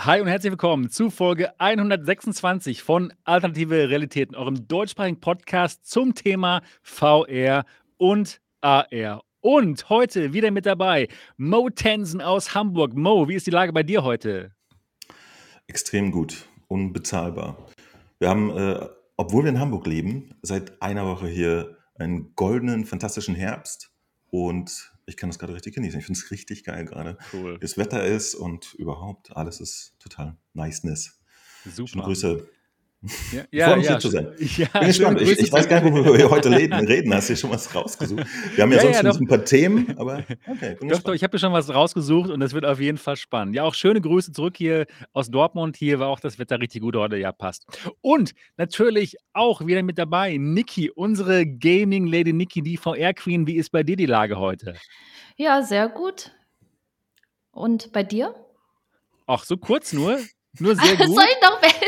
Hi und herzlich willkommen zu Folge 126 von Alternative Realitäten, eurem deutschsprachigen Podcast zum Thema VR und AR. Und heute wieder mit dabei Mo Tensen aus Hamburg. Mo, wie ist die Lage bei dir heute? Extrem gut, unbezahlbar. Wir haben, äh, obwohl wir in Hamburg leben, seit einer Woche hier einen goldenen, fantastischen Herbst und ich kann das gerade richtig genießen. Ich finde es richtig geil gerade. Cool. Das Wetter ist und überhaupt alles ist total niceness. Schöne Super. Grüße. Ja, Ich ja, freue mich ja, hier zu sein. ja, Bin gespannt. Ich, ich weiß gar nicht, worüber wir heute reden. reden. Hast du dir schon was rausgesucht? Wir haben ja, Ja, sonst ja, schon doch. ein paar Themen, aber okay, bin Doch, doch, ich habe mir schon was rausgesucht und das wird auf jeden Fall spannend. Ja, auch schöne Grüße zurück hier aus Dortmund. Hier war auch das Wetter richtig gut heute. Ja, passt. Und natürlich auch wieder mit dabei Niki, unsere Gaming Lady Niki, die VR Queen. Wie ist bei dir die Lage heute? Ja, sehr gut. Und bei dir? Ach, so kurz nur? Nur sehr Soll gut? ich noch mehr?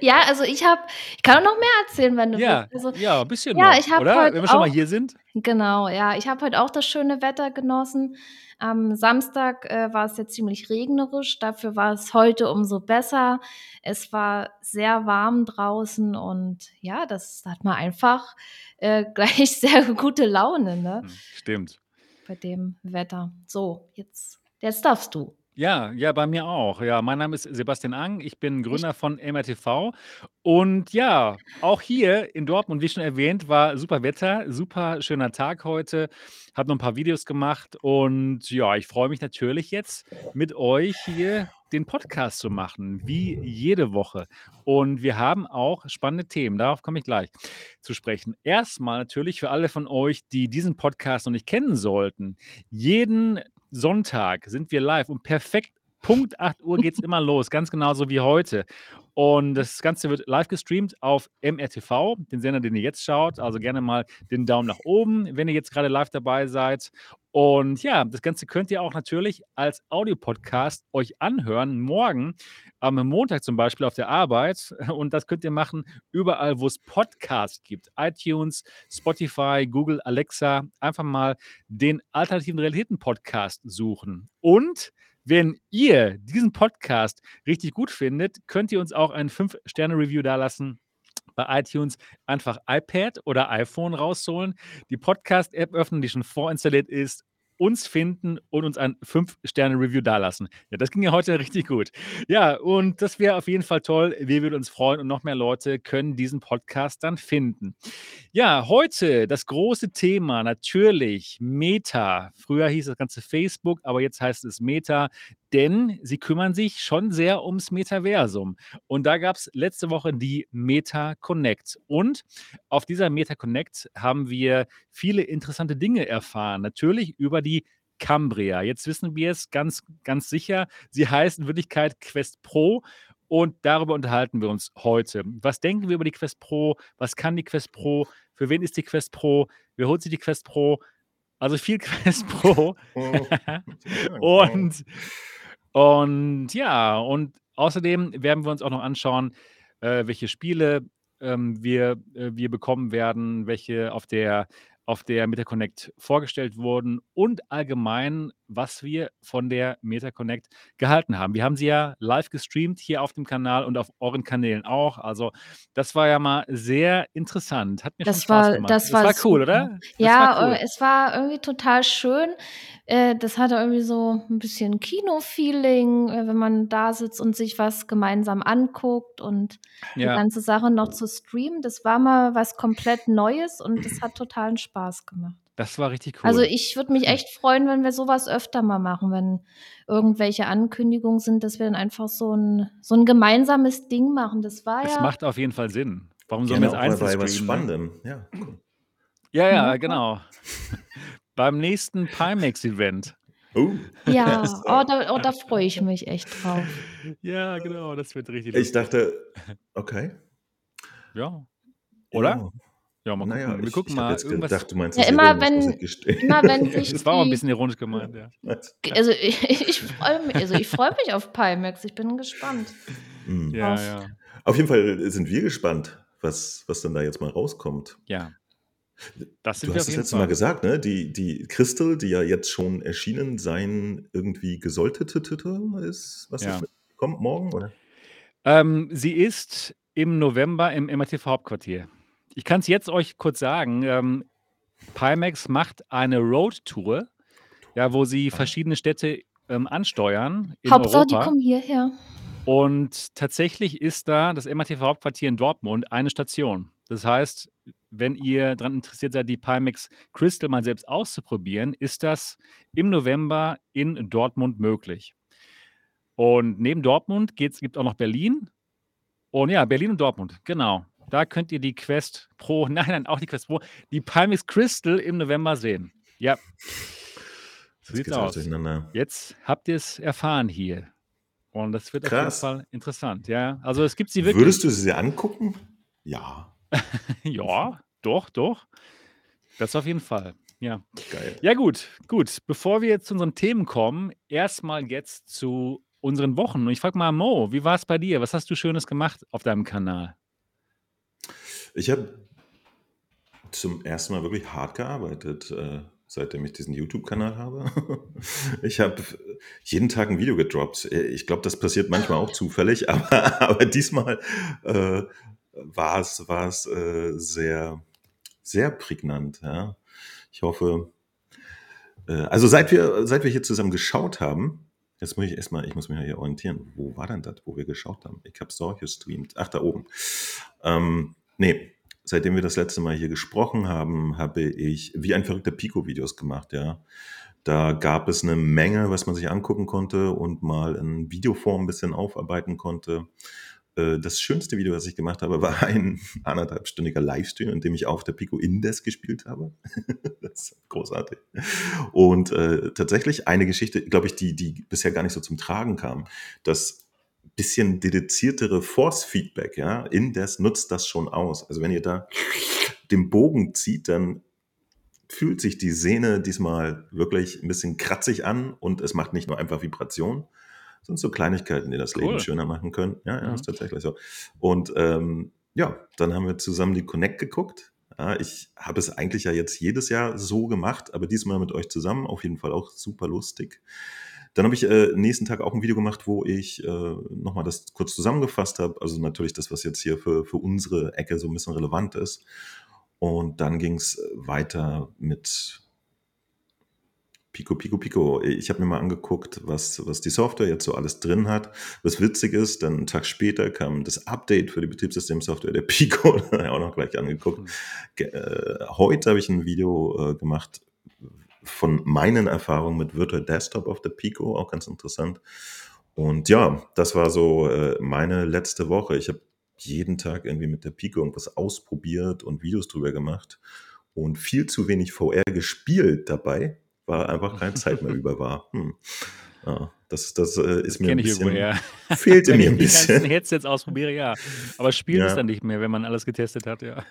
Ja, also ich habe, ich kann auch noch mehr erzählen, wenn du Ja, willst. Also ja, ein bisschen ja, noch, ich habe oder? heute Wenn wir schon mal auch, hier sind. genau, ja, ich habe heute auch das schöne Wetter genossen. Am Samstag äh, war es jetzt ziemlich regnerisch, dafür war es heute umso besser. Es war sehr warm draußen und ja, das hat man einfach äh, gleich sehr gute Laune, ne, Hm, stimmt. bei dem Wetter. So, jetzt, jetzt darfst du. Ja, ja, bei mir auch. Ja, mein Name ist Sebastian Ang. Ich bin Ich, Gründer von MRTV. Und ja, auch hier in Dortmund, wie schon erwähnt, war super Wetter, super schöner Tag heute. Habe noch ein paar Videos gemacht und ja, ich freue mich natürlich jetzt mit euch hier den Podcast zu machen, wie jede Woche. Und wir haben auch spannende Themen, darauf komme ich gleich zu sprechen. Erstmal natürlich für alle von euch, die diesen Podcast noch nicht kennen sollten. Jeden Sonntag sind wir live und perfekt Punkt 8 Uhr geht es immer los, ganz genauso wie heute. Und das Ganze wird live gestreamt auf MRTV, den Sender, den ihr jetzt schaut. Also gerne mal den Daumen nach oben, wenn ihr jetzt gerade live dabei seid. Und ja, das Ganze könnt ihr auch natürlich als Audiopodcast euch anhören, morgen am Montag zum Beispiel auf der Arbeit. Und das könnt ihr machen überall, wo es Podcasts gibt. iTunes, Spotify, Google, Alexa. Einfach mal den Alternativen Realitäten Podcast suchen. Und wenn ihr diesen Podcast richtig gut findet, könnt ihr uns auch ein 5-Sterne-Review dalassen bei iTunes einfach iPad oder iPhone rausholen, die Podcast-App öffnen, die schon vorinstalliert ist, uns finden und uns ein 5-Sterne-Review dalassen. Ja, das ging ja heute richtig gut. Ja, und das wäre auf jeden Fall toll. Wir würden uns freuen und noch mehr Leute können diesen Podcast dann finden. Ja, heute das große Thema natürlich Meta. Früher hieß das Ganze Facebook, aber jetzt heißt es Meta, denn sie kümmern sich schon sehr ums Metaversum. Und da gab es letzte Woche die Meta Connect. Und auf dieser Meta Connect haben wir viele interessante Dinge erfahren. Natürlich über die Cambria. Jetzt wissen wir es ganz, ganz sicher. Sie heißt in Wirklichkeit Quest Pro. Und darüber unterhalten wir uns heute. Was denken wir über die Quest Pro? Was kann die Quest Pro? Für wen ist die Quest Pro? Wer holt sich die Quest Pro? Also viel Quest Pro. Oh, und, und ja, und außerdem werden wir uns auch noch anschauen, äh, welche Spiele ähm, wir, äh, wir bekommen werden, welche auf der, auf der MetaConnect vorgestellt wurden und allgemein, was wir von der MetaConnect gehalten haben. Wir haben sie ja live gestreamt hier auf dem Kanal und auf euren Kanälen auch. Also das war ja mal sehr interessant. Hat mir schon Das Spaß war, gemacht. das Das war war cool, oder? Das Ja, war cool. äh, es war irgendwie total schön. Äh, Das hatte irgendwie so ein bisschen Kino-Feeling, äh, wenn man da sitzt und sich was gemeinsam anguckt und die Ja. ganze Sache noch zu streamen. Das war mal was komplett Neues und es hat totalen Spaß gemacht. Das war richtig Also cool. ich würde mich Hm. echt freuen, wenn wir sowas öfter mal machen, wenn irgendwelche Ankündigungen sind, dass wir dann einfach so ein, so ein gemeinsames Ding machen. Das war Es ja, macht auf jeden Fall Sinn. Warum sollen wir Gerne jetzt einzeln was ne? Spannendem. Ja, cool. Ja, ja, ne? genau. Beim nächsten Pimax-Event. Oh, Ja, oh, da, oh, da freue ich mich echt drauf. Ja, genau, das wird richtig Ich lustig. dachte, okay. Ja. Oder? Ja, Ja, mal naja, gucken. Wir ich, gucken ich habe mal jetzt irgendwas. gedacht, du meinst Ja, das immer wenn, immer wenn sich Das war auch ein bisschen ironisch gemeint, ja. Also ich, ich freue mich, also ich freue mich auf Pimax. Ich bin gespannt Hm. Ja, auf. ja. Auf jeden Fall sind wir gespannt, was, was denn da jetzt mal rauskommt. Ja, das sind Du wir hast das letzte Mal Fall. gesagt, ne? Die, die Crystal, die ja jetzt schon erschienen sein, irgendwie gesoltete ist, was Ja. kommt morgen, oder? Ähm, sie ist im November im MATV Hauptquartier. Ich kann's jetzt euch kurz sagen, ähm, Pimax macht eine Roadtour, ja, wo sie verschiedene Städte, ähm, ansteuern in Hauptsache, die Europa. kommen hierher. Und tatsächlich ist da das MATV Hauptquartier in Dortmund eine Station. Das heißt, wenn ihr daran interessiert seid, die Pimax Crystal mal selbst auszuprobieren, ist das im November in Dortmund möglich. Und neben Dortmund geht's gibt auch noch Berlin. Und ja, Berlin und Dortmund, genau. Da könnt ihr die Quest Pro nein, nein, auch die Quest Pro, die Pimax Crystal im November sehen. Ja. So Jetzt sieht's aus. Jetzt habt ihr's erfahren hier. Und das wird auf jeden Krass. Fall interessant, ja. Also, es gibt sie wirklich. Würdest du sie angucken? Ja. Ja, doch, doch. Das auf jeden Fall, ja. Geil. Ja gut, gut. Bevor wir jetzt zu unseren Themen kommen, erst mal jetzt zu unseren Wochen. Und ich frage mal Mo, wie war's bei dir? Was hast du Schönes gemacht auf deinem Kanal? Ich habe zum ersten Mal wirklich hart gearbeitet, äh, seitdem ich diesen YouTube-Kanal habe. Ich habe jeden Tag ein Video gedroppt. Ich glaube, das passiert manchmal auch zufällig, aber, aber diesmal äh, war es war es äh, sehr sehr prägnant. Ja. Ich hoffe, äh, also seit wir seit wir hier zusammen geschaut haben, jetzt muss ich erstmal, ich muss mich hier orientieren. Wo war denn das, wo wir geschaut haben? Ich habe es doch gestreamt. Ach, da oben. Ähm, nee, seitdem wir das letzte Mal hier gesprochen haben, habe ich wie ein verrückter Pico-Videos gemacht, ja. Da gab es eine Menge, was man sich angucken konnte und mal in Videoform ein bisschen aufarbeiten konnte. Äh, Das schönste Video, was ich gemacht habe, war ein anderthalbstündiger Livestream, in dem ich auf der Pico Indes gespielt habe. das ist großartig. Und äh, tatsächlich eine Geschichte, glaube ich, die, die bisher gar nicht so zum Tragen kam. Das bisschen dediziertere Force-Feedback, ja, Indes nutzt das schon aus. Also wenn ihr da den Bogen zieht, dann fühlt sich die Sehne diesmal wirklich ein bisschen kratzig an und es macht nicht nur einfach Vibration, sind so Kleinigkeiten, die das Leben Cool. schöner machen können. Ja, ja, Mhm. ist tatsächlich so. Und ähm, ja, dann haben wir zusammen die Connect geguckt. Ja, ich habe es eigentlich ja jetzt jedes Jahr so gemacht, aber diesmal mit euch zusammen. Auf jeden Fall auch super lustig. Dann habe ich äh, nächsten Tag auch ein Video gemacht, wo ich äh, nochmal das kurz zusammengefasst habe. Also natürlich das, was jetzt hier für, für unsere Ecke so ein bisschen relevant ist. Und dann ging es weiter mit Pico, Pico, Pico. Ich habe mir mal angeguckt, was, was die Software jetzt so alles drin hat. Was witzig ist, dann einen Tag später kam das Update für die Betriebssystemsoftware der Pico, da habe ich auch noch gleich angeguckt. Ge äh, heute habe ich ein Video äh, gemacht von meinen Erfahrungen mit Virtual Desktop auf der Pico, auch ganz interessant. Und ja, das war so äh, meine letzte Woche. Ich habe jeden Tag irgendwie mit der Pico irgendwas ausprobiert und Videos drüber gemacht und viel zu wenig VR gespielt dabei, weil einfach keine Zeit mehr über war. Hm. Ja, das das äh, ist Das mir ein ich bisschen, irgendwoher. fehlte Wenn mir ich ein die ganzen bisschen. Headsets ausprobiere, ja. Aber spielen ist Ja. dann nicht mehr, wenn man alles getestet hat, ja.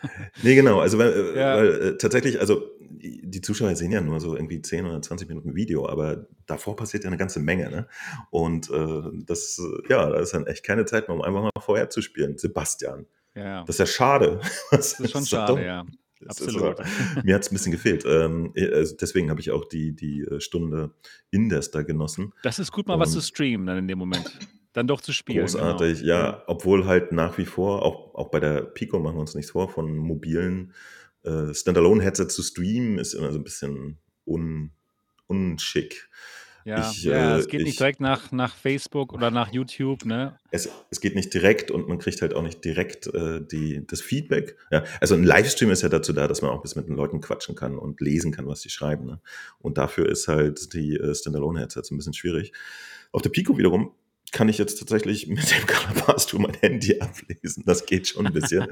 Nee, genau. Also weil, äh, Ja. weil äh, tatsächlich, also die Zuschauer sehen ja nur so irgendwie 10 oder 20 Minuten Video, aber davor passiert ja eine ganze Menge, ne? Und äh, das, ja, da ist dann echt keine Zeit mehr, um einfach mal vorher zu spielen. Sebastian, Ja, ja. das ist ja schade. Das Das ist schon ist schade, ja. Ist Absolut. aber, mir hat es ein bisschen gefehlt. Ähm, äh, also deswegen habe ich auch die, die äh, Stunde Indes da genossen. Das ist gut, mal was zu Und streamen dann in dem Moment. Dann doch zu spielen, genau. großartig, ja, Ja. obwohl halt nach wie vor, auch, auch bei der Pico machen wir uns nichts vor, von mobilen äh, Standalone-Headsets zu streamen, ist immer so ein bisschen un, unschick. Ja, Ich, ja, äh, es geht nicht ich, direkt nach, nach Facebook oder nach YouTube, ne? es, es geht nicht direkt und man kriegt halt auch nicht direkt äh, die, das Feedback. Ja, also ein Livestream ist ja dazu da, dass man auch ein bisschen mit den Leuten quatschen kann und lesen kann, was die schreiben. Ne? Und dafür ist halt die äh, Standalone-Headsets ein bisschen schwierig. Auf der Pico wiederum kann ich jetzt tatsächlich mit dem Calabasto mein Handy ablesen. Das geht schon ein bisschen.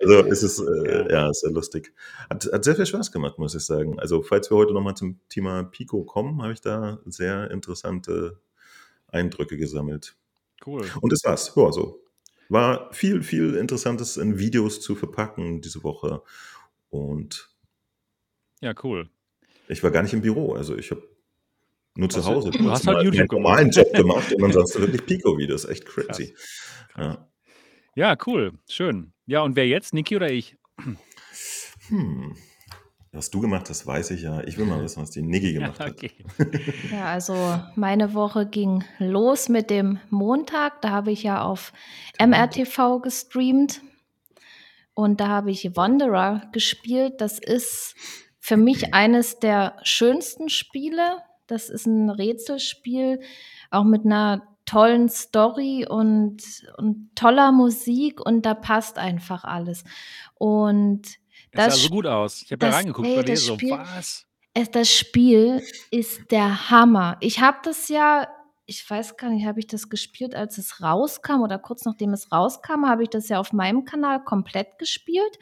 Also es ist, äh, Ja. sehr lustig. Hat, hat sehr viel Spaß gemacht, muss ich sagen. Also falls wir heute nochmal zum Thema Pico kommen, habe ich da sehr interessante Eindrücke gesammelt. Cool. Und das war's. Ja, so. War viel, viel Interessantes in Videos zu verpacken diese Woche. Und Ja, cool. ich war gar nicht im Büro. Also ich habe nur zu Hause du hast halt YouTube gemacht. normalen Job gemacht und ansonsten wirklich Pico-Videos. Echt crazy. Ja. Ja, cool. Schön. Ja, und wer jetzt? Niki oder ich? Hm. Was du gemacht hast, weiß ich ja. Ich will mal wissen, was die Niggi gemacht hat. Okay. Ja, also meine Woche ging los mit dem Montag. Da habe ich ja auf MRTV gestreamt und da habe ich Wanderer gespielt. Das ist für mich eines der schönsten Spiele. Das ist ein Rätselspiel, auch mit einer tollen Story und, und toller Musik und da passt einfach alles. Und sah das, so gut aus. Ich habe da das, reingeguckt ey, bei dir das so, Spiel, was? es, das Spiel ist der Hammer. Ich habe das ja, ich weiß gar nicht, habe ich das gespielt, als es rauskam oder kurz nachdem es rauskam, habe ich das ja auf meinem Kanal komplett gespielt.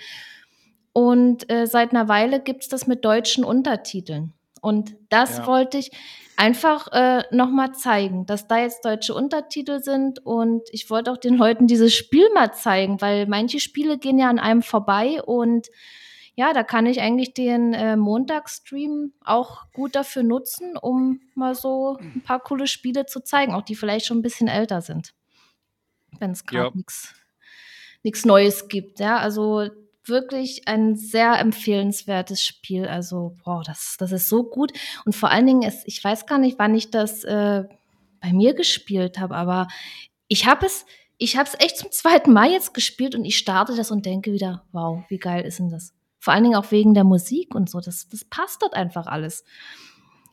Und äh, seit einer Weile gibt es das mit deutschen Untertiteln. Und das Ja. wollte ich einfach äh, nochmal zeigen, dass da jetzt deutsche Untertitel sind. Und ich wollte auch den Leuten dieses Spiel mal zeigen, weil manche Spiele gehen ja an einem vorbei. Und ja, da kann ich eigentlich den äh, Montagsstream auch gut dafür nutzen, um mal so ein paar coole Spiele zu zeigen, auch die vielleicht schon ein bisschen älter sind. Wenn es Ja. gerade nichts nichts Neues gibt. Ja, also wirklich ein sehr empfehlenswertes Spiel. Also, boah, das, das ist so gut. Und vor allen Dingen, es, ich weiß gar nicht, wann ich das äh, bei mir gespielt habe, aber ich habe es, ich habe es echt zum zweiten Mal jetzt gespielt und ich starte das und denke wieder, wow, wie geil ist denn das? Vor allen Dingen auch wegen der Musik und so. Das, das passt dort einfach alles.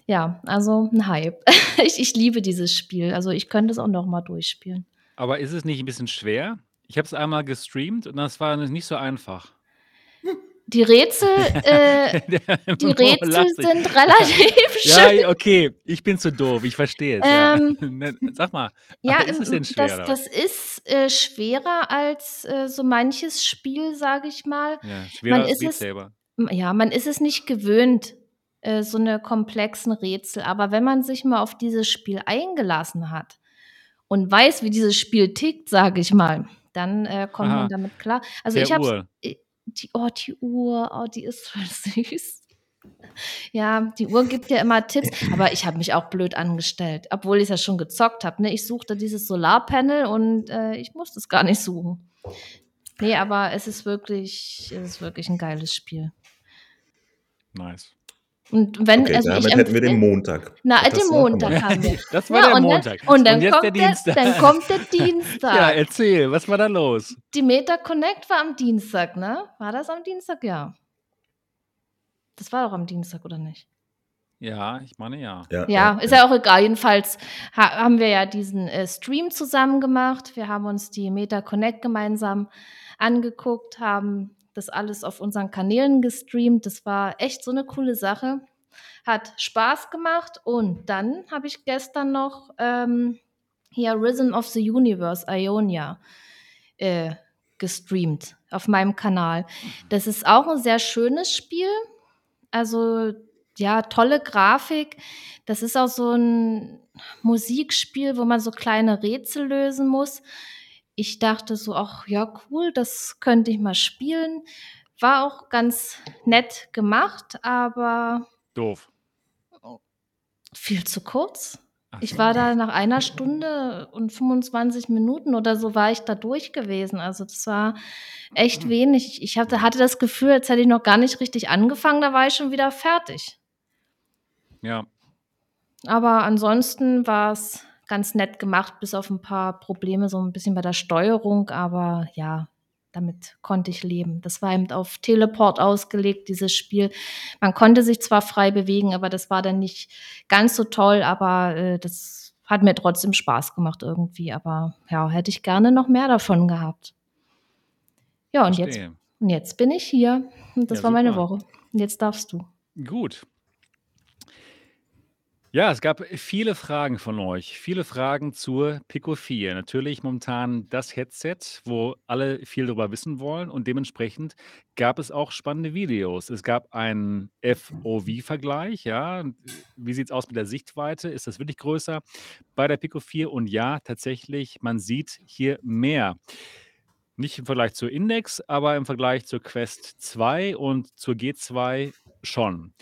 Ja, also ein Hype. ich, ich liebe dieses Spiel. Also ich könnte es auch noch mal durchspielen. Aber ist es nicht ein bisschen schwer? Ich habe es einmal gestreamt und das war nicht so einfach. Die Rätsel, äh, die Rätsel sind relativ Ja, schön. okay, ich bin zu doof, ich verstehe es, ja. Ähm, Ne, Sag mal, Ja, ist es denn ähm, schwer das, das ist äh, schwerer als äh, so manches Spiel, sage ich mal. Ja, schwerer Man als ist es, Saber. m- ja, man ist es nicht gewöhnt, äh, so eine komplexen Rätsel. Aber wenn man sich mal auf dieses Spiel eingelassen hat und weiß, wie dieses Spiel tickt, sage ich mal, dann äh, kommt man Aha, damit klar. Also ich per habe. Die, oh, die Uhr, oh, die ist voll süß. Ja, die Uhr gibt ja immer Tipps, aber ich habe mich auch blöd angestellt, obwohl ich es ja schon gezockt habe. Ne? Ich suchte dieses Solarpanel und äh, ich musste es gar nicht suchen. Nee, aber es ist wirklich, es ist wirklich ein geiles Spiel. Nice. Und wenn, Okay, also ich damit hätten wir den Montag. na, den Montag haben wir. Das war Ja, der und dann, Montag. und Und dann jetzt der kommt der, Dienstag. dann kommt der Ja, Dienstag. erzähl, was war da los? Die Meta Connect war am Dienstag, ne? War das am Dienstag? Ja. Das war doch am Dienstag, oder nicht? Ja, ich meine ja. Ja, Ja, ja, ist ja. ja auch egal. Jedenfalls ha haben wir ja diesen äh, Stream zusammen gemacht. Wir haben uns die Meta Connect gemeinsam angeguckt, haben das alles auf unseren Kanälen gestreamt. Das war echt so eine coole Sache. Hat Spaß gemacht. Und dann habe ich gestern noch ähm, hier Rhythm of the Universe, Ionia, äh, gestreamt auf meinem Kanal. Das ist auch ein sehr schönes Spiel. Also ja, tolle Grafik. Das ist auch so ein Musikspiel, wo man so kleine Rätsel lösen muss. Ich dachte so, ach ja, cool, das könnte ich mal spielen. War auch ganz nett gemacht, aber Doof. viel zu kurz. Ach Ich war da nach einer Stunde und 25 Minuten oder so war ich da durch gewesen. Also das war echt wenig. Ich hatte, hatte das Gefühl, als hätte ich noch gar nicht richtig angefangen, da war ich schon wieder fertig. Ja, Aber ansonsten war es ganz nett gemacht, bis auf ein paar Probleme, so ein bisschen bei der Steuerung. Aber ja, damit konnte ich leben. Das war eben auf Teleport ausgelegt, dieses Spiel. Man konnte sich zwar frei bewegen, aber das war dann nicht ganz so toll. Aber äh, das hat mir trotzdem Spaß gemacht irgendwie. Aber ja, hätte ich gerne noch mehr davon gehabt. Ja, und jetzt, verstehe. und jetzt bin ich hier. Und das Ja, war meine super. Woche. Und jetzt darfst du. Gut. Ja, es gab viele Fragen von euch. Viele Fragen zur Pico 4. Natürlich momentan das Headset, wo alle viel darüber wissen wollen. Und dementsprechend gab es auch spannende Videos. Es gab einen FOV-Vergleich. Ja, wie sieht es aus mit der Sichtweite? Ist das wirklich größer bei der Pico 4? Und ja, tatsächlich, man sieht hier mehr. Nicht im Vergleich zur Index, aber im Vergleich zur Quest 2 und zur G2 schon.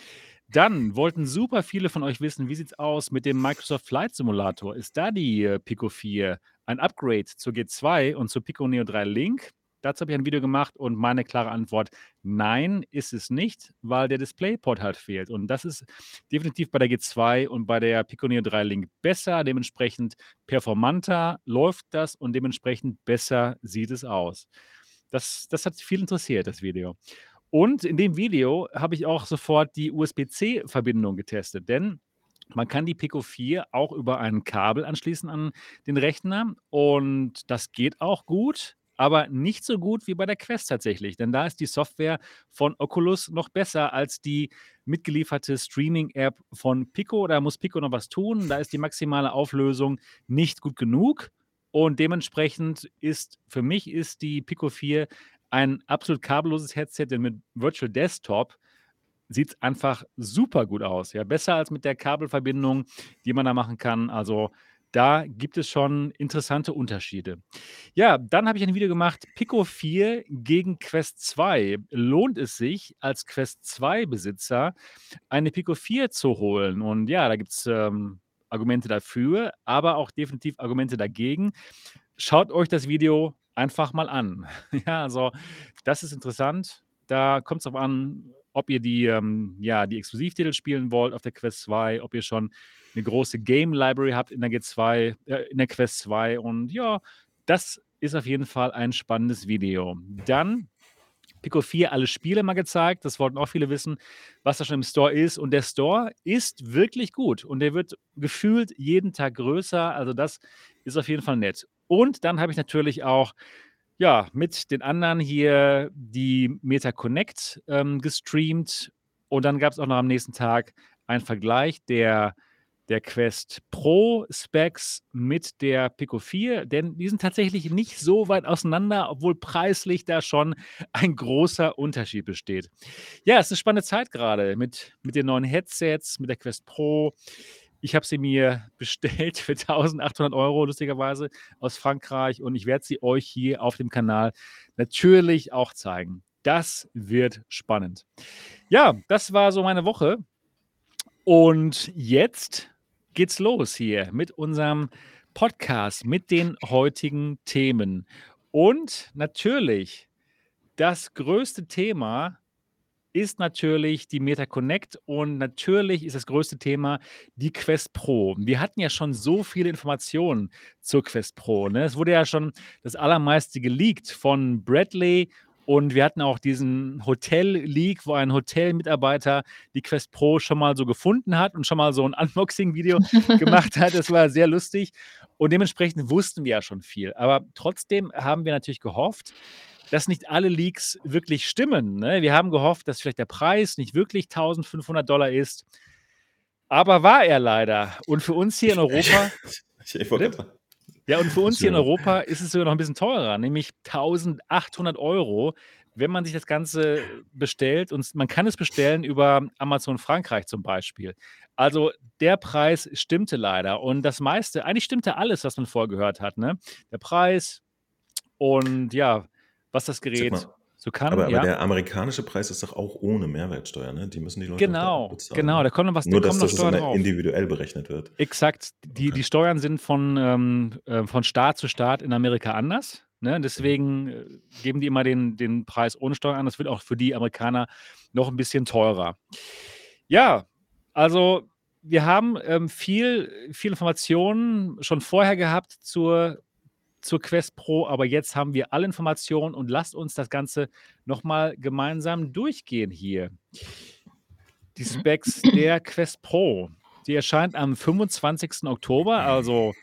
Dann wollten super viele von euch wissen, wie sieht es aus mit dem Microsoft Flight Simulator? Ist da die äh, Pico 4 ein Upgrade zur G2 und zur Pico Neo 3 Link? Dazu habe ich ein Video gemacht und meine klare Antwort: Nein, ist es nicht, weil der DisplayPort halt fehlt. Und das ist definitiv bei der G2 und bei der Pico Neo 3 Link besser, dementsprechend performanter läuft das und dementsprechend besser sieht es aus. Das das hat viel interessiert, das Video. Und in dem Video habe ich auch sofort die USB-C-Verbindung getestet, denn man kann die Pico 4 auch über ein Kabel anschließen an den Rechner und das geht auch gut, aber nicht so gut wie bei der Quest tatsächlich, denn da ist die Software von Oculus noch besser als die mitgelieferte Streaming-App von Pico. Da muss Pico noch was tun. Da ist die maximale Auflösung nicht gut genug und dementsprechend ist für mich ist die Pico 4 ein absolut kabelloses Headset, denn mit Virtual Desktop sieht es einfach super gut aus. Ja, besser als mit der Kabelverbindung, die man da machen kann. Also da gibt es schon interessante Unterschiede. Ja, dann habe ich ein Video gemacht, Pico 4 gegen Quest 2. Lohnt es sich als Quest 2 Besitzer eine Pico 4 zu holen? Und ja, da gibt es ähm, Argumente dafür, aber auch definitiv Argumente dagegen. Schaut euch das Video einfach mal an. Ja, also das ist interessant. Da kommt es darauf an, ob ihr die, ähm, ja, die Exklusivtitel spielen wollt auf der Quest 2, ob ihr schon eine große Game Library habt in der G2, äh, in der Quest 2 und ja, das ist auf jeden Fall ein spannendes Video. Dann Pico 4 alle Spiele mal gezeigt. Das wollten auch viele wissen, was da schon im Store ist. Und der Store ist wirklich gut. Und der wird gefühlt jeden Tag größer. Also das ist auf jeden Fall nett. Und dann habe ich natürlich auch ja, mit den anderen hier die Meta Connect ähm, gestreamt. Und dann gab es auch noch am nächsten Tag einen Vergleich der der Quest Pro Specs mit der Pico 4, denn die sind tatsächlich nicht so weit auseinander, obwohl preislich da schon ein großer Unterschied besteht. Ja, es ist eine spannende Zeit gerade mit, mit den neuen Headsets, mit der Quest Pro. Ich habe sie mir bestellt für 1800 Euro, lustigerweise, aus Frankreich und ich werde sie euch hier auf dem Kanal natürlich auch zeigen. Das wird spannend. Ja, das war so meine Woche. Und jetzt geht's los hier mit unserem Podcast, mit den heutigen Themen. Und natürlich, das größte Thema ist natürlich die Meta Connect und natürlich ist das größte Thema die Quest Pro. Wir hatten ja schon so viele Informationen zur Quest Pro. Ne? Es wurde ja schon das allermeiste geleakt von Bradley und wir hatten auch diesen Hotel-Leak, wo ein Hotelmitarbeiter die Quest Pro schon mal so gefunden hat und schon mal so ein Unboxing-Video gemacht hat. Das war sehr lustig. Und dementsprechend wussten wir ja schon viel. Aber trotzdem haben wir natürlich gehofft, dass nicht alle Leaks wirklich stimmen. Ne? Wir haben gehofft, dass vielleicht der Preis nicht wirklich 1500 Dollar ist. Aber war er leider. Und für uns hier in Europa. ich, ich wollte ja, und für uns hier in Europa ist es sogar noch ein bisschen teurer, nämlich 1800 Euro, wenn man sich das Ganze bestellt. Und man kann es bestellen über Amazon Frankreich zum Beispiel. Also der Preis stimmte leider. Und das meiste, eigentlich stimmte alles, was man vorgehört hat. Ne? Der Preis und ja, was das Gerät so kann. Aber, aber ja. der amerikanische Preis ist doch auch ohne Mehrwertsteuer, ne? Die müssen die Leute genau, bezahlen. Genau, da kommt noch was Nur, da dass das Steuern drauf. individuell berechnet wird. Exakt. Die, Okay. die Steuern sind von, ähm, äh, von Staat zu Staat in Amerika anders. Ne? Deswegen äh, geben die immer den, den Preis ohne Steuern an. Das wird auch für die Amerikaner noch ein bisschen teurer. Ja, also wir haben ähm, viel, viel Informationen schon vorher gehabt zur, zur Quest Pro, aber jetzt haben wir alle Informationen und lasst uns das Ganze nochmal gemeinsam durchgehen hier. Die Specs der Quest Pro. Die erscheint am 25. Oktober, also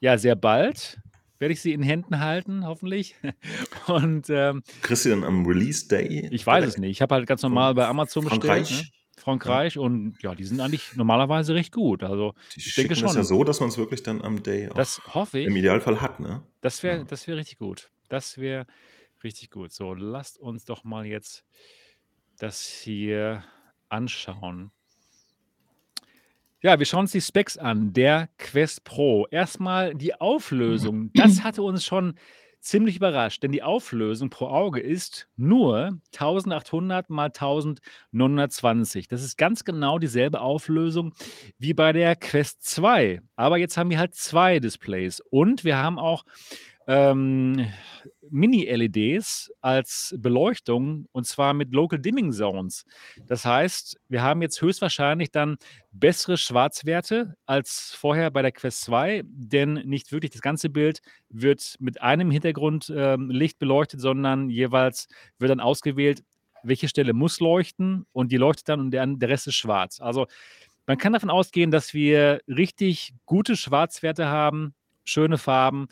ja, sehr bald werde ich sie in Händen halten, hoffentlich. Und ähm, dann am Release Day? ich weiß es nicht. Ich habe halt ganz normal bei Amazon bestellt. Frankreich? Ne? Frankreich und ja, die sind eigentlich normalerweise recht gut. Also Die ich denke schon. ja so, dass man es wirklich dann am Day Das hoffe im ich. Idealfall hat, ne? Das wäre Ja. das wär richtig gut. Das wäre richtig gut. So, lasst uns doch mal jetzt das hier anschauen. Ja, wir schauen uns die Specs an, der Quest Pro. Erstmal die Auflösung. Das hatte uns schon ziemlich überrascht, denn die Auflösung pro Auge ist nur 1800 mal 1920. Das ist ganz genau dieselbe Auflösung wie bei der Quest 2. Aber jetzt haben wir halt zwei Displays und wir haben auch ähm, Mini-LEDs als Beleuchtung und zwar mit Local Dimming Zones. Das heißt, wir haben jetzt höchstwahrscheinlich dann bessere Schwarzwerte als vorher bei der Quest 2, denn nicht wirklich das ganze Bild wird mit einem Hintergrundlicht ähm, beleuchtet, sondern jeweils wird dann ausgewählt, welche Stelle muss leuchten und die leuchtet dann und der, der Rest ist schwarz. Also man kann davon ausgehen, dass wir richtig gute Schwarzwerte haben, schöne Farben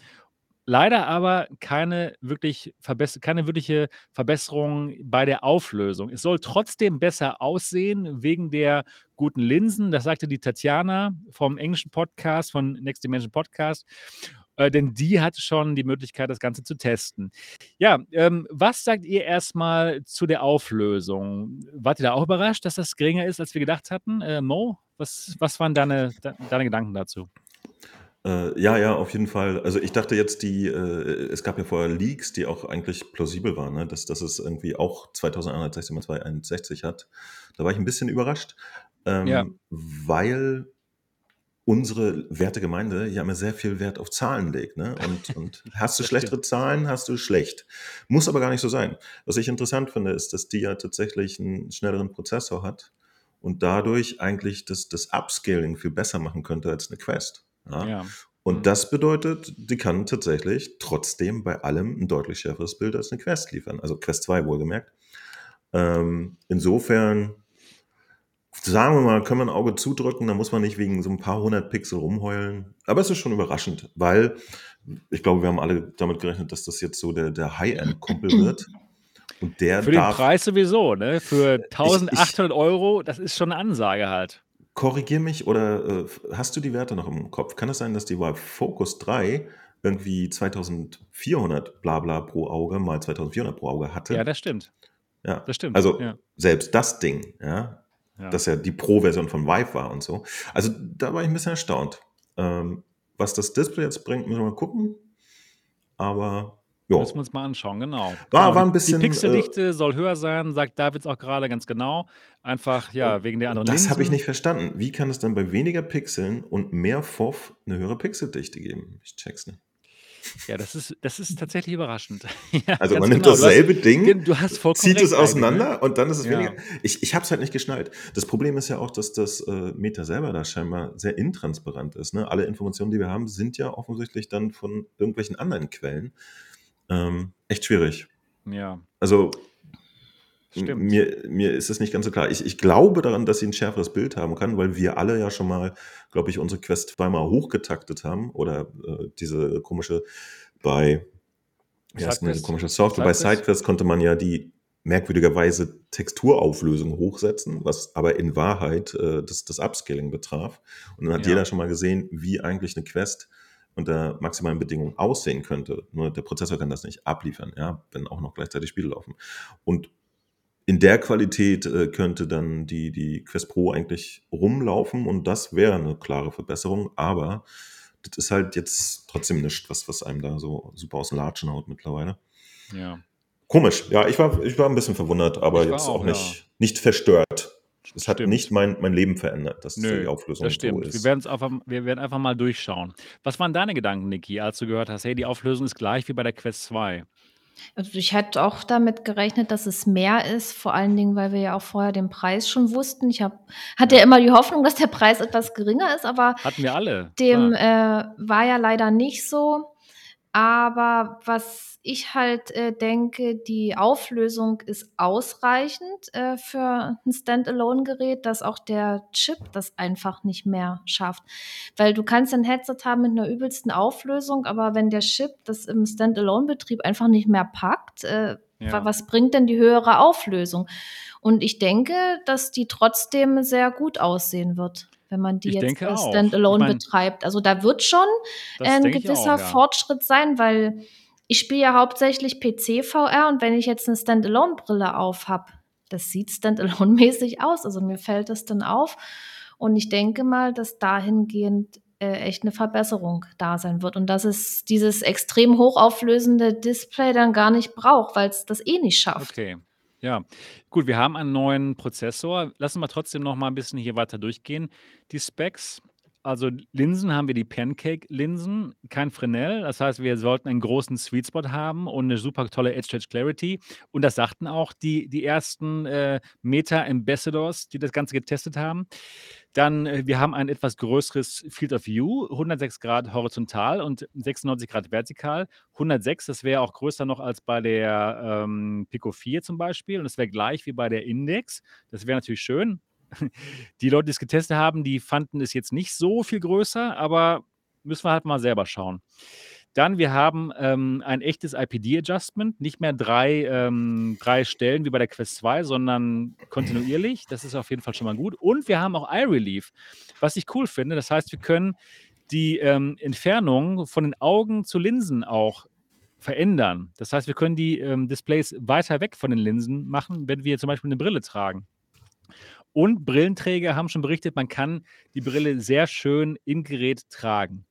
Leider aber keine wirklich keine wirkliche Verbesserung bei der Auflösung. Es soll trotzdem besser aussehen wegen der guten Linsen. Das sagte die Tatjana vom englischen Podcast, von Next Dimension Podcast, äh, denn die hatte schon die Möglichkeit, das Ganze zu testen. Ja, ähm, was sagt ihr erstmal zu der Auflösung? Wart ihr da auch überrascht, dass das geringer ist, als wir gedacht hatten? Äh, Mo, was was waren deine deine Gedanken dazu? Äh, ja, ja, auf jeden Fall. Also ich dachte jetzt, die, äh, es gab ja vorher Leaks, die auch eigentlich plausibel waren, ne? dass, dass es irgendwie auch 2160 mal 261 hat. Da war ich ein bisschen überrascht, ähm, Ja. weil unsere werte Gemeinde ja immer sehr viel Wert auf Zahlen legt. Ne? Und, und hast du schlechtere. Zahlen, hast du schlecht. Muss aber gar nicht so sein. Was ich interessant finde, ist, dass die ja tatsächlich einen schnelleren Prozessor hat und dadurch eigentlich das, das Upscaling viel besser machen könnte als eine Quest. Ja? Ja. Und das bedeutet, die kann tatsächlich trotzdem bei allem ein deutlich schärferes Bild als eine Quest liefern. Also Quest 2 wohlgemerkt. Ähm, insofern, sagen wir mal, können wir ein Auge zudrücken, da muss man nicht wegen so ein paar hundert Pixel rumheulen. Aber es ist schon überraschend, weil ich glaube, wir haben alle damit gerechnet, dass das jetzt so der, der High-End-Kumpel wird. Und der Für den darf, Preis sowieso, ne? Für ich, ich 1800 Euro, das ist schon eine Ansage halt. Korrigier mich oder äh, hast du die Werte noch im Kopf? Kann es sein, dass die Vive Focus 3 irgendwie 2400 bla bla pro Auge mal 2400 pro Auge Ja, hatte? das stimmt. Ja, Das stimmt. also Ja. selbst das Ding, ja, Ja. das ja die Pro-Version von Vive war und so. Also da war ich ein bisschen erstaunt. Ähm, was das Display jetzt bringt, müssen wir mal gucken. Aber ja, Müssen wir uns mal anschauen, genau. war, Genau, war die, ein die bisschen, äh, Pixeldichte soll höher sein, sagt Davids auch gerade ganz genau. Einfach, ja, und wegen der anderen das habe ich nicht verstanden. Wie kann es dann bei weniger Pixeln und mehr FOV eine höhere Pixeldichte geben? Ich check's nicht. Ja, das ist, das ist tatsächlich überraschend. ja, Also man nimmt genau. Du hast, dasselbe Ding, du hast zieht es ne? auseinander und dann ist es weniger. Ja. Ich, ich habe es halt nicht geschnallt. Das Problem ist ja auch, dass das äh, Meta selber da scheinbar sehr intransparent ist. Ne? Alle Informationen, die wir haben, sind ja offensichtlich dann von irgendwelchen anderen Quellen. Ähm, echt schwierig. Ja, Also stimmt. mir, mir ist es nicht ganz so klar. Ich, ich glaube daran, dass sie ein schärferes Bild haben kann, weil wir alle ja schon mal, glaube ich, unsere Quest zweimal hochgetaktet haben oder äh, diese komische bei denn diese Sidequest? komische Software? Bei Sidequest? Konnte man ja die merkwürdigerweise Texturauflösung hochsetzen, was aber in Wahrheit äh, das, das Upscaling betraf. Und dann hat Ja. jeder schon mal gesehen, wie eigentlich eine Quest unter maximalen Bedingungen aussehen könnte. Nur der Prozessor kann das nicht abliefern, ja, wenn auch noch gleichzeitig Spiele laufen. Und in der Qualität äh, könnte dann die, die Quest Pro eigentlich rumlaufen und das wäre eine klare Verbesserung, aber das ist halt jetzt trotzdem nichts, was, was einem da so super aus den Latschen haut mittlerweile. Ja. Komisch, ja, ich war, ich war ein bisschen verwundert, aber jetzt auch, auch ja. nicht, nicht verstört. Es hat Stimmt. nicht mein, mein Leben verändert, dass die Nö, Auflösung das so stimmt. Wir ist. werden, einfach, wir werden einfach mal durchschauen. Was waren deine Gedanken, Niki, als du gehört hast, hey, die Auflösung ist gleich wie bei der Quest 2? Also ich hätte auch damit gerechnet, dass es mehr ist, vor allen Dingen, weil wir ja auch vorher den Preis schon wussten. Ich hab, hatte ja Ja. immer die Hoffnung, dass der Preis etwas geringer ist, aber Hatten wir alle, dem klar. äh, war ja leider nicht so. Aber was ich halt äh, denke, die Auflösung ist ausreichend äh, für ein Standalone-Gerät, dass auch der Chip das einfach nicht mehr schafft. Weil du kannst ein Headset haben mit einer übelsten Auflösung, aber wenn der Chip das im Standalone-Betrieb einfach nicht mehr packt, äh, Ja. was bringt denn die höhere Auflösung? Und ich denke, dass die trotzdem sehr gut aussehen wird, wenn man die Ich jetzt äh, auch. Ich Standalone meine, betreibt. Also da wird schon ein gewisser auch, ja. Fortschritt sein, weil ich spiele ja hauptsächlich PC-VR und wenn ich jetzt eine Standalone-Brille auf habe, das sieht Standalone-mäßig aus. Also mir fällt das dann auf. Und ich denke mal, dass dahingehend äh, echt eine Verbesserung da sein wird und dass es dieses extrem hochauflösende Display dann gar nicht braucht, weil es das eh nicht schafft. Okay. Ja, gut, wir haben einen neuen Prozessor. Lassen wir trotzdem noch mal ein bisschen hier weiter durchgehen. Die Specs, Also Linsen haben wir die Pancake-Linsen, kein Fresnel. Das heißt, wir sollten einen großen Sweet Spot haben und eine super tolle Edge Stretch Clarity. Und das sagten auch die, die ersten äh, Meta-Ambassadors, die das Ganze getestet haben. Dann, äh, wir haben ein etwas größeres Field of View, 106 Grad horizontal und 96 Grad vertikal. 106, das wäre auch größer noch als bei der ähm, Pico 4 zum Beispiel. Und das wäre gleich wie bei der Index. Das wäre natürlich schön. Die Leute, die es getestet haben, die fanden es jetzt nicht so viel größer, aber müssen wir halt mal selber schauen. Dann, wir haben ähm, ein echtes IPD-Adjustment, nicht mehr drei, ähm, drei Stellen wie bei der Quest 2, sondern kontinuierlich. Das ist auf jeden Fall schon mal gut. Und wir haben auch Eye Relief, was ich cool finde. Das heißt, wir können die ähm, Entfernung von den Augen zu Linsen auch verändern. Das heißt, wir können die ähm, Displays weiter weg von den Linsen machen, wenn wir zum Beispiel eine Brille tragen. Und Brillenträger haben schon berichtet, man kann die Brille sehr schön im Gerät tragen.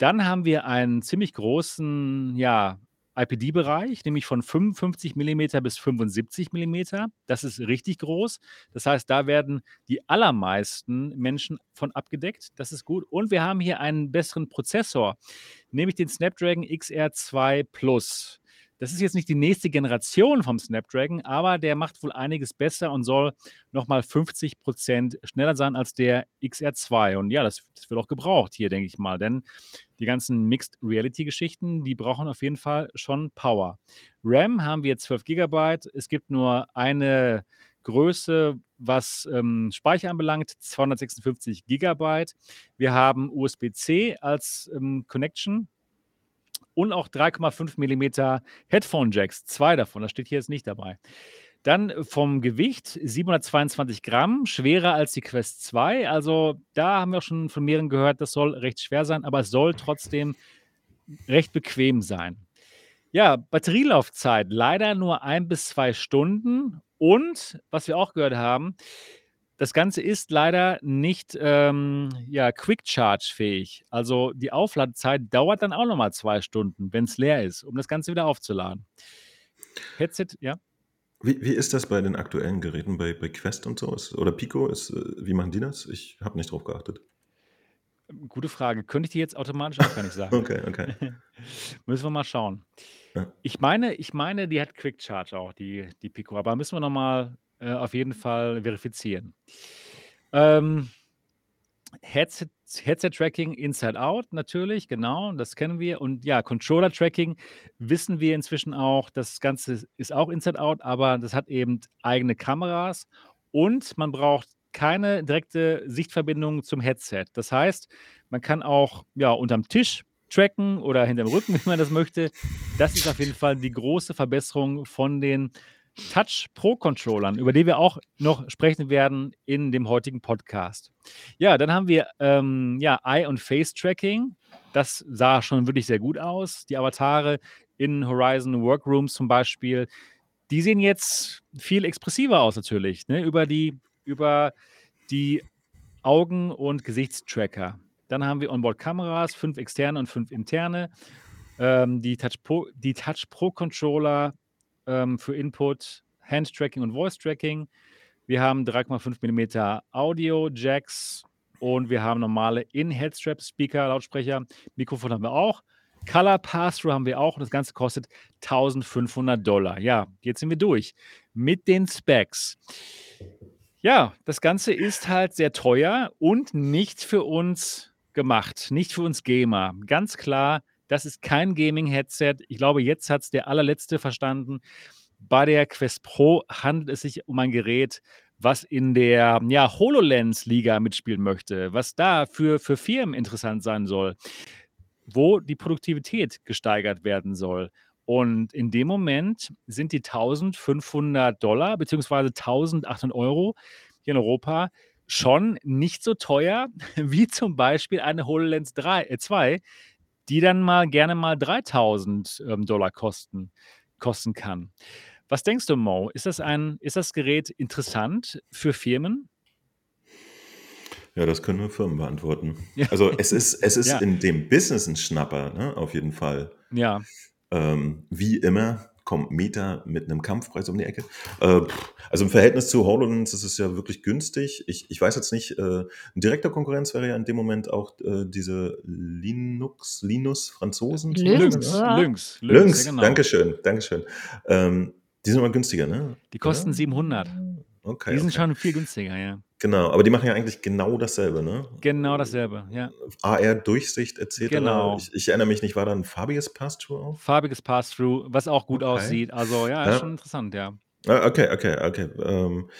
Dann haben wir einen ziemlich großen, ja, IPD-Bereich, nämlich von 55 mm bis 75 mm. Das ist richtig groß. Das heißt, da werden die allermeisten Menschen von abgedeckt. Das ist gut. Und wir haben hier einen besseren Prozessor, nämlich den Snapdragon XR2 Plus. Das ist jetzt nicht die nächste Generation vom Snapdragon, aber der macht wohl einiges besser und soll nochmal 50 Prozent schneller sein als der XR2. Und ja, das, das wird auch gebraucht hier, denke ich mal, denn die ganzen Mixed Reality Geschichten, die brauchen auf jeden Fall schon Power. RAM haben wir 12 GB. Es gibt nur eine Größe, was ähm, Speicher anbelangt, 256 GB. Wir haben USB-C als ähm, Connection und auch 3,5 mm Headphone Jacks, zwei davon, das steht hier jetzt nicht dabei. Dann vom Gewicht 722 Gramm, schwerer als die Quest 2. Also da haben wir auch schon von mehreren gehört, das soll recht schwer sein, aber es soll trotzdem recht bequem sein. Ja, Batterielaufzeit leider nur ein bis zwei Stunden. Und was wir auch gehört haben, das Ganze ist leider nicht ähm, ja, Quick Charge fähig. Also die Aufladezeit dauert dann auch nochmal zwei Stunden, wenn es leer ist, um das Ganze wieder aufzuladen. Headset, ja. Wie, wie ist das bei den aktuellen Geräten, bei, bei Quest und so? Ist, oder Pico? Ist, äh, wie machen die das? Ich habe nicht drauf geachtet. Gute Frage. Könnte ich dir jetzt automatisch auch gar nicht sagen. okay, okay. müssen wir mal schauen. Ja. Ich meine, ich meine, die hat Quick Charge auch, die, die Pico, aber müssen wir nochmal äh, auf jeden Fall verifizieren. Ähm, Headset, Headset-Tracking Inside-Out natürlich, genau, das kennen wir. Und ja, Controller-Tracking wissen wir inzwischen auch. Das Ganze ist auch Inside-Out, aber das hat eben eigene Kameras und man braucht keine direkte Sichtverbindung zum Headset. Das heißt, man kann auch ja, unterm Tisch tracken oder hinterm Rücken, wenn man das möchte. Das ist auf jeden Fall die große Verbesserung von den Touch Pro Controllern, über die wir auch noch sprechen werden in dem heutigen Podcast. Ja, dann haben wir ähm, ja, Eye- und Face-Tracking. Das sah schon wirklich sehr gut aus. Die Avatare in Horizon Workrooms zum Beispiel, die sehen jetzt viel expressiver aus natürlich, ne? über, die, über die Augen- und Gesichtstracker. Dann haben wir Onboard-Kameras, fünf externe und fünf interne. Ähm, die Touch Pro, die Touch Pro Controller ähm, für Input, Hand-Tracking und Voice-Tracking. Wir haben 3,5 mm Audio-Jacks und wir haben normale In-Headstrap-Speaker, Lautsprecher. Mikrofon haben wir auch. Color Pass-Through haben wir auch und das Ganze kostet 1500 Dollar. Ja, jetzt sind wir durch mit den Specs. Ja, das Ganze ist halt sehr teuer und nicht für uns gemacht, nicht für uns Gamer. Ganz klar, das ist kein Gaming-Headset. Ich glaube, jetzt hat es der allerletzte verstanden. Bei der Quest Pro handelt es sich um ein Gerät, was in der ja, HoloLens-Liga mitspielen möchte, was da für, für Firmen interessant sein soll, wo die Produktivität gesteigert werden soll. Und in dem Moment sind die 1500 Dollar bzw. 1800 Euro hier in Europa schon nicht so teuer wie zum Beispiel eine HoloLens 3, äh 2, die dann mal gerne mal 3000 ähm, Dollar kosten, kosten kann. Was denkst du, Mo? Ist das, ein, ist das Gerät interessant für Firmen? Ja, das können nur Firmen beantworten. Ja. Also es ist, es ist ja. in dem Business ein Schnapper, ne? auf jeden Fall. Ja. Ähm, wie immer kommt Meta mit einem Kampfpreis um die Ecke. Äh, also im Verhältnis zu HoloLens ist es ja wirklich günstig. Ich, ich weiß jetzt nicht, äh, ein direkter Konkurrenz wäre ja in dem Moment auch äh, diese Linux, Linus Franzosen. Lynx, Lynx, oder? Lynx, Lynx, ja, genau. Dankeschön, Dankeschön. Ähm, die sind aber günstiger, ne? Die kosten Oder? 700. Okay, Die sind okay. schon viel günstiger, ja. Genau, aber die machen ja eigentlich genau dasselbe, ne? Genau dasselbe, ja. AR-Durchsicht etc. Genau. Ich, ich erinnere mich nicht, war da ein farbiges Pass-Through auf? Farbiges Pass-Through, was auch gut Okay. aussieht. Also ja, Ja. ist schon interessant, ja. Ah, Okay, okay, okay. Ähm,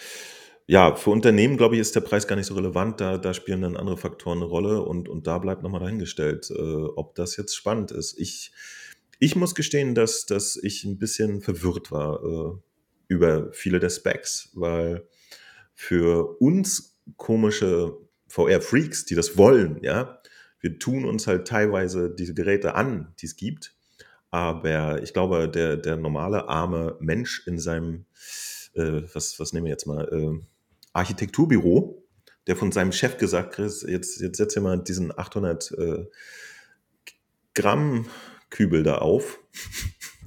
ja, für Unternehmen, glaube ich, ist der Preis gar nicht so relevant. Da, da spielen dann andere Faktoren eine Rolle und, und da bleibt nochmal dahingestellt, äh, ob das jetzt spannend ist. Ich, ich muss gestehen, dass, dass ich ein bisschen verwirrt war äh, über viele der Specs, weil für uns komische VR-Freaks, die das wollen, ja, wir tun uns halt teilweise diese Geräte an, die es gibt. Aber ich glaube, der, der normale arme Mensch in seinem, äh, was, was nehmen wir jetzt mal, äh, Architekturbüro, der von seinem Chef gesagt kriegt, jetzt, jetzt setz dir mal diesen 800 äh, Gramm Kübel da auf.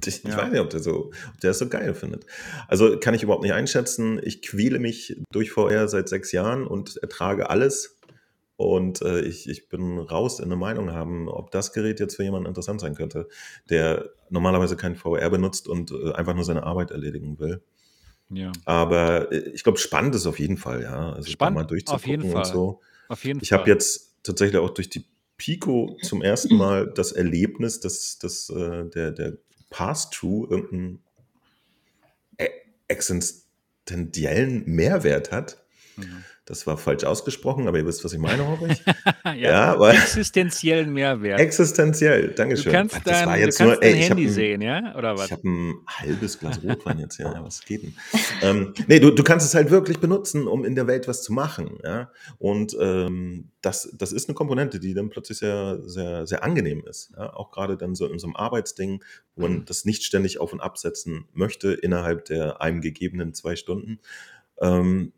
Ich, ich Ja. weiß nicht, ob der, so, ob der das so geil findet. Also kann ich überhaupt nicht einschätzen. Ich quäle mich durch VR seit sechs Jahren und ertrage alles. Und äh, ich, ich bin raus in eine Meinung haben, ob das Gerät jetzt für jemanden interessant sein könnte, der normalerweise kein VR benutzt und äh, einfach nur seine Arbeit erledigen will. ja. Aber äh, ich glaube, spannend ist auf jeden Fall, ja. Also Spannend, mal auf durchzugucken und Fall. so. Auf jeden Ich Fall. habe jetzt tatsächlich auch durch die Pico zum ersten Mal das Erlebnis, dass, dass äh, der, der Pass-Through irgendeinen e- existenziellen Mehrwert hat. Mhm. Das war falsch ausgesprochen, aber ihr wisst, was ich meine, hoffe ich. ja, ja, weil existenziellen Mehrwert. existenziell, Du Dankeschön. kannst das dein, du kannst nur, ey, habe Handy ein, sehen, ja? Oder was? ich hab ein halbes Glas Rotwein jetzt hier. Ja, was geht denn? ähm, nee, du, du kannst es halt wirklich benutzen, um in der Welt was zu machen. Ja? Und ähm, das, das ist eine Komponente, die dann plötzlich sehr, sehr, sehr angenehm ist. Ja? Auch gerade dann so in so einem Arbeitsding, wo man das nicht ständig auf und absetzen möchte innerhalb der einem gegebenen zwei Stunden. Ähm,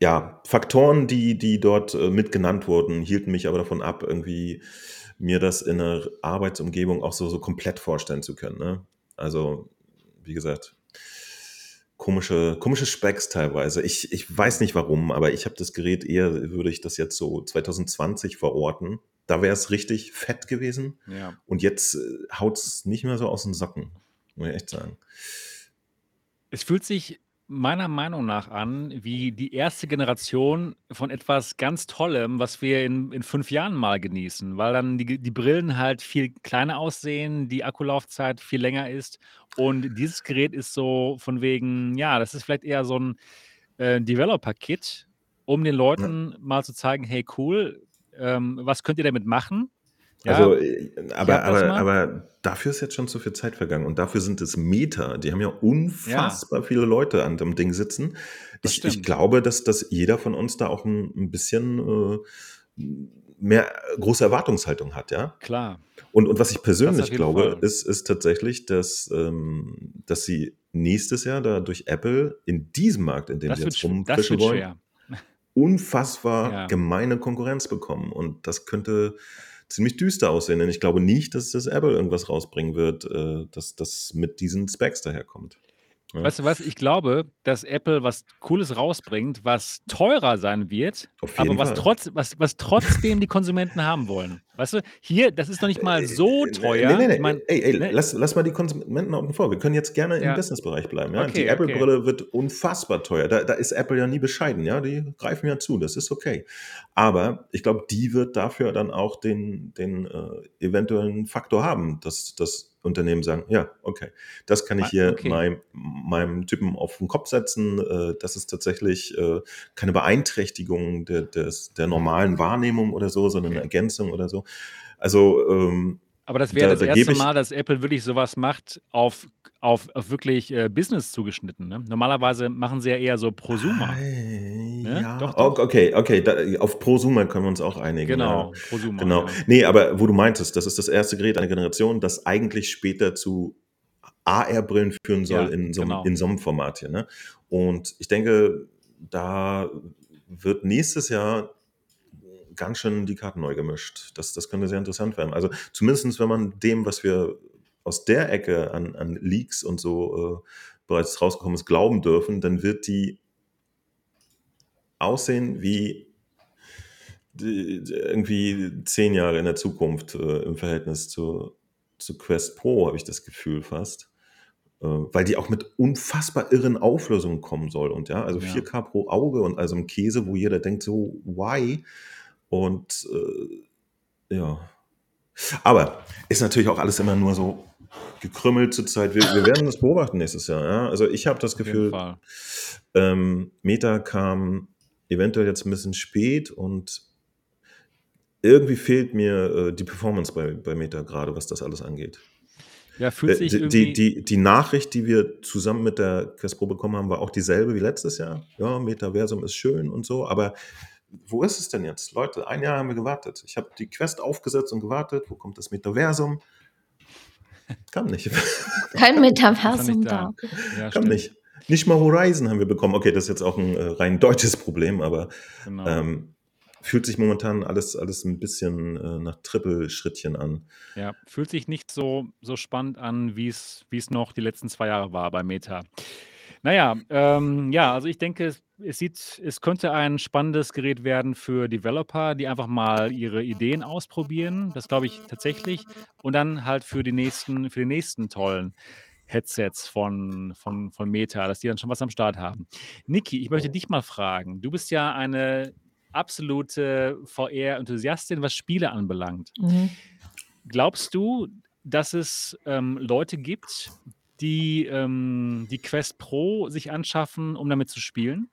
ja, Faktoren, die, die dort äh, mit genannt wurden, hielten mich aber davon ab, irgendwie mir das in einer Arbeitsumgebung auch so, so komplett vorstellen zu können. Ne? Also, wie gesagt, komische, komische Specs teilweise. Ich, ich weiß nicht warum, aber ich habe das Gerät eher, würde ich das jetzt so 2020 verorten. Da wäre es richtig fett gewesen. Ja. Und jetzt haut es nicht mehr so aus den Socken, muss ich echt sagen. Es fühlt sich meiner Meinung nach an wie die erste Generation von etwas ganz Tollem, was wir in, in fünf Jahren mal genießen, weil dann die, die Brillen halt viel kleiner aussehen, die Akkulaufzeit viel länger ist und dieses Gerät ist so von wegen, ja, das ist vielleicht eher so ein äh, Developer-Kit, um den Leuten mal zu zeigen, hey cool, ähm, was könnt ihr damit machen? Ja, Also, äh, aber, aber, aber dafür ist jetzt schon zu viel Zeit vergangen. Und dafür sind es Meter. Die haben ja unfassbar viele Leute an dem Ding sitzen. Ich, ich glaube, dass, dass jeder von uns da auch ein, ein bisschen äh, mehr große Erwartungshaltung hat, ja. klar. Und, und was ich persönlich glaube, Fall. ist, ist tatsächlich, dass, ähm, dass sie nächstes Jahr da durch Apple in diesem Markt, in dem Das sie jetzt rumfischen wollen, schwer. unfassbar Ja. gemeine Konkurrenz bekommen. Und das könnte ziemlich düster aussehen, denn ich glaube nicht, dass das Apple irgendwas rausbringen wird, äh, dass das mit diesen Specs daherkommt. Ja. Weißt du was? Ich glaube, dass Apple was Cooles rausbringt, was teurer sein wird, aber was, trotz, was, was trotzdem die Konsumenten haben wollen. Weißt du, hier, das ist noch nicht mal Äh, so äh, teuer. Nee, nee, nee. Ich meine, ey, ey, ne? lass, lass mal die Konsumenten außen vor. Wir können jetzt gerne im Ja. Businessbereich bleiben. Ja? die Okay, okay. Apple-Brille wird unfassbar teuer. Da, da ist Apple ja nie bescheiden. Ja? Die greifen ja zu. Das ist okay. Aber ich glaube, die wird dafür dann auch den, den äh, eventuellen Faktor haben, dass das Unternehmen sagen, ja, okay, das kann ich Ma- hier okay. meinem, meinem Typen auf den Kopf setzen. Äh, das ist tatsächlich äh, keine Beeinträchtigung der, des, der normalen Wahrnehmung oder so, sondern eine. Ergänzung oder so. Also ähm, Aber das wäre da, das da erste Mal, dass Apple wirklich sowas macht auf, auf, auf wirklich äh, Business zugeschnitten. Ne? Normalerweise machen sie ja eher so Prosumer. Ei, Ne? ja, Doch, doch. okay, okay, da, auf Prosumer können wir uns auch einigen, ja. Genau, Prosumer, Genau. ja. Nee, aber wo du meintest, das ist das erste Gerät einer Generation, das eigentlich später zu AR-Brillen führen soll Ja, in so, einem- genau. in so einem Format hier. Ne? Und ich denke, da wird nächstes Jahr ganz schön die Karten neu gemischt. Das, das könnte sehr interessant werden. Also zumindest, wenn man dem, was wir aus der Ecke an, an Leaks und so äh, bereits rausgekommen ist, glauben dürfen, dann wird die aussehen wie die, irgendwie zehn Jahre in der Zukunft äh, im Verhältnis zu, zu Quest Pro, habe ich das Gefühl fast. Äh, weil die auch mit unfassbar irren Auflösungen kommen soll. Und ja, also Ja. 4K pro Auge und also ein Käse, wo jeder denkt, so, why? Und äh, ja. Aber ist natürlich auch alles immer nur so gekrümmelt zur Zeit. Wir, wir werden das beobachten nächstes Jahr. Ja? Also ich habe das Gefühl, ähm, Meta kam eventuell jetzt ein bisschen spät und irgendwie fehlt mir äh, die Performance bei, bei Meta gerade, was das alles angeht. Ja, fühlt Äh, sich Die, irgendwie. die, die, die Nachricht, die wir zusammen mit der Quest Pro bekommen haben, war auch dieselbe wie letztes Jahr. Ja, Metaversum ist schön und so, aber wo ist es denn jetzt? Leute, ein Jahr haben wir gewartet. Ich habe die Quest aufgesetzt und gewartet. Wo kommt das Metaversum? Kam nicht. Kein Metaversum da. Ja, Kam nicht. Nicht mal Horizon haben wir bekommen. Okay, das ist jetzt auch ein äh, rein deutsches Problem, aber Genau. ähm, fühlt sich momentan alles, alles ein bisschen äh, nach Trippelschrittchen an. Ja, fühlt sich nicht so, so spannend an, wie es wie es noch die letzten zwei Jahre war bei Meta. Naja, ähm, ja, also ich denke, es, sieht, es könnte ein spannendes Gerät werden für Developer, die einfach mal ihre Ideen ausprobieren. Das glaube ich tatsächlich. Und dann halt für die nächsten, für die nächsten tollen Headsets von, von, von Meta, dass die dann schon was am Start haben. Niki, ich möchte dich mal fragen. Du bist ja eine absolute VR-Enthusiastin, was Spiele anbelangt. Mhm. Glaubst du, dass es ähm, Leute gibt, die ähm, die Quest Pro sich anschaffen, um damit zu spielen?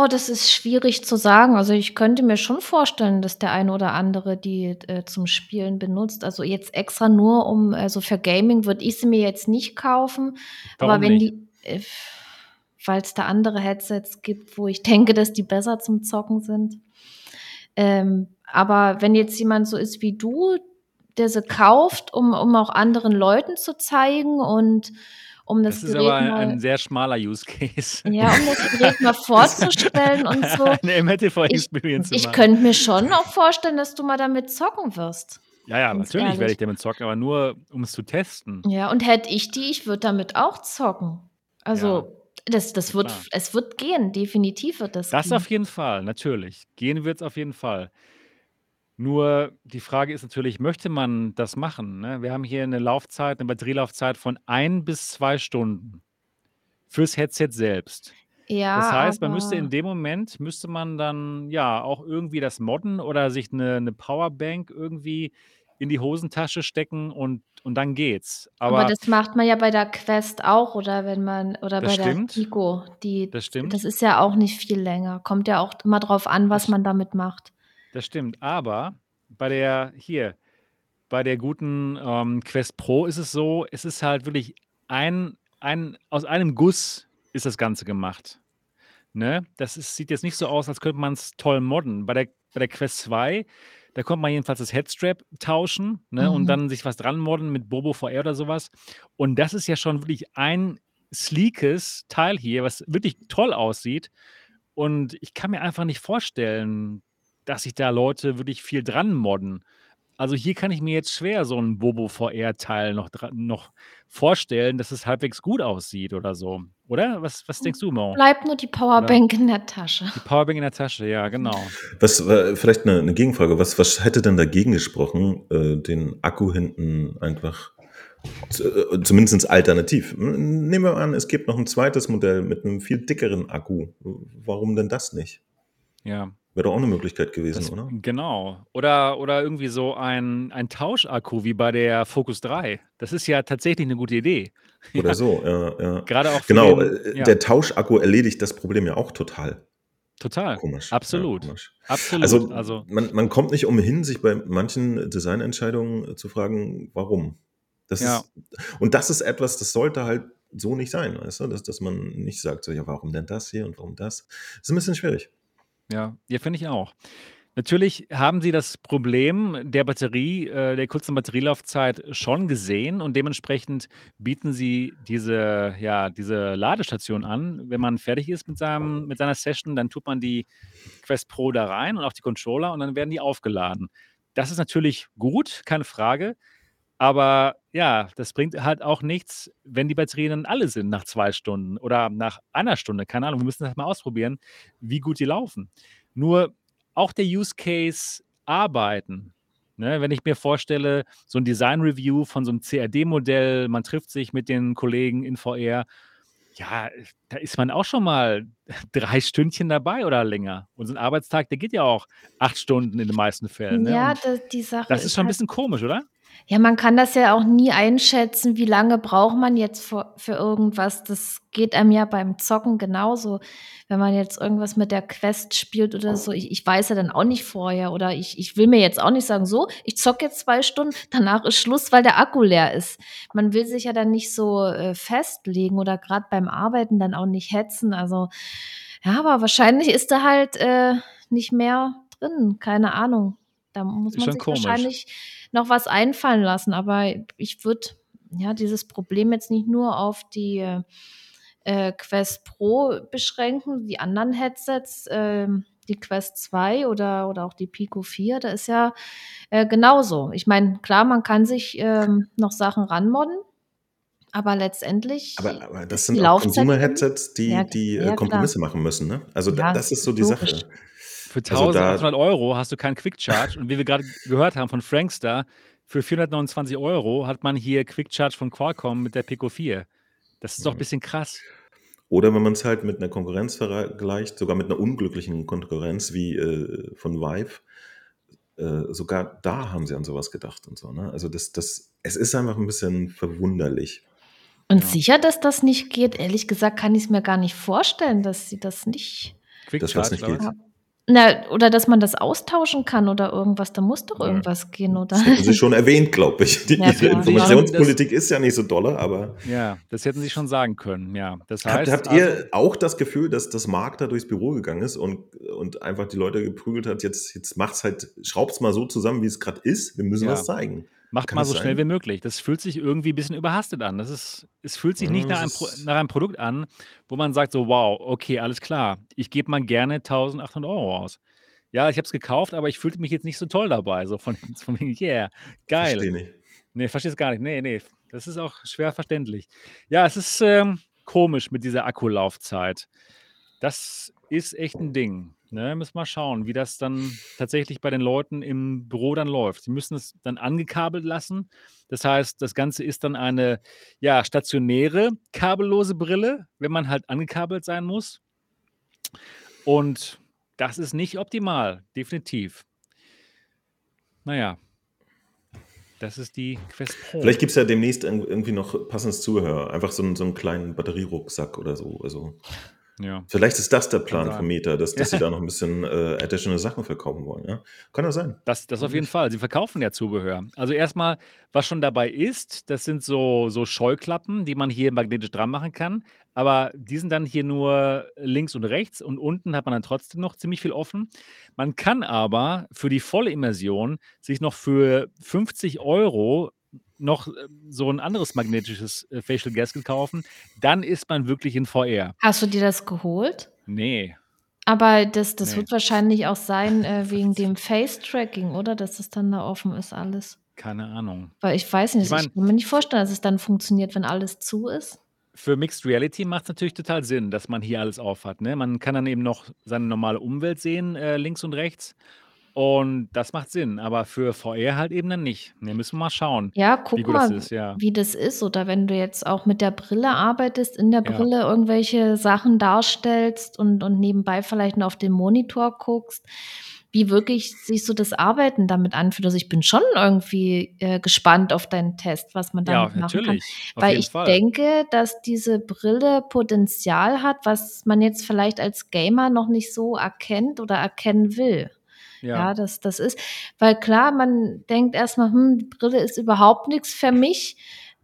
Oh, das ist schwierig zu sagen. Also ich könnte mir schon vorstellen, dass der eine oder andere die äh, zum Spielen benutzt. Also jetzt extra nur um, also für Gaming würde ich sie mir jetzt nicht kaufen. Aber Warum wenn nicht? die, äh, weil es da andere Headsets gibt, wo ich denke, dass die besser zum Zocken sind. Ähm, aber wenn jetzt jemand so ist wie du, der sie kauft, um, um auch anderen Leuten zu zeigen und um das, Das ist Gerät aber ein, ein sehr schmaler Use Case. ja, um das Gerät mal vorzustellen und so. eine Ich, MTV-Experience zu ich machen. könnte mir schon auch vorstellen, dass du mal damit zocken wirst. Ja, ja, Ganz natürlich werde ehrlich. ich damit zocken, aber nur um es zu testen. Ja, und hätte ich die, ich würde damit auch zocken. Ja, Also, das, das wird, klar. es wird gehen, definitiv wird das Das gehen. auf jeden Fall, natürlich. Gehen wird es auf jeden Fall. Nur die Frage ist natürlich, möchte man das machen? Ne? Wir haben hier eine Laufzeit, eine Batterielaufzeit von ein bis zwei Stunden fürs Headset selbst. Das Ja, heißt, man müsste in aber dem Moment, müsste man dann ja auch irgendwie das modden oder sich eine, eine Powerbank irgendwie in die Hosentasche stecken und, und dann geht's. aber Aber das macht man ja bei der Quest auch oder wenn man oder das bei der stimmt, Pico, die das das stimmt, ist ja auch nicht viel länger. Kommt ja auch immer drauf an, was das, man damit macht. Das stimmt. Aber bei der, hier, bei der guten ähm, Quest Pro ist es so, es ist halt wirklich ein, ein, aus einem Guss ist das Ganze gemacht. Ne? Das ist, sieht jetzt nicht so aus, als könnte man es toll modden. Bei der, bei der Quest 2, da konnte man jedenfalls das Headstrap tauschen ne? und Mhm. dann sich was dran modden mit Bobo VR oder sowas. Und das ist ja schon wirklich ein sleekes Teil hier, was wirklich toll aussieht. Und ich kann mir einfach nicht vorstellen, dass sich da Leute wirklich viel dran modden. Also hier kann ich mir jetzt schwer so ein Bobo VR-Teil noch, noch vorstellen, dass es halbwegs gut aussieht oder so. Oder? Was, was denkst du, Mo? Bleibt nur die Oder Powerbank in der Tasche. die Powerbank in der Tasche, ja, genau. Was, äh, vielleicht eine, eine Gegenfrage. Was, was hätte denn dagegen gesprochen, äh, den Akku hinten einfach, äh, zumindest alternativ? Nehmen wir an, es gibt noch ein zweites Modell mit einem viel dickeren Akku. Warum denn das nicht? Ja. Wäre doch auch eine Möglichkeit gewesen, Das, oder? genau. Oder, oder irgendwie so ein, ein Tauschakku wie bei der Focus 3. Das ist ja tatsächlich eine gute Idee. Oder Ja. so, ja, ja. Gerade auch für Genau, den, äh, ja, der Tauschakku erledigt das Problem ja auch total. total. Komisch, ja, Absolut. komisch. Absolut. Also Also, man, man kommt nicht umhin, sich bei manchen Designentscheidungen zu fragen, warum. Das ja, ist, und das ist etwas, das sollte halt so nicht sein, weißt du? Dass, dass man nicht sagt, so, ja, warum denn das hier und warum das? Das ist ein bisschen schwierig. Ja, ja, finde ich auch. Natürlich haben sie das Problem der Batterie, äh, der kurzen Batterielaufzeit schon gesehen und dementsprechend bieten sie diese, ja, diese Ladestation an. Wenn man fertig ist mit, seinem, mit seiner Session, dann tut man die Quest Pro da rein und auch die Controller und dann werden die aufgeladen. Das ist natürlich gut, keine Frage. Aber ja, das bringt halt auch nichts, wenn die Batterien dann alle sind nach 2 Stunden oder nach einer Stunde. Keine Ahnung, wir müssen das mal ausprobieren, wie gut die laufen. Nur auch der Use Case Arbeiten, ne? Wenn ich mir vorstelle, so 'n Design Review von so 'nem CAD-Modell, man trifft sich mit den Kollegen in VR. Ja, da ist man auch schon mal 3 Stündchen dabei oder länger. Und so 'n Arbeitstag, der geht ja auch 8 Stunden in den meisten Fällen, ne? Ja, Und da die Sache das ist ist schon halt bisschen komisch, oder? Ja, man kann das ja auch nie einschätzen, wie lange braucht man jetzt vor für irgendwas. Das geht einem ja beim Zocken genauso. Wenn man jetzt irgendwas mit der Quest spielt oder so, ich ich weiß ja dann auch nicht vorher oder ich ich will mir jetzt auch nicht sagen: „So, ich zocke jetzt 2 Stunden, danach ist Schluss, weil der Akku leer ist.“ Man will sich ja dann nicht so, äh, festlegen oder grad beim Arbeiten dann auch nicht hetzen. Also, ja, aber wahrscheinlich ist da halt, äh, nicht mehr drin, keine Ahnung. Da muss man sich komisch. wahrscheinlich noch was einfallen lassen. Aber ich würde, ja, dieses Problem jetzt nicht nur auf die, äh, Quest Pro beschränken. Die anderen Headsets, ähm, die Quest 2 oder oder auch die Pico 4, da ist ja, äh, genauso. Ich meine, klar, man kann sich, ähm, noch Sachen ranmodden, aber letztendlich Aber aber das sind auch Consumer-Headsets, ja, die g die, äh, ja klar. Kompromisse machen müssen, ne? Also, da Ja, das ist so die logisch. Sache. Für Also, da 1.800 € hast du keinen Quick Charge und wie wir grade gehört haben von Frankstar, für 429 € hat man hier Quick Charge von Qualcomm mit der Pico 4. Das ist doch Mhm. bisschen krass. Oder wenn man's halt mit 'ner Konkurrenz vergleicht, sogar mit 'ner unglücklichen Konkurrenz wie, äh, von Vive, äh, sogar da haben sie an so was gedacht und so, ne? Also, das das es ist einfach 'n bisschen verwunderlich. Und Ja. sicher, dass das nicht geht? Ehrlich gesagt kann ich's mir gar nicht vorstellen, dass sie das nicht Quick was Charge nicht geht? Was? Na, oder dass man das austauschen kann oder irgendwas. Da muss doch irgendwas gehen, oder? Das hätten sie schon erwähnt, glaube ich. Die Ja ihre das Informationspolitik ist ja nicht so dolle, aber Ja, das hätten sie schon sagen können, ja. Das Habt heißt habt also ihr auch das Gefühl, dass dass Mark da durchs Büro gegangen ist und und einfach die Leute geprügelt hat: „Jetzt jetzt macht's halt schraubt's mal so zusammen, wie's grad ist. Wir müssen was Ja. zeigen.“ Macht Kann mal das so schnell wie sein? möglich. Das fühlt sich irgendwie bisschen überhastet an. Das ist es fühlt sich nicht nach das einem Pro ist nach einem Produkt an, wo man sagt so: „Wow, okay, alles klar. Ich gebe mal gerne 1.800 € aus. Ja, ich habe es gekauft, aber ich fühlte mich jetzt nicht so toll dabei.“ So von von wegen: „Yeah, geil.“ Verstehe nicht. Ne, verstehst gar nicht. Ne, ne, das ist auch schwer verständlich. Ja, es ist, ähm, komisch mit dieser Akkulaufzeit. Das ist echt 'n Ding, ne? Müssen wir schauen, wie das dann tatsächlich bei den Leuten im Büro dann läuft. Sie müssen es dann angekabelt lassen. Das heißt, das Ganze ist dann eine, ja, stationäre kabellose Brille, wenn man halt angekabelt sein muss. Und das ist nicht optimal, definitiv. Na ja. Das ist die Quest Pro. Vielleicht gibt's ja demnächst irgend irgendwie noch passendes Zubehör. Einfach so 'n so 'n kleinen Batterierucksack oder so. Also, Ja. vielleicht ist das der Plan von. Meta, dass dass sie da noch 'n bisschen, äh, additional Sachen verkaufen wollen, ja? Kann ja sein. Das das auf jeden? Fall. Sie verkaufen ja Zubehör. Also, erst mal, was schon dabei ist, das sind so so Scheuklappen, die man hier magnetisch dran machen kann. Aber die sind dann hier nur links und rechts und unten hat man dann trotzdem noch ziemlich viel offen. Man kann aber für die volle Immersion sich noch für 50 € noch, ähm, so 'n anderes magnetisches, äh, Facial Gasket kaufen. Dann ist man wirklich in VR. Hast du dir das geholt? Ne. Aber das das Ne. wird wahrscheinlich auch sein, äh, wegen dem Face Tracking, oder? Dass das dann da offen ist alles. Keine Ahnung. Weil ich weiß Ich nicht, ich meine kann mir nicht vorstellen, dass es dann funktioniert, wenn alles zu ist. Für Mixed Reality macht's natürlich total Sinn, dass man hier alles auf hat, ne? Man kann dann eben noch seine normale Umwelt sehen, äh, links und rechts. Und das macht Sinn, aber für VR halt eben dann nicht. Ne, müssen wir mal schauen, Ja, wie guck gut das mal, ist, ja. wie das ist oder wenn du jetzt auch mit der Brille arbeitest, in der Ja. Brille irgendwelche Sachen darstellst und und nebenbei vielleicht noch auf den Monitor guckst, wie wirklich sich so das Arbeiten damit anfühlt. Also, ich bin schon irgendwie, äh, gespannt auf deinen Test, was man Ja, damit machen kann. natürlich, auf Weil jeden ich Fall. denke, dass diese Brille Potenzial hat, was man jetzt vielleicht als Gamer noch nicht so erkennt oder erkennen will. Ja. Ja, das das ist weil klar, man denkt erst mal: „Hm, die Brille ist überhaupt nix für mich.“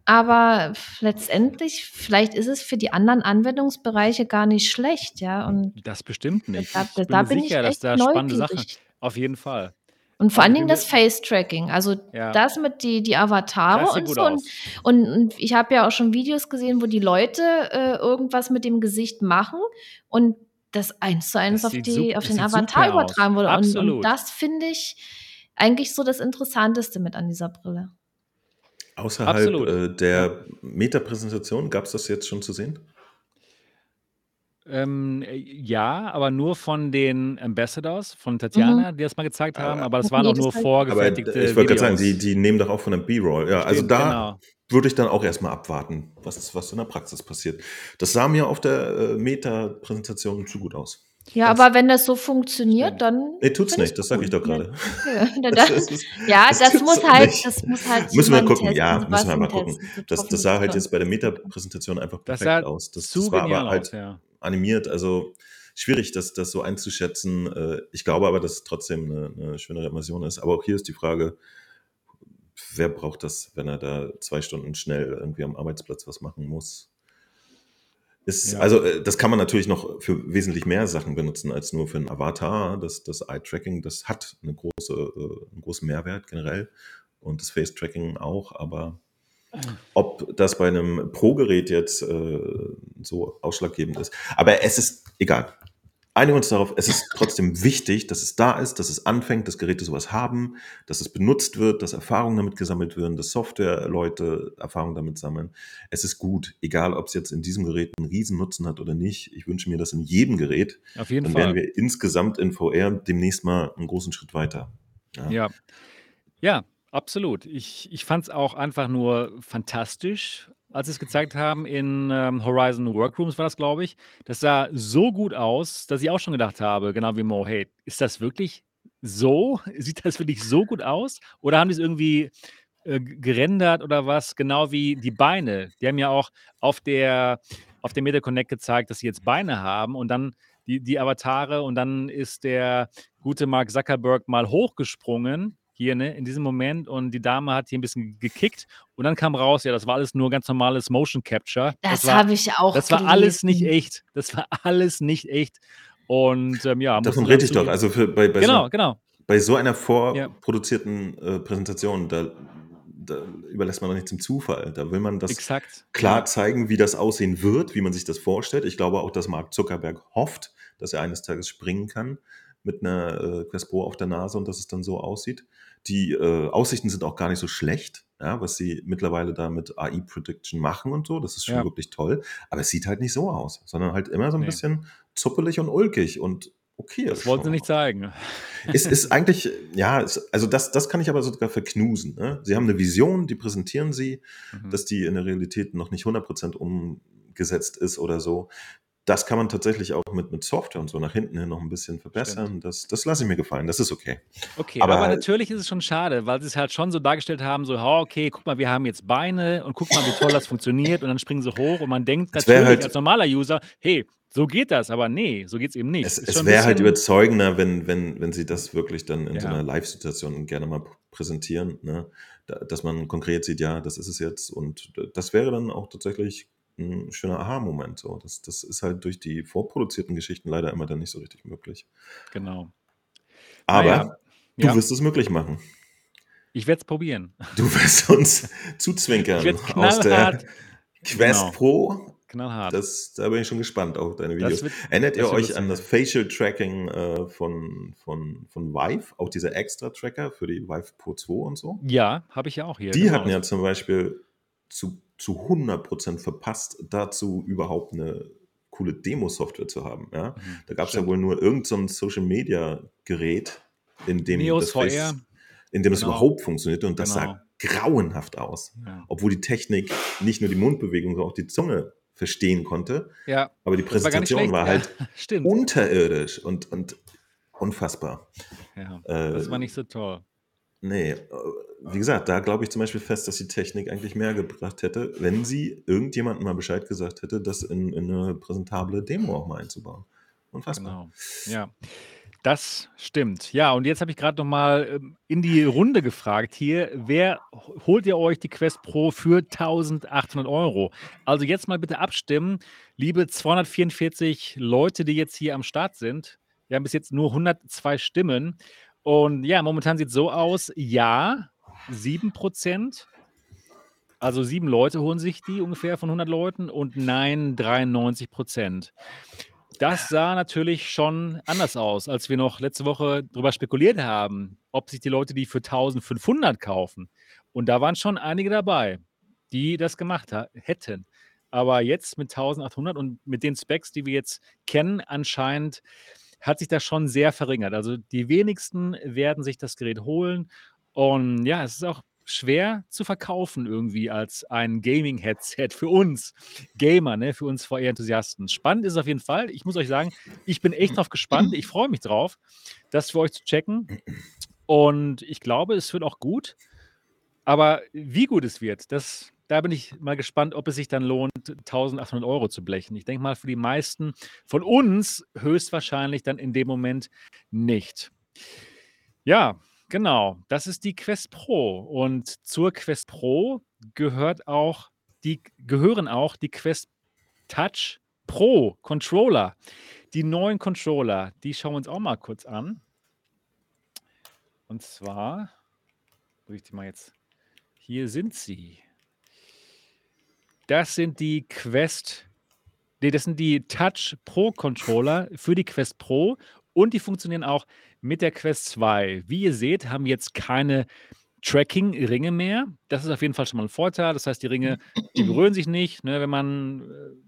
Aber letztendlich vielleicht ist es für die anderen Anwendungsbereiche gar nicht schlecht, ja? Und Das bestimmt nicht. da Ich bin da mir bin ich sicher, dass echt da spannende Sachen auf jeden Fall. Und vor allen ich Dingen das mir Face Tracking. Also, Ja. das mit die die Avatare und so und und und ich habe ja auch schon Videos gesehen, wo die Leute, äh, irgendwas mit dem Gesicht machen und das eins zu eins auf die auf den Avatar übertragen wurde. Und und das finde ich eigentlich so das Interessanteste mit an dieser Brille. Außerhalb äh, der Meta-Präsentation, gab es das jetzt schon zu sehen? Ähm, äh, ja, aber nur von den Ambassadors, von Mhm. Tatjana, die das mal gezeigt haben, Aber aber das waren auch das nur ich aber vorgefertigte ich wollte gerade sagen, die Videos. die nehmen doch auch von der B-Roll. Ja, also Stimmt, da genau. würde ich dann auch erst mal abwarten, was was in der Praxis passiert. Das sah mir auf der, äh, Meta-Präsentation zu gut aus. Ja, Ganz aber wenn das so funktioniert, Stimmt. dann Ne, tut's nicht, das sage ich doch Ja, grade. okay. Na Das ist ja, das tut's muss halt nicht. das muss halt Müssen wir jemand gucken, testen, ja, müssen wir mal gucken. Das das sah halt jetzt bei der Meta-Präsentation einfach Das perfekt sah aus. Das zu das war aber halt aus, ja. animiert, also schwierig, das das so einzuschätzen. Äh, ich glaube aber, dass es trotzdem 'ne 'ne schönere Immersion ist. Aber auch hier ist die Frage wer braucht das, wenn er da 2 Stunden schnell irgendwie am Arbeitsplatz was machen muss? Ist Ja. also, äh, das kann man natürlich noch für wesentlich mehr Sachen benutzen als nur für 'n Avatar. Das das Eye-Tracking, das hat 'ne große äh, 'n großen Mehrwert generell und das Face-Tracking auch, aber ob das bei 'nem Pro-Gerät jetzt, äh, so ausschlaggebend ist aber es ist egal. Einigen wir uns darauf, es ist trotzdem wichtig, dass es da ist, dass es anfängt, dass Geräte so was haben, dass es benutzt wird, dass Erfahrungen damit gesammelt werden, dass Softwareleute Erfahrungen damit sammeln. Es ist gut, egal ob's jetzt in diesem Gerät 'n Riesennutzen hat oder nicht. Ich wünsche mir das in jedem Gerät. Auf jeden Dann wären Fall. wir insgesamt in VR demnächst mal 'n großen Schritt weiter. Ja. Ja. Ja, absolut. Ich ich fand's auch einfach nur fantastisch, als sie's gezeigt haben in, ähm, Horizon Workrooms war das, glaube ich. Das sah so gut aus, dass ich auch schon gedacht habe, genau wie Mo: „Hey, ist das wirklich so? Sieht das wirklich so gut aus? Oder haben die's irgendwie, äh, gerendert oder was?“ Genau wie die Beine. Die haben ja auch auf der auf dem Meta Connect gezeigt, dass sie jetzt Beine haben und dann die die Avatare und dann ist der gute Mark Zuckerberg mal hochgesprungen hier, ne, in diesem Moment und die Dame hat hier 'n bisschen gekickt und dann kam raus, ja, das war alles nur ganz normales Motion Capture. Das Das habe ich auch das war alles nicht gelesen. echt. Das war alles nicht echt. Und, ähm, ja, Davon rede ich doch. Also, für bei bei so Genau, 'ner genau. bei so einer vorproduzierten, äh, Präsentation, da da überlässt man doch nichts dem Zufall. Da will man das Exakt, klar ja. zeigen, wie das aussehen wird, wie man sich das vorstellt. Ich glaube auch, dass Mark Zuckerberg hofft, dass er eines Tages springen kann mit 'ner, äh, Quest Pro auf der Nase und dass es dann so aussieht. Die, äh, Aussichten sind auch gar nicht so schlecht, ja, was sie mittlerweile da mit AI Prediction machen und so. Das ist schon Ja. wirklich toll. Aber es sieht halt nicht so aus, sondern halt immer so 'n Ne. bisschen zuppelig und ulkig und okay Das ist wollten sie nicht zeigen. Es ist eigentlich ja, es also, das das kann ich aber sogar verknusen, ne? Sie haben 'ne Vision, die präsentieren sie, Mhm. dass die in der Realität noch nicht 100% umgesetzt ist oder so. Das kann man tatsächlich auch mit mit Software und so nach hinten hin noch 'n bisschen Stimmt. verbessern. Das das lasse ich mir gefallen. Das ist okay. Okay, aber Aber natürlich ist es schon schade, weil sie's halt schon so dargestellt haben, so: „Ha, okay, guck mal, wir haben jetzt Beine und guck mal, wie toll das funktioniert.“ Und dann springen sie hoch und man denkt Es natürlich halt als normaler User: „Hey, so geht das.“ Aber ne, so geht's eben nicht. es es wäre halt überzeugender, wenn wenn wenn sie das wirklich dann in so Ja. 'ner Live-Situation gerne mal präsentieren, ne? Da dass man konkret sieht, ja, das ist es jetzt und das wäre dann auch tatsächlich 'n schöner Aha-Moment so. Das das ist halt durch die vorproduzierten Geschichten leider immer dann nicht so richtig möglich. Genau. Na Aber ja, du ja. wirst es möglich machen. Ich werde es probieren. Du wirst uns zuzwinkern aus der Quest genau, Pro. knallhart. Das da bin ich schon gespannt auf deine Videos. wird Erinnert ihr euch an das. Facial Tracking, äh, von von von Vive? Auch dieser extra Tracker für die Vive Pro 2 und so? Ja, habe ich ja auch hier, Die genau. hatten ja zum Beispiel zu zu 100% verpasst, dazu überhaupt 'ne coole Demo-Software zu haben, ja? Mhm, Da gab's ja stimmt. wohl nur irgend so Social-Media-Gerät, in dem Neos das VR. in dem es Genau. überhaupt funktionierte und das Genau. sah grauenhaft aus. Ja. Obwohl die Technik nicht nur die Mundbewegung, sondern auch die Zunge verstehen konnte. Ja, Aber die das war Präsentation war Ja, halt stimmt. unterirdisch und und unfassbar. Ja, Äh, das war nicht so toll. Ne, äh, wie gesagt, da glaube ich zum Beispiel fest, dass die Technik eigentlich mehr gebracht hätte, wenn sie irgendjemandem mal Bescheid gesagt hätte, das in in 'ne präsentable Demo auch mal einzubauen. Unfassbar. Genau. Ja, das stimmt. Ja, und jetzt habe ich grad noch mal, ähm, in die Runde gefragt hier: Wer ho holt ihr euch die Quest Pro für 1.800 €? Also, jetzt mal bitte abstimmen, liebe 244 Leute, die jetzt hier am Start sind. Wir haben bis jetzt nur 102 Stimmen. Und ja, momentan sieht's so aus: Ja, 7% Also, 7 Leute holen sich die ungefähr von 100 Leuten und nein, 93% Das sah natürlich schon anders aus, als wir noch letzte Woche drüber spekuliert haben, ob sich die Leute die für 1.500 kaufen. Und da waren schon einige dabei, die das gemacht hätten. Aber jetzt mit 1800 und mit den Specs, die wir jetzt kennen, anscheinend hat sich das schon sehr verringert. Also die wenigsten werden sich das Gerät holen. Und ja, es ist auch schwer zu verkaufen irgendwie als ein Gaming-Headset für uns Gamer, ne, für uns VR-Enthusiasten. Spannend ist es auf jeden Fall. Ich muss euch sagen, ich bin echt drauf gespannt. Ich freue mich drauf, das für euch zu checken. Und ich glaube, es wird auch gut. Aber wie gut es wird, das, da bin ich mal gespannt, ob es sich dann lohnt, 1800 Euro zu blechen. Ich denke mal, für die meisten von uns höchstwahrscheinlich dann in dem Moment nicht. Ja, genau. Das ist die Quest Pro. Und zur Quest Pro gehört auch die, gehören auch die Quest Touch Pro Controller. Die neuen Controller, die schauen wir uns auch mal kurz an. Und zwar, muss ich die mal jetzt, hier sind sie. Das sind die Quest, nee, das sind die Touch Pro Controller für die Quest Pro und die funktionieren auch mit der Quest 2. Wie ihr seht, haben jetzt keine Tracking-Ringe mehr. Das ist auf jeden Fall schon mal ein Vorteil. Das heißt, die Ringe, die berühren sich nicht, ne, wenn, man, äh,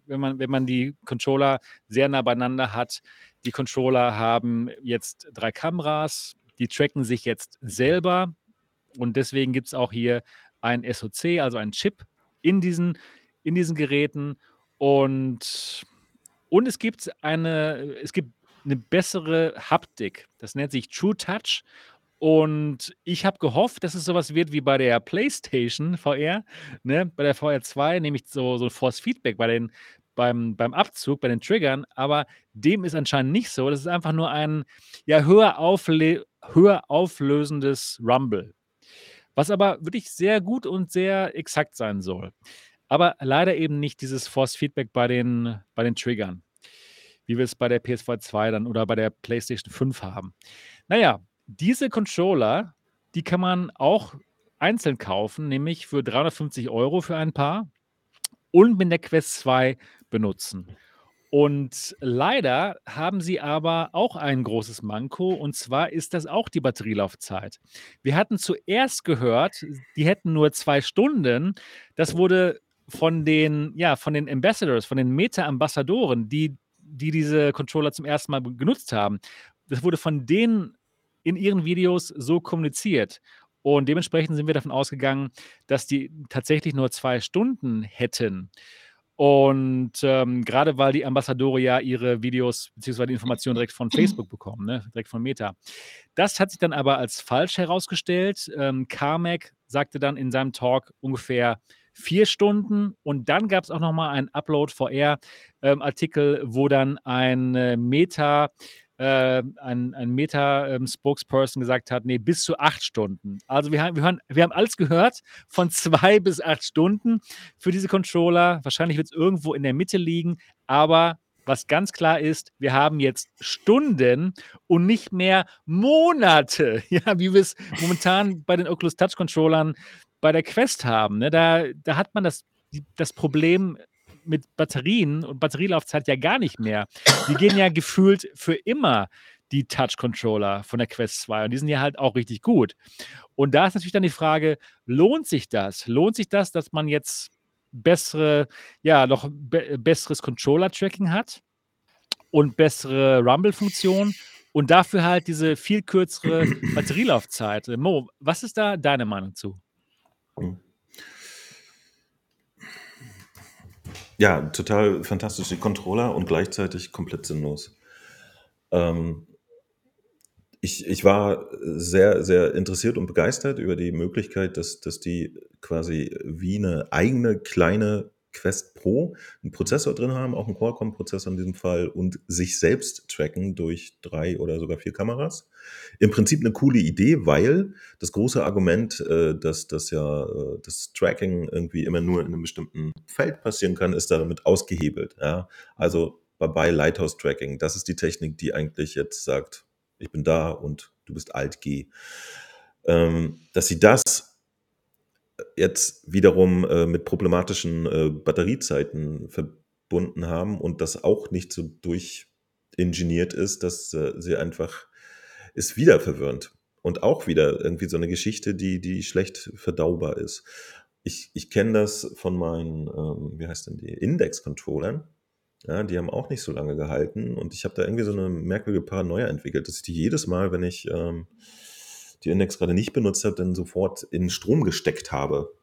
wenn, man, wenn man die Controller sehr nah beieinander hat. Die Controller haben jetzt drei Kameras, die tracken sich jetzt selber und deswegen gibt es auch hier ein SOC, also ein Chip in diesen, in diesen Geräten und, und es gibt eine, es gibt eine bessere Haptik. Das nennt sich True Touch und ich habe gehofft, dass es sowas wird wie bei der PlayStation VR, ne? bei der VR 2, nämlich so, so Force Feedback bei den, beim, beim Abzug, bei den Triggern, aber dem ist anscheinend nicht so. Das ist einfach nur ein ja, höher, aufle höher auflösendes Rumble, was aber wirklich sehr gut und sehr exakt sein soll. Aber leider eben nicht dieses Force Feedback bei den, bei den Triggern, wie wir es bei der PS4 2 dann oder bei der PlayStation 5 haben. Naja, diese Controller, die kann man auch einzeln kaufen, nämlich für 350 Euro für ein Paar und mit der Quest 2 benutzen. Und leider haben sie aber auch ein großes Manko, und zwar ist das auch die Batterielaufzeit. Wir hatten zuerst gehört, die hätten nur zwei Stunden. Das wurde von den, ja, von den Ambassadors, von den Meta-Ambassadoren, die, die diese Controller zum ersten Mal genutzt haben, das wurde von denen in ihren Videos so kommuniziert. Und dementsprechend sind wir davon ausgegangen, dass die tatsächlich nur zwei Stunden hätten. Und ähm, gerade weil die Ambassadore ja ihre Videos bzw. Informationen direkt von Facebook bekommen, ne? direkt von Meta. Das hat sich dann aber als falsch herausgestellt. Ähm, Carmack sagte dann in seinem Talk ungefähr vier Stunden und dann gab es auch nochmal einen Upload VR-Artikel, ähm, wo dann ein äh, Meta äh, ein, ein Meta-Spokesperson ähm, gesagt hat, nee, bis zu acht Stunden. Also wir haben, wir, hören, wir haben alles gehört, von zwei bis acht Stunden für diese Controller. Wahrscheinlich wird es irgendwo in der Mitte liegen, aber was ganz klar ist, wir haben jetzt Stunden und nicht mehr Monate, ja, wie wir es momentan bei den Oculus Touch Controllern bei der Quest haben. Ne? Da, da hat man das, das Problem mit Batterien und Batterielaufzeit ja gar nicht mehr. Die gehen ja gefühlt für immer die Touch-Controller von der Quest 2 und die sind ja halt auch richtig gut. Und da ist natürlich dann die Frage, lohnt sich das? Lohnt sich das, dass man jetzt bessere, ja, noch be besseres Controller-Tracking hat und bessere Rumble-Funktionen und dafür halt diese viel kürzere Batterielaufzeit? Mo, was ist da deine Meinung zu? Ja, total fantastische Controller und gleichzeitig komplett sinnlos. Ähm, ich, ich war sehr, sehr interessiert und begeistert über die Möglichkeit, dass, dass die quasi wie eine eigene kleine Quest Pro einen Prozessor drin haben, auch einen Qualcomm-Prozessor in diesem Fall und sich selbst tracken durch drei oder sogar vier Kameras. Im Prinzip eine coole Idee, weil das große Argument, äh, dass das ja äh, das Tracking irgendwie immer nur in einem bestimmten Feld passieren kann, ist damit ausgehebelt. Ja? Also bei Lighthouse Tracking, das ist die Technik, die eigentlich jetzt sagt, ich bin da und du bist alt, geh. Ähm, dass sie das jetzt wiederum äh, mit problematischen äh, Batteriezeiten verbunden haben und das auch nicht so durchingeniert ist, dass äh, sie einfach ist wieder verwirrend. Und auch wieder irgendwie so eine Geschichte, die, die schlecht verdaubar ist. Ich, ich kenne das von meinen, ähm, wie heißt denn die, Index-Controllern. Ja, die haben auch nicht so lange gehalten und ich habe da irgendwie so eine merkwürdige Paranoia entwickelt, dass ich die jedes Mal, wenn ich ähm, die Index gerade nicht benutzt habe, dann sofort in Strom gesteckt habe.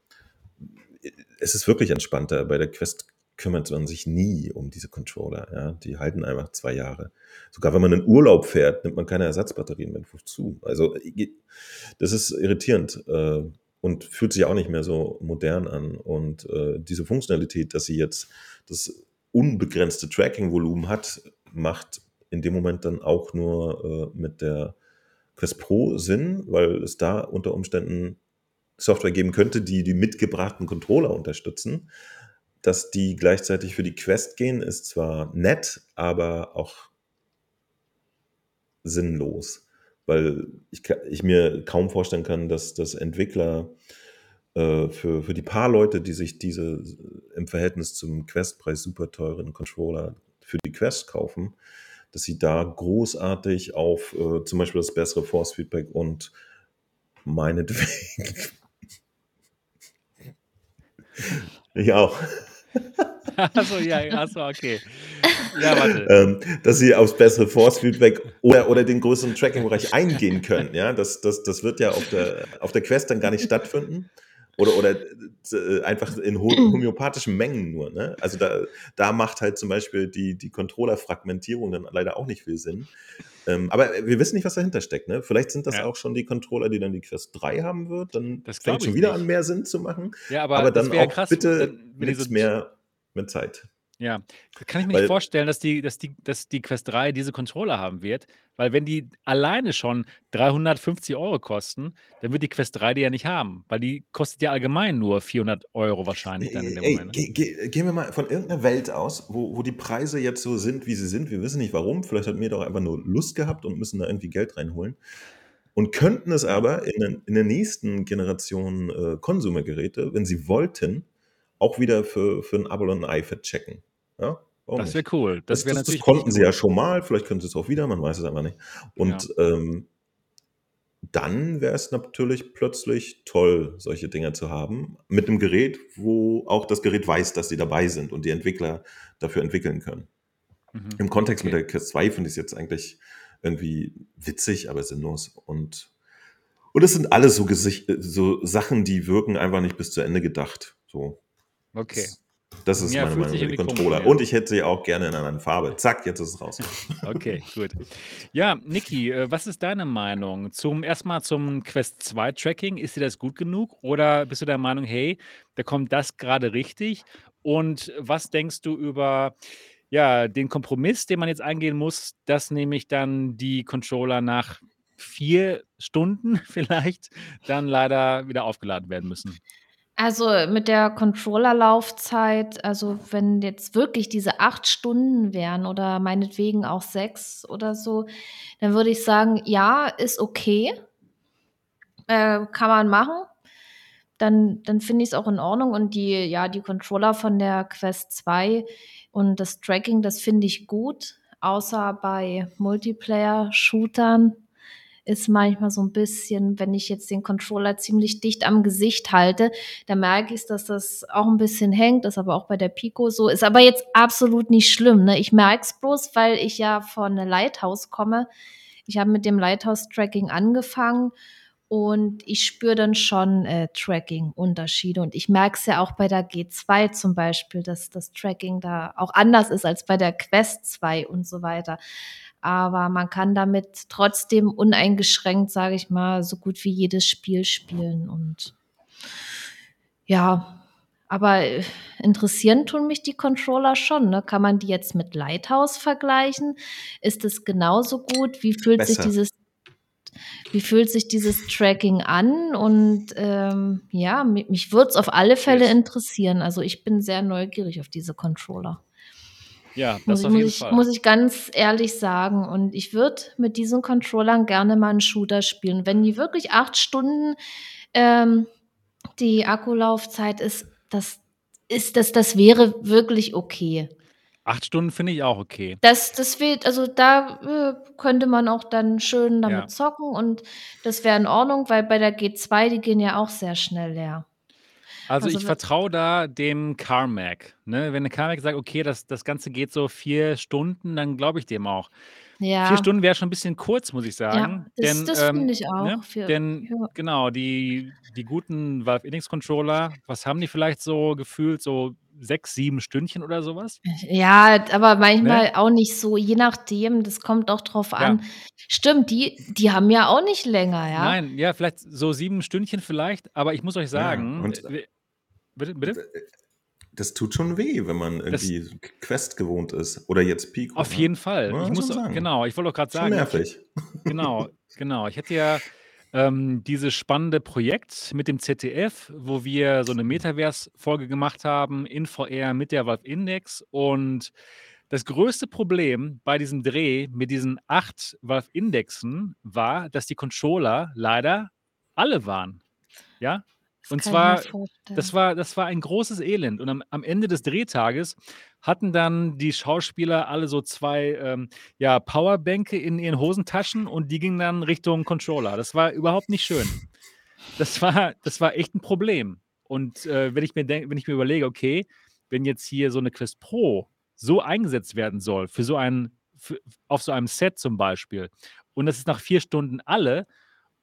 Es ist wirklich entspannter. Bei der Quest kümmert man sich nie um diese Controller. Ja? Die halten einfach zwei Jahre. Sogar wenn man in Urlaub fährt, nimmt man keine Ersatzbatterien mit zu. Also das ist irritierend äh, und fühlt sich auch nicht mehr so modern an. Und äh, diese Funktionalität, dass sie jetzt das unbegrenzte Tracking-Volumen hat, macht in dem Moment dann auch nur äh, mit der Quest Pro Sinn, weil es da unter Umständen Software geben könnte, die die mitgebrachten Controller unterstützen. Dass die gleichzeitig für die Quest gehen, ist zwar nett, aber auch sinnlos, weil ich, ich mir kaum vorstellen kann, dass, dass Entwickler äh, für, für die paar Leute, die sich diese im Verhältnis zum Questpreis super teuren Controller für die Quest kaufen, dass sie da großartig auf äh, zum Beispiel das bessere Force Feedback und meinetwegen. ich auch. Achso, ja, achso, okay. Ja, warte. Ähm, dass sie aufs bessere Force-Feedback oder, oder den größeren Tracking-Bereich eingehen können. Ja, das, das, das wird ja auf der, auf der Quest dann gar nicht stattfinden. Oder, oder äh, einfach in homöopathischen Mengen nur. Ne? Also da, da macht halt zum Beispiel die, die Controller-Fragmentierung dann leider auch nicht viel Sinn. Ähm, aber wir wissen nicht, was dahinter steckt. Ne? Vielleicht sind das ja. auch schon die Controller, die dann die Quest 3 haben wird. Dann das fängt schon wieder nicht. an, mehr Sinn zu machen. Ja, aber, aber dann auch krass, bitte nichts so mehr mit Zeit. Ja, kann ich mir Weil- nicht vorstellen, dass die, dass, die, dass die Quest 3 diese Controller haben wird, weil wenn die alleine schon 350 Euro kosten, dann wird die Quest 3 die ja nicht haben, weil die kostet ja allgemein nur 400 Euro wahrscheinlich dann in dem Ey, Moment. ge ge gehen wir mal von irgendeiner Welt aus, wo, wo die Preise jetzt so sind, wie sie sind. Wir wissen nicht warum. Vielleicht hat mir doch einfach nur Lust gehabt und müssen da irgendwie Geld reinholen. Und könnten es aber in, den- in der nächsten Generation äh, Konsumergeräte, wenn sie wollten, auch wieder für, für ein Abo und ein iPad checken. Ja? Das wäre cool. Das Das, wäre das, das konnten sie ja cool. schon mal, vielleicht können sie es auch wieder, man weiß es einfach nicht. Und ähm, dann wäre es natürlich plötzlich toll, solche Dinge zu haben, mit einem Gerät, wo auch das Gerät weiß, dass sie dabei sind und die Entwickler dafür entwickeln können. Mhm. Im Kontext mit Okay. der Quest 2 finde ich es jetzt eigentlich irgendwie witzig, aber sinnlos. Und, und es sind alles so, Gesicht, so Sachen, die wirken einfach nicht bis zu Ende gedacht. So. Okay. Das, das ist Ja, meine Meinung über die komisch Controller. an, ja. Und ich hätte sie auch gerne in einer anderen Farbe. Zack, jetzt ist es raus. Okay, gut. Ja, Niki, äh, was ist deine Meinung zum erstmal zum Quest 2 Tracking? Ist dir das gut genug oder bist du der Meinung, hey, da kommt das gerade richtig? Und was denkst du über ja, den Kompromiss, den man jetzt eingehen muss, dass nämlich dann die Controller nach vier Stunden vielleicht dann leider wieder aufgeladen werden müssen? Also, mit der Controllerlaufzeit also, wenn jetzt wirklich diese 8 Stunden wären oder meinetwegen auch 6 oder so, dann würde ich sagen, ja, ist okay. Äh, kann man machen. Dann dann finde ich's auch in Ordnung und die ja, die Controller von der Quest 2 und das Tracking, das finde ich gut, außer bei Multiplayer-Shootern ist manchmal so 'n bisschen wenn ich jetzt den Controller ziemlich dicht am Gesicht halte, dann merke ich's, dass das auch 'n bisschen hängt, ist aber auch bei der Pico so, ist aber jetzt absolut nicht schlimm, ne? Ich merke es bloß, weil ich ja von Lighthouse komme. Ich habe mit dem Lighthouse-Tracking angefangen und ich spüre dann schon, äh, Tracking-Unterschiede und ich merke es ja auch bei der G2 zum Beispiel, dass das Tracking da auch anders ist als bei der Quest 2 und so weiter. Aber man kann damit trotzdem uneingeschränkt, sage ich mal, so gut wie jedes Spiel spielen und ja, aber, äh, interessieren tun mich die Controller schon, ne? Kann man die jetzt mit Lighthouse vergleichen? Ist es genauso gut? Wie fühlt sich Besser. dieses wie fühlt sich dieses Tracking an? Und, ähm, ja, mi mich würde es auf alle Fälle interessieren. Also, ich bin sehr neugierig auf diese Controller. Ja, Muss das ich auf muss jeden ich Fall. muss ich ganz ehrlich sagen. Und ich würde mit diesen Controllern gerne mal 'n Shooter spielen. Wenn die wirklich 8 Stunden, ähm, die Akkulaufzeit ist, das ist das das wäre wirklich okay. 8 Stunden finde ich auch okay. Das das wird also, da, äh, könnte man auch dann schön Ja. damit zocken und das wäre in Ordnung, weil bei der G2, die gehen ja auch sehr schnell leer. Also, Also, ich vertraue da dem CarMax, ne? Wenn der CarMax sagt: „Okay, das das Ganze geht so 4 Stunden“, dann glaube ich dem auch. 4 Ja. Stunden wäre schon 'n bisschen kurz, muss ich Ja, sagen, das denn, das ähm finde ich ne? auch für Denn ja. genau, die die guten Valve Index Controller, was haben die vielleicht so gefühlt so 6, 7 Stündchen oder so was? Ja, aber Ne? manchmal auch nicht so, je nachdem, das kommt auch drauf Ja. an. Stimmt, die die haben ja auch nicht länger, ja? Nein, ja, vielleicht so 7 Stündchen vielleicht, aber ich muss euch Ja, sagen, und äh, bitte, bitte? das tut schon weh, wenn man Das irgendwie Q Quest gewohnt ist oder jetzt Pico, Auf ne? jeden Fall. Ich muss schon sagen. genau, ich wollte auch Schon sagen, ich nervig. genau, genau. Ich hatte ja, ähm, dieses spannende Projekt mit dem ZDF, wo wir so 'ne Metaverse-Folge gemacht haben in VR mit der Valve Index und das größte Problem bei diesem Dreh mit diesen 8 Valve Indexen war, dass die Controller leider alle waren, ja? Das Und zwar das war das war ein großes Elend und am am Ende des Drehtages hatten dann die Schauspieler alle so 2, ähm, ja, Powerbänke in ihren Hosentaschen und die gingen dann Richtung Controller. Das war überhaupt nicht schön. Das war das war echt 'n Problem. Und, äh, wenn ich mir denk wenn ich mir überlege, okay, wenn jetzt hier so 'ne Quest Pro so eingesetzt werden soll für so ein für auf so einem Set zum Beispiel und das ist nach 4 Stunden alle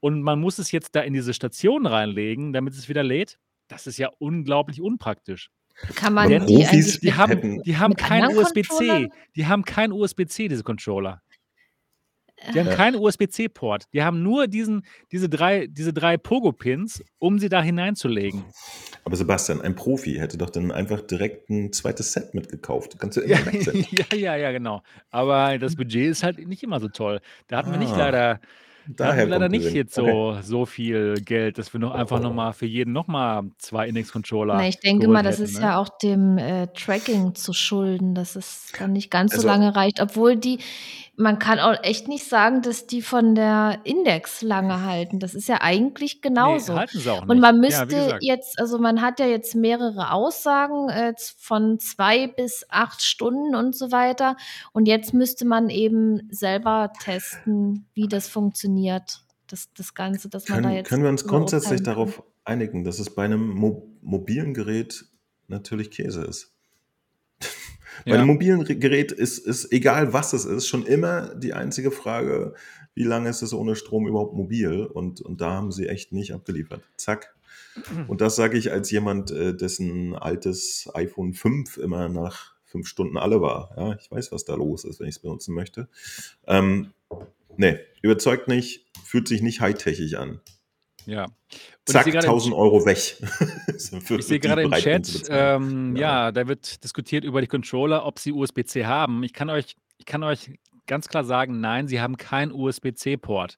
und man muss es jetzt da in diese Station reinlegen, damit es wieder lädt, das ist ja unglaublich unpraktisch. Kann man die Denn eigentlich Profis die haben die haben kein? USB-C. Die haben kein USB-C, diese Controller. Die haben Äh. Ja. keinen USB-C-Port. Die haben nur diesen diese 3 diese 3 Pogo-Pins, um sie da hineinzulegen. Aber Sebastian, ein Profi hätte doch dann einfach direkt 'n zweites Set mitgekauft. Kannst du Ja, immer wechseln. ja, ja, ja, genau. Aber das Budget ist halt nicht immer so toll. Da hatten wir nicht Ah, leider da hatten wir daher leider nicht Sinn. jetzt Okay. so so viel Geld, dass wir noch einfach noch mal für jeden noch mal 2 Na, Index-Controller ich denke mal, das hätten, ist ne? ja auch dem, äh, Tracking zu schulden, dass es dann nicht ganz so Also lange reicht, obwohl die man kann auch echt nicht sagen, dass die von der Index lange halten. Das ist ja eigentlich genauso. halten sie auch Und nicht. man Ja, wie müsste gesagt. jetzt also, man hat ja jetzt mehrere Aussagen, äh, von 2 bis 8 Stunden und so weiter. Und jetzt müsste man eben selber testen, wie das funktioniert, das das Ganze, dass man da Können jetzt können wir uns grundsätzlich darauf einigen, dass es bei 'nem mo mobilen Gerät natürlich Käse ist? Bei 'nem Ja. mobilen Gerät ist ist egal, was es ist, schon immer die einzige Frage: Wie lange ist es ohne Strom überhaupt mobil? Und und da haben sie echt nicht abgeliefert. Zack. Und das sage ich als jemand, äh, dessen altes iPhone 5 immer nach 5 Stunden alle war, ja? Ich weiß, was da los ist, wenn ich's benutzen möchte. Ähm, ne, überzeugt nicht, fühlt sich nicht high-techig an. Ja. Und Zack, sehe grade im Ch 1.000 € weg. So für ich sehe die grade im Chat, ähm, Ja. ja, da wird diskutiert über die Controller, ob sie USB-C haben. Ich kann euch ich kann euch ganz klar sagen: „Nein, sie haben keinen USB-C-Port.“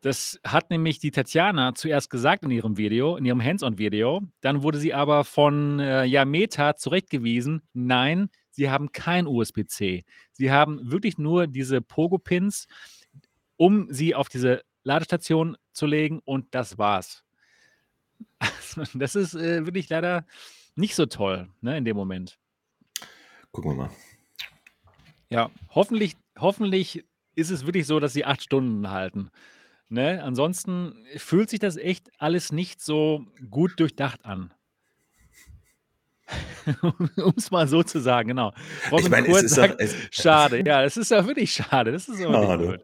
Das hat nämlich die Tatjana zuerst gesagt in ihrem Video in ihrem Hands-on-Video. Dann wurde sie aber von, äh, ja, Meta zurechtgewiesen: „Nein, sie haben kein USB-C. Sie haben wirklich nur diese Pogo-Pins, um sie auf diese Ladestation zu legen und das war's.“ Also, das ist, äh, wirklich leider nicht so toll, ne, in dem Moment. Gucken wir mal. Ja, hoffentlich hoffentlich ist es wirklich so, dass sie 8 Stunden halten, ne? Ansonsten fühlt sich das echt alles nicht so gut durchdacht an. Um's mal so zu sagen, genau. Ich Robin meine, es ist doch sagt: es „Schade.“ Ja, es ist ja wirklich schade. Das ist Schade.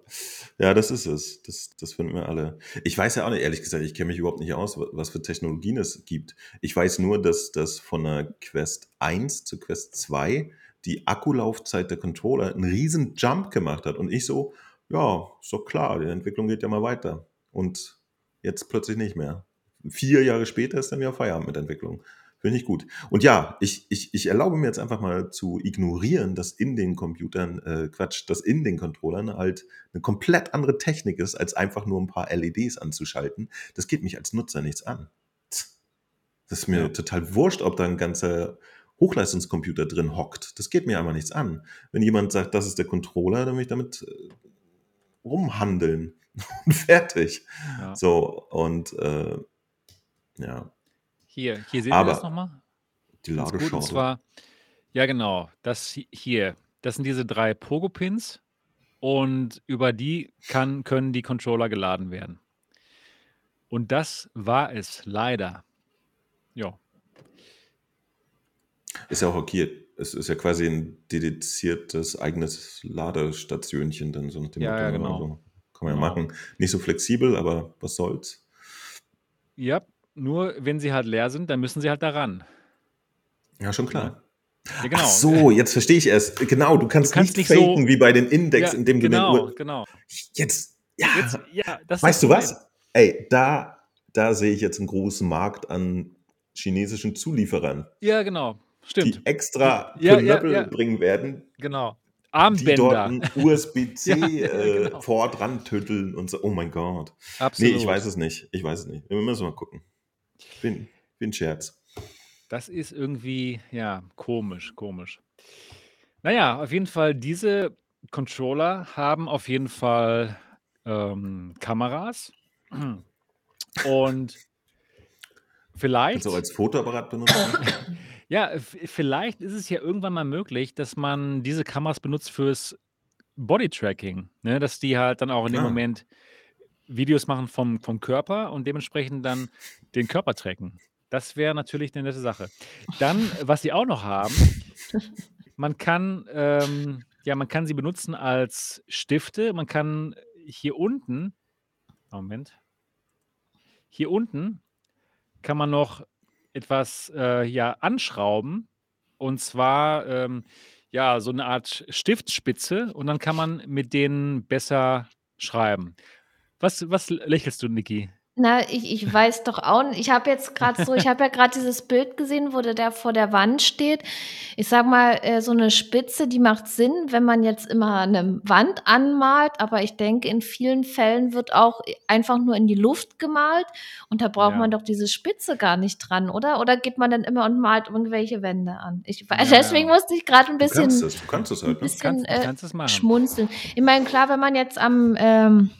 Ja, das ist es. Das das finden wir alle. Ich weiß ja auch nicht ehrlich gesagt, ich kenne mich überhaupt nicht aus, wa was für Technologien es gibt. Ich weiß nur, dass dass von der Quest 1 zur Quest 2 die Akkulaufzeit der Controller 'n riesen Jump gemacht hat und ich so: „Ja, ist doch klar, die Entwicklung geht ja mal weiter.“ Und jetzt plötzlich nicht mehr. 4 Jahre später ist dann wieder Feierabend mit Entwicklung. Finde ich gut. Und ja, ich ich ich erlaube mir jetzt einfach mal zu ignorieren, dass in den Computern äh, Quatsch, dass in den Controllern halt 'ne komplett andere Technik ist, als einfach nur 'n paar LEDs anzuschalten. Das geht mich als Nutzer nichts an. Das ist mir Ja. total wurscht, ob da 'n ganzer Hochleistungscomputer drin hockt. Das geht mir einfach nichts an. Wenn jemand sagt: „Das ist der Controller“, dann will ich damit, äh, rumhandeln und fertig. Ja. So und, äh, ja. Hier hier seht ihr das noch Aber mal? die gut. Und zwar Ja, genau. Das hi hier, das sind diese 3 Pogo-Pins und über die kann können die Controller geladen werden. Und das war es leider. Ja. Ist ja auch okay. Es ist ja quasi ein dediziertes eigenes Ladestationchen dann so nach dem Ja, Motto, ja, ne? genau. Also, kann man ja Genau. machen. Nicht so flexibel, aber was soll's? Ja, nur wenn sie halt leer sind, dann müssen sie halt da ran. Ja, schon klar. Ja, Ach genau. so, jetzt verstehe ich es. Genau, du Du kannst kannst nicht nicht so faken wie bei den Index, Ja, indem du den genau, Uhr genau. Jetzt ja. Jetzt ja, Weißt du was? Ey, da da sehe ich jetzt einen großen Markt an chinesischen Zulieferern, Ja, genau. die Stimmt. Die extra ja, Knöppel bringen werden, genau. die dort Armbänder. 'n USB-C, Ja, ja, äh, genau. Port rantütteln und so. Oh mein Gott. Ne, ich weiß Absolut. es nicht. Ich weiß es nicht. Wir müssen mal gucken. Bin wie 'n Scherz. Das ist irgendwie, ja, komisch, komisch. Na ja, auf jeden Fall, diese Controller haben auf jeden Fall, ähm, Kameras. Und Kannst du auch vielleicht als Fotoapparat benutzen? ja, vielleicht ist es ja irgendwann mal möglich, dass man diese Kameras benutzt fürs Bodytracking, ne? Dass die halt dann auch in dem Ah. Moment Videos machen vom vom Körper und dementsprechend dann den Körper tracken. Das wäre natürlich 'ne nette Sache. Dann, was sie auch noch haben, man kann, ähm ja, man kann sie benutzen als Stifte. Man kann hier unten Moment. Hier unten kann man noch etwas, äh, ja, anschrauben und zwar, ähm, ja, so 'ne Art Stiftspitze und dann kann man mit denen besser schreiben. Was was lächelst du, Niki? Na, ich ich weiß doch auch n ich habe jetzt grad so ich habe ja grad dieses Bild gesehen, wo der da vor der Wand steht. Ich sage mal, äh, so 'ne Spitze, die macht Sinn, wenn man jetzt immer 'ne Wand anmalt, aber ich denke, in vielen Fällen wird auch einfach nur in die Luft gemalt und da braucht man Ja. doch diese Spitze gar nicht dran, oder? Oder geht man dann immer und malt irgendwelche Wände an? Ich Ja, deswegen ja. musste ich grad 'n Du kannst bisschen es. Du kannst es halt, ne? Bisschen, kannst du äh, kannst es machen. schmunzeln. Ich meine, klar, wenn man jetzt am, ähm,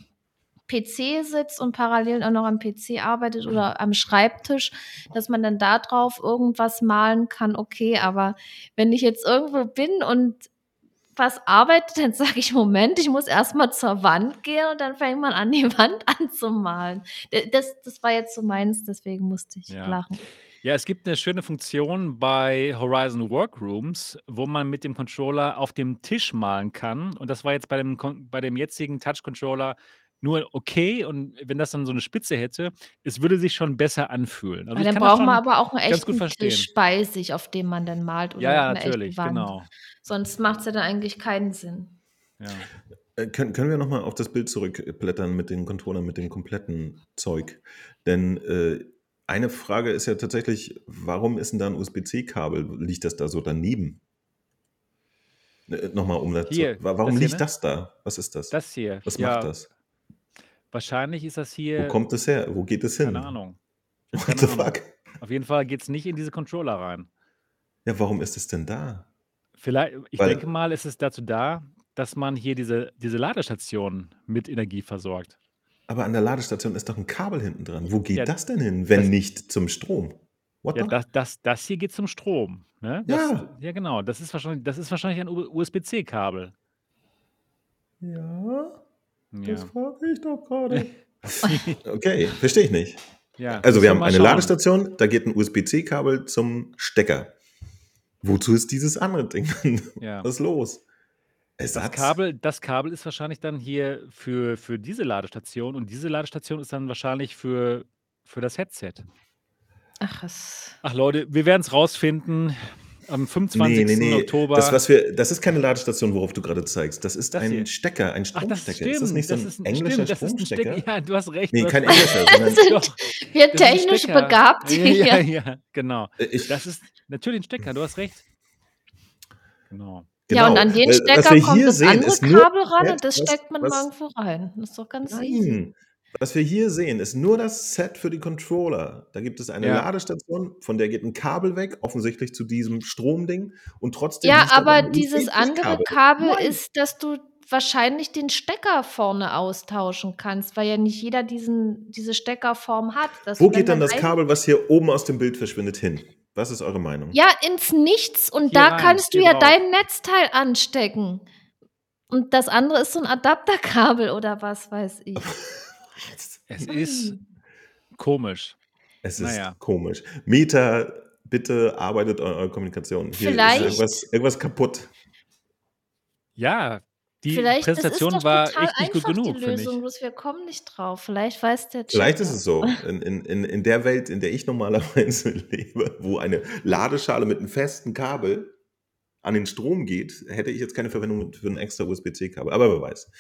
PC sitzt und parallel auch noch am PC arbeitet oder am Schreibtisch, dass man dann da drauf irgendwas malen kann, okay, aber wenn ich jetzt irgendwo bin und was arbeite, dann sage ich: „Moment, ich muss erst mal zur Wand gehen“ und dann fängt man an, die Wand anzumalen. Das das war jetzt so meins, deswegen musste ich Ja. lachen. Ja, es gibt 'ne schöne Funktion bei Horizon Workrooms, wo man mit dem Controller auf dem Tisch malen kann und das war jetzt bei dem bei dem jetzigen Touch-Controller nur okay und wenn das dann so 'ne Spitze hätte, es würde sich schon besser anfühlen. Also, dann braucht man aber auch 'n ganz gut echten. Tisch bei sich, auf dem man dann malt Ja, oder ja, echte natürlich, genau. Sonst macht's ja dann eigentlich keinen Sinn. Ja. Äh, können können wir noch mal auf das Bild zurückblättern mit den Controllern, mit dem kompletten Zeug? Denn, äh, eine Frage ist ja tatsächlich, warum ist 'n da 'n USB-C-Kabel? Liegt das da so daneben? Äh, noch mal, um da zu Hier, wa warum das hier, liegt ne? das da? Was ist das? Das hier, Was macht ja. das? Wahrscheinlich ist das Wo hier kommt es her? Wo geht es hin? keine Ahnung. Ich habe What keine the Ahnung. fuck? Auf jeden Fall geht's nicht in diese Controller rein. Ja, warum ist es denn da? Viellei ich Weil denke mal, es ist dazu da, dass man hier diese diese Ladestation mit Energie versorgt. Aber an der Ladestation ist doch 'n Kabel hinten dran. Wo geht Ja, das denn hin, wenn das nicht zum Strom? What Ja, the das das das hier geht zum Strom, ne? Das Ja. ja genau, das ist wahrscheinlich das ist wahrscheinlich ein USB-C-Kabel. Ja, das Ja. frage ich doch grade. Okay, verstehe ich nicht. Ja, Also, wir haben eine schauen. Ladestation, da geht 'n USB-C-Kabel zum Stecker. Wozu ist dieses andere Ding dann? Ja. Was ist los? Das Ersatz? Kabel das Kabel ist wahrscheinlich dann hier für für diese Ladestation und diese Ladestation ist dann wahrscheinlich für für das Headset. Ach, es Ach Leute, wir werden's rausfinden am Ne, 25. ne, ne. Das, Oktober. was wir das ist keine Ladestation, worauf du grade zeigst. Das ist Das ein hier. Stecker, ein Ach, das Stromstecker. Ist das stimmt. nicht so Das 'n ist 'n englischer stimmt, das ist 'n Stecker. Stromstecker? Ja, du hast recht, Ne, hast kein englischer, sondern Sind Doch, wir das technisch begabt Ja, hier? ja, ja, genau. Äh, ich Das ist natürlich 'n Stecker, du hast recht. Genau. Ja, und Genau, an den was Stecker kommt das sehen, andere Kabel ran und das steckt man was irgendwo rein. Das ist doch ganz easy. Was wir hier sehen, ist nur das Set für die Controller. Da gibt es eine Ja. Ladestation, von der geht 'n Kabel weg, offensichtlich zu diesem Stromding und trotzdem Ja, aber dieses andere. Kabel Nein. ist, dass du wahrscheinlich den Stecker vorne austauschen kannst, weil ja nicht jeder diesen diese Steckerform hat. Wo geht dann das ein Kabel, was hier oben aus dem Bild verschwindet, hin? Was ist eure Meinung? Ja, ins Nichts und Hier da rein, kannst du ja drauf. dein Netzteil anstecken. Und das andere ist so ein Adapterkabel oder was weiß ich. Es ist komisch. Es ist Naja. komisch. Meta, bitte arbeitet an eurer Kommunikation. Hier Vielleicht- ist irgendwas, irgendwas kaputt. Ja, die Vielleicht Präsentation war echt nicht gut einfach genug, die. Lösung, bloß wir kommen nicht drauf. Vielleicht weiß der Chat Vielleicht ist es so, in, in, in, in der Welt, in der ich normalerweise lebe, wo eine Ladeschale mit einem festen Kabel an den Strom geht, hätte ich jetzt keine Verwendung für ein extra USB-C-Kabel. Aber wer weiß.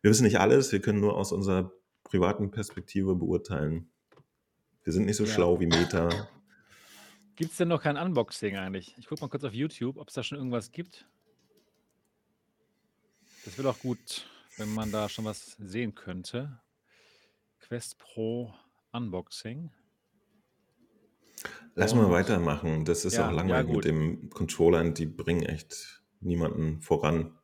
Wir wissen nicht alles, wir können nur aus unserer privaten Perspektive beurteilen. Wir sind nicht so Ja. schlau wie Meta. Gibt es denn noch kein Unboxing eigentlich? Ich gucke mal kurz auf YouTube, ob es da schon irgendwas gibt. Das wäre doch gut, wenn man da schon was sehen könnte. Quest Pro Unboxing. Lass mal Und- weitermachen. Das ist Ja, auch ja, langweilig gut. mit dem Controllern. Die bringen echt niemanden voran.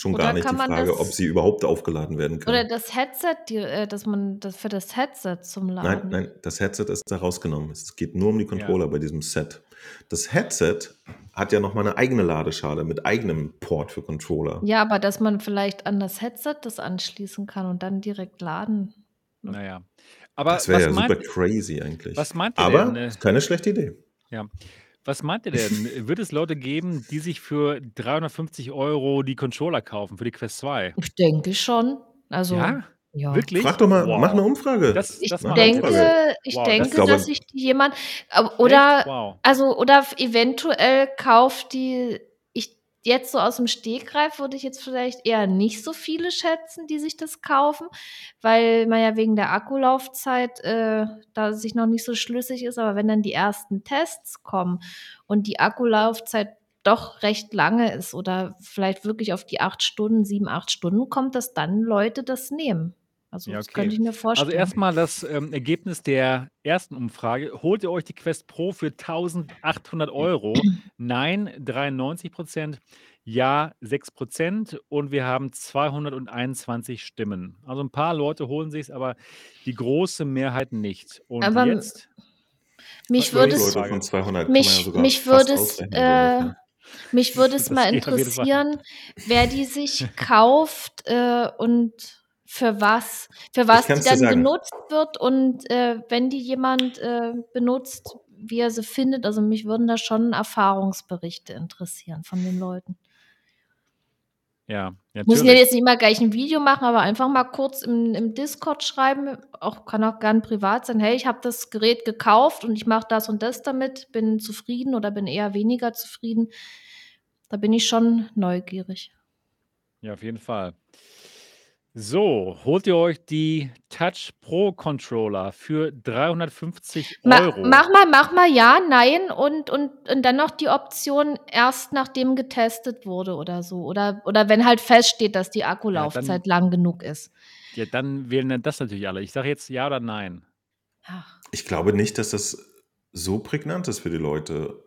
Schon Oder gar nicht die Frage, das- ob sie überhaupt aufgeladen werden Oder können. das Headset, die, äh, dass man das für das Headset zum Laden. Nein, nein, das Headset ist da rausgenommen. Es geht nur um die Controller bei diesem Set. Das Headset hat ja nochmal eine eigene Ladeschale mit eigenem Port für Controller. Ja, aber dass man vielleicht an das Headset das anschließen kann und dann direkt laden. Naja. Aber Das wäre ja super meint, crazy eigentlich. was meint ihr Aber denn? äh, ist keine schlechte Idee. Was meint ihr denn? Wird es Leute geben, die sich für 350 Euro die Controller kaufen für die Quest 2? Ich denke schon. Also, ja? ja. Wirklich? Frag doch mal, Wow. mach eine Umfrage. Das, Ich das Mach eine denke, Umfrage. ich Wow, das- denke, Ich glaube- dass sich jemand aber- oder? Wow. also oder f- eventuell kauft die jetzt so aus dem Stegreif würde ich jetzt vielleicht eher nicht so viele schätzen, die sich das kaufen, weil man ja wegen der Akkulaufzeit äh, da sich noch nicht so schlüssig ist, aber wenn dann die ersten Tests kommen und die Akkulaufzeit doch recht lange ist oder vielleicht wirklich auf die acht Stunden, sieben, acht Stunden kommt, dass dann Leute das nehmen. Also Ja, das okay. könnte ich mir vorstellen. Also erstmal das ähm, Ergebnis der ersten Umfrage. Holt ihr euch die Quest Pro für 1800 Euro? Nein, 93 Prozent. Ja, 6 Prozent. Und wir haben 221 Stimmen. Also ein paar Leute holen sich es, aber die große Mehrheit nicht. Und Aber m- jetzt, mich würde es Leute von 200 kann mich- man ja sogar mich fast würde es, ausrechnen, äh. Mich würde es Das mal geht auf jeden Fall. interessieren, wer die sich kauft äh, und für was, für was die dann benutzt wird und äh, wenn die jemand äh, benutzt, wie er sie findet. Also mich würden da schon Erfahrungsberichte interessieren von den Leuten. ja, ja Müssen ja natürlich. jetzt nicht mal gleich ein Video machen, aber einfach mal kurz im, im Discord schreiben. Auch kann auch gern privat sein. Hey, ich habe das Gerät gekauft und ich mache das und das damit, bin zufrieden oder bin eher weniger zufrieden. Da bin ich schon neugierig. Ja, auf jeden Fall. So, holt ihr euch die Touch Pro Controller für 350 Ma Euro? mach mal, mach mal ja, nein und, und, und dann noch die Option erst nachdem getestet wurde oder so. Oder, oder wenn halt feststeht, dass die Akkulaufzeit lang genug ist. Ja, dann wählen dann das natürlich alle. Ich sage jetzt ja oder nein. Ach, Ich glaube nicht, dass das so prägnant ist für die Leute.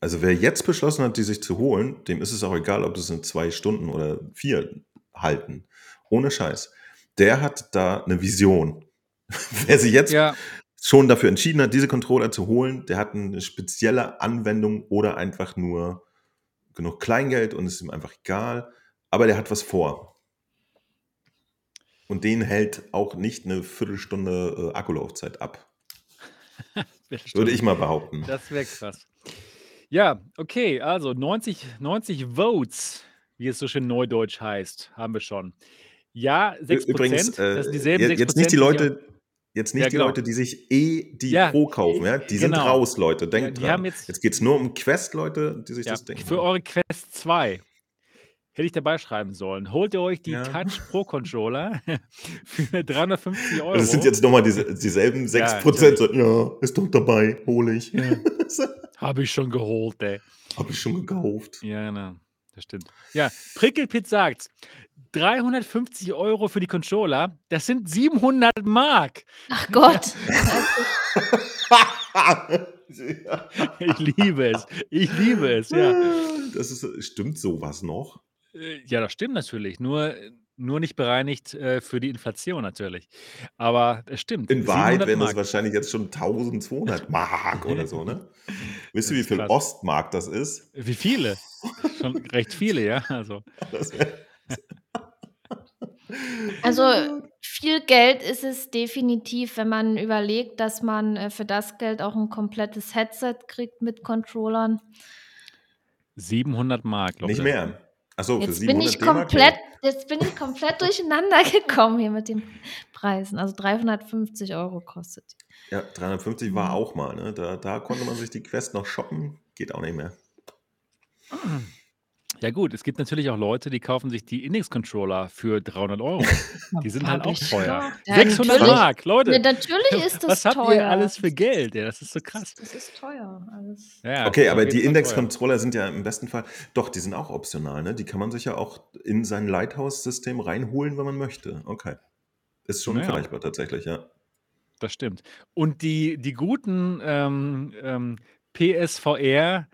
Also wer jetzt beschlossen hat, die sich zu holen, dem ist es auch egal, ob das in zwei Stunden oder vier halten. Ohne Scheiß. Der hat da eine Vision. wer sich jetzt Ja, schon dafür entschieden hat, diese Controller zu holen, der hat eine spezielle Anwendung oder einfach nur genug Kleingeld und es ist ihm einfach egal. Aber der hat was vor. Und den hält auch nicht eine Viertelstunde äh, Akkulaufzeit ab. Würde ich mal behaupten. Das wäre krass. Ja, okay, also 90, 90 Votes, wie es so schön neudeutsch heißt, haben wir schon. Ja, 6 Übrigens, Prozent. äh, das sind dieselben je- 6 jetzt nicht die Leute, jetzt nicht Ja, die genau. Leute, die sich eh die Ja, Pro kaufen, ja? Die sind genau. raus, Leute. Denkt Ja, dran. jetzt- jetzt geht es nur um Quest-Leute, die sich Ja, das denken. für eure Quest 2 hätte ich dabei schreiben sollen. Holt ihr euch die Ja. Touch Pro Controller für 350 Euro. das sind jetzt nochmal diese, dieselben 6%. so, ja, ist doch dabei, hole ich. Ja. Habe ich schon geholt, ey. Habe ich schon gekauft. Ja, genau. Das stimmt. Ja, Prickelpit sagt, 350 Euro für die Controller, das sind 700 Mark. Ach Gott. Ich liebe es. Ich liebe es, ja. Das ist, stimmt sowas noch? Äh, Ja, das stimmt natürlich. Nur, nur nicht bereinigt äh, für die Inflation natürlich. Aber es stimmt. In Wahrheit 700 wären das wahrscheinlich jetzt schon 1200 Mark oder so, ne? Wisst ihr, wie viel krass. Ostmark das ist? Wie viele? Schon recht viele, ja, also. Also, viel Geld ist es definitiv, wenn man überlegt, dass man, äh, für das Geld auch 'n komplettes Headset kriegt mit Controllern. 700 Mark, glaubt Nicht er. mehr. Ach so, für Jetzt bin ich 700 D-Mark? komplett jetzt bin ich komplett durcheinander gekommen hier mit den Preisen. Also, 350 € kostet die. Ja, 350 war Mhm. auch mal, ne? Da da konnte man sich die Quest noch shoppen, geht auch nicht mehr. Ja gut, es gibt natürlich auch Leute, die kaufen sich die Index-Controller für 300 €. Die sind halt auch teuer. ja. Ja, 600 natürlich. Mark, Ja, Leute. natürlich ist das Was habt ihr teuer. alles für Geld? Ja, das ist so krass. Das ist teuer alles. Ja, Okay, aber die. Index-Controller sind ja im besten Fall doch, die sind auch optional, ne? Die kann man sich ja auch in sein Lighthouse-System reinholen, wenn man möchte. Okay. Ist schon Na ja. vergleichbar tatsächlich, ja. Das stimmt. Und die die guten, ähm, ähm, PSVR,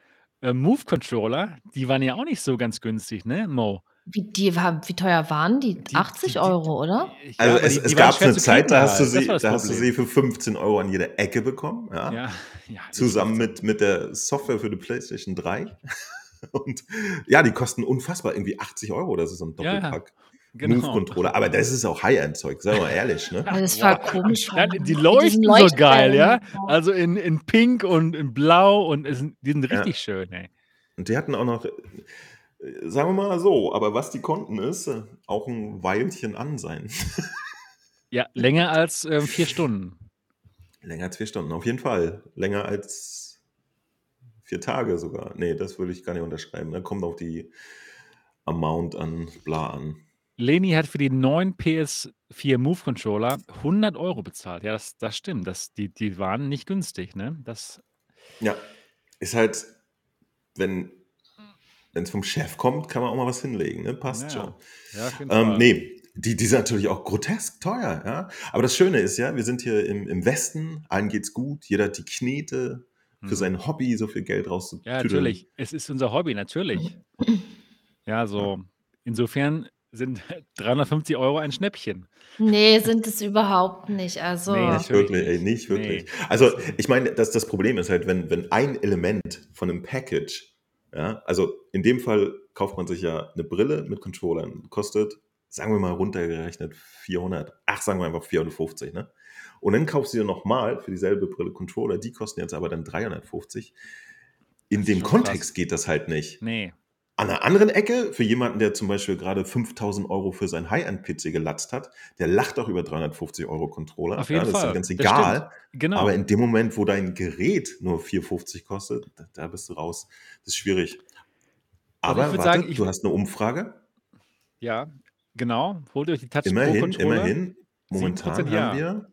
äh, Move-Controller, die waren ja auch nicht so ganz günstig, ne, Mo? Wie die war wie teuer waren die? Die 80 die die €, oder? Also, aber es die es gab 'ne zu Zeit, kriegen da hast du halt. Sie da hast du sie für 15 € an jeder Ecke bekommen, ja? Ja, ja, Zusammen mit mit der Software für die PlayStation 3. Und ja, die kosten unfassbar, irgendwie 80 €, das ist so 'n Ja, ja, Doppelpack genau. Move-Controller. Aber das ist auch High-End-Zeug, seien wir mal ehrlich, ne? Aber das war Boah, komisch ja, die leuchten so geil, ja? Also, in in pink und in blau und sind die sind Ja. richtig schön, ey. Und die hatten auch noch, äh, sagen wir mal so, aber was die konnten, ist, äh, auch 'n Weilchen an sein. Ja, länger als, ähm, 4 Stunden. Länger als 4 Stunden, auf jeden Fall. Länger als 4 Tage sogar. Ne, das würde ich gar nicht unterschreiben, ne? Kommt auf die Amount an bla an. Leni hat für die neuen PS4 Move-Controller 100 € bezahlt. Ja, das das stimmt. Das die die waren nicht günstig, ne? Das Ja, ist halt wenn wenn's vom Chef kommt, kann man auch mal was hinlegen, ne? Passt Ja, schon. ja, Ähm, Fall. ne, die die sind natürlich auch grotesk teuer, ja? Aber das Schöne ist ja, wir sind hier im im Westen, allen geht's gut, jeder hat die Knete, für Mhm. sein Hobby so viel Geld Ja, rauszutüdeln. natürlich. Es ist unser Hobby, natürlich. Ja, so insofern sind 350 € ein Schnäppchen. Ne, sind es überhaupt nicht. Also Ne, Nicht natürlich wirklich, ey, nicht. wirklich. Ne, Also, ich meine, das das Problem ist halt, wenn wenn ein Element von 'nem Package, ja also, in dem Fall kauft man sich ja 'ne Brille mit Controllern, kostet, sagen wir mal runtergerechnet 400 ach, sagen wir einfach 450, ne? Und dann kaufst du dir noch mal für dieselbe Brille Controller, die kosten jetzt aber dann 350. In dem schon krass. Kontext geht das halt nicht. Ne. An 'ner anderen Ecke, für jemanden, der zum Beispiel grade 5.000 € für seinen High-End-PC gelatzt hat, der lacht auch über 350 € Controller. Auf Ja, jeden das ist ihm Fall. ganz Das egal. Genau. Aber in dem Moment, wo dein Gerät nur 4,50 kostet, da bist du raus. Das ist schwierig. Aber würde warte, sagen, du hast 'ne Umfrage? Ja, genau. Holt euch die Touch Pro Immerhin, Controller. immerhin. 7 Momentan ja. haben wir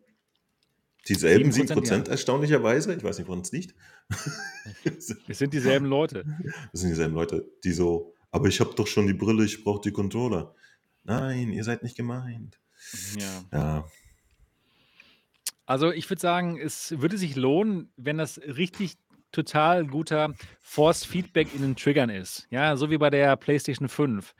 dieselben 7 7 ja. erstaunlicherweise. Ich weiß nicht, woran's liegt. Es sind dieselben Leute. Das sind dieselben Leute, die so: „Aber ich habe doch schon die Brille, ich brauche die Controller.“ Nein, ihr seid nicht gemeint. Ja. Ja. Also, ich würde sagen, es würde sich lohnen, wenn das richtig total guter Forced Feedback in den Triggern ist. Ja, so wie bei der PlayStation 5.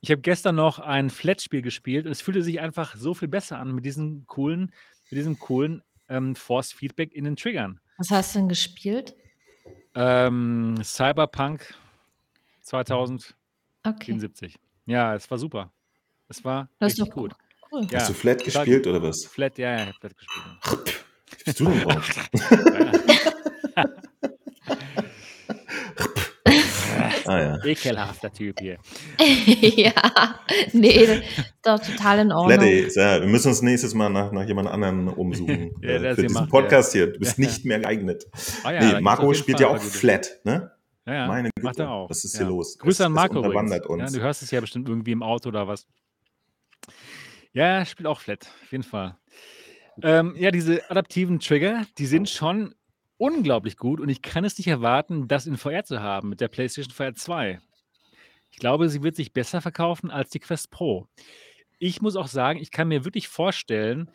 Ich habe gestern noch ein Flat-Spiel gespielt und es fühlte sich einfach so viel besser an mit diesem coolen mit diesem coolen, ähm, Forced Feedback in den Triggern. Was hast du denn gespielt? Ähm, Cyberpunk Okay. 2077. Ja, es war super. Es war Das ist richtig cool. gut. Cool. Hast Ja, du Flat gespielt oder was? Flat, ja, ja, ich habe Flat gespielt, bist du denn drauf? Ja. Ah ja. Ekelhafter Typ hier. Ja, ne, das ist doch total in Ordnung. Flatty, ja, wir müssen uns nächstes Mal nach nach jemand anderem umsuchen, Ja, äh, für diesen macht, ja. Podcast hier. Du bist Ja. nicht mehr geeignet. Ah ja, Ne, gibt's Marco spielt Fall ja auch. Flat, ne? Ja, ja, Meine macht er Güte, auch. was ist Ja. hier los? Grüße Es an Marco unterwandert Ja, uns. du hörst es ja bestimmt irgendwie im Auto oder was. Ja, er spielt auch Flat, auf jeden Fall. Ähm, ja, diese adaptiven Trigger, die sind schon unglaublich gut und ich kann es nicht erwarten, das in VR zu haben mit der PlayStation VR 2. Ich glaube, sie wird sich besser verkaufen als die Quest Pro. Ich muss auch sagen, ich kann mir wirklich vorstellen,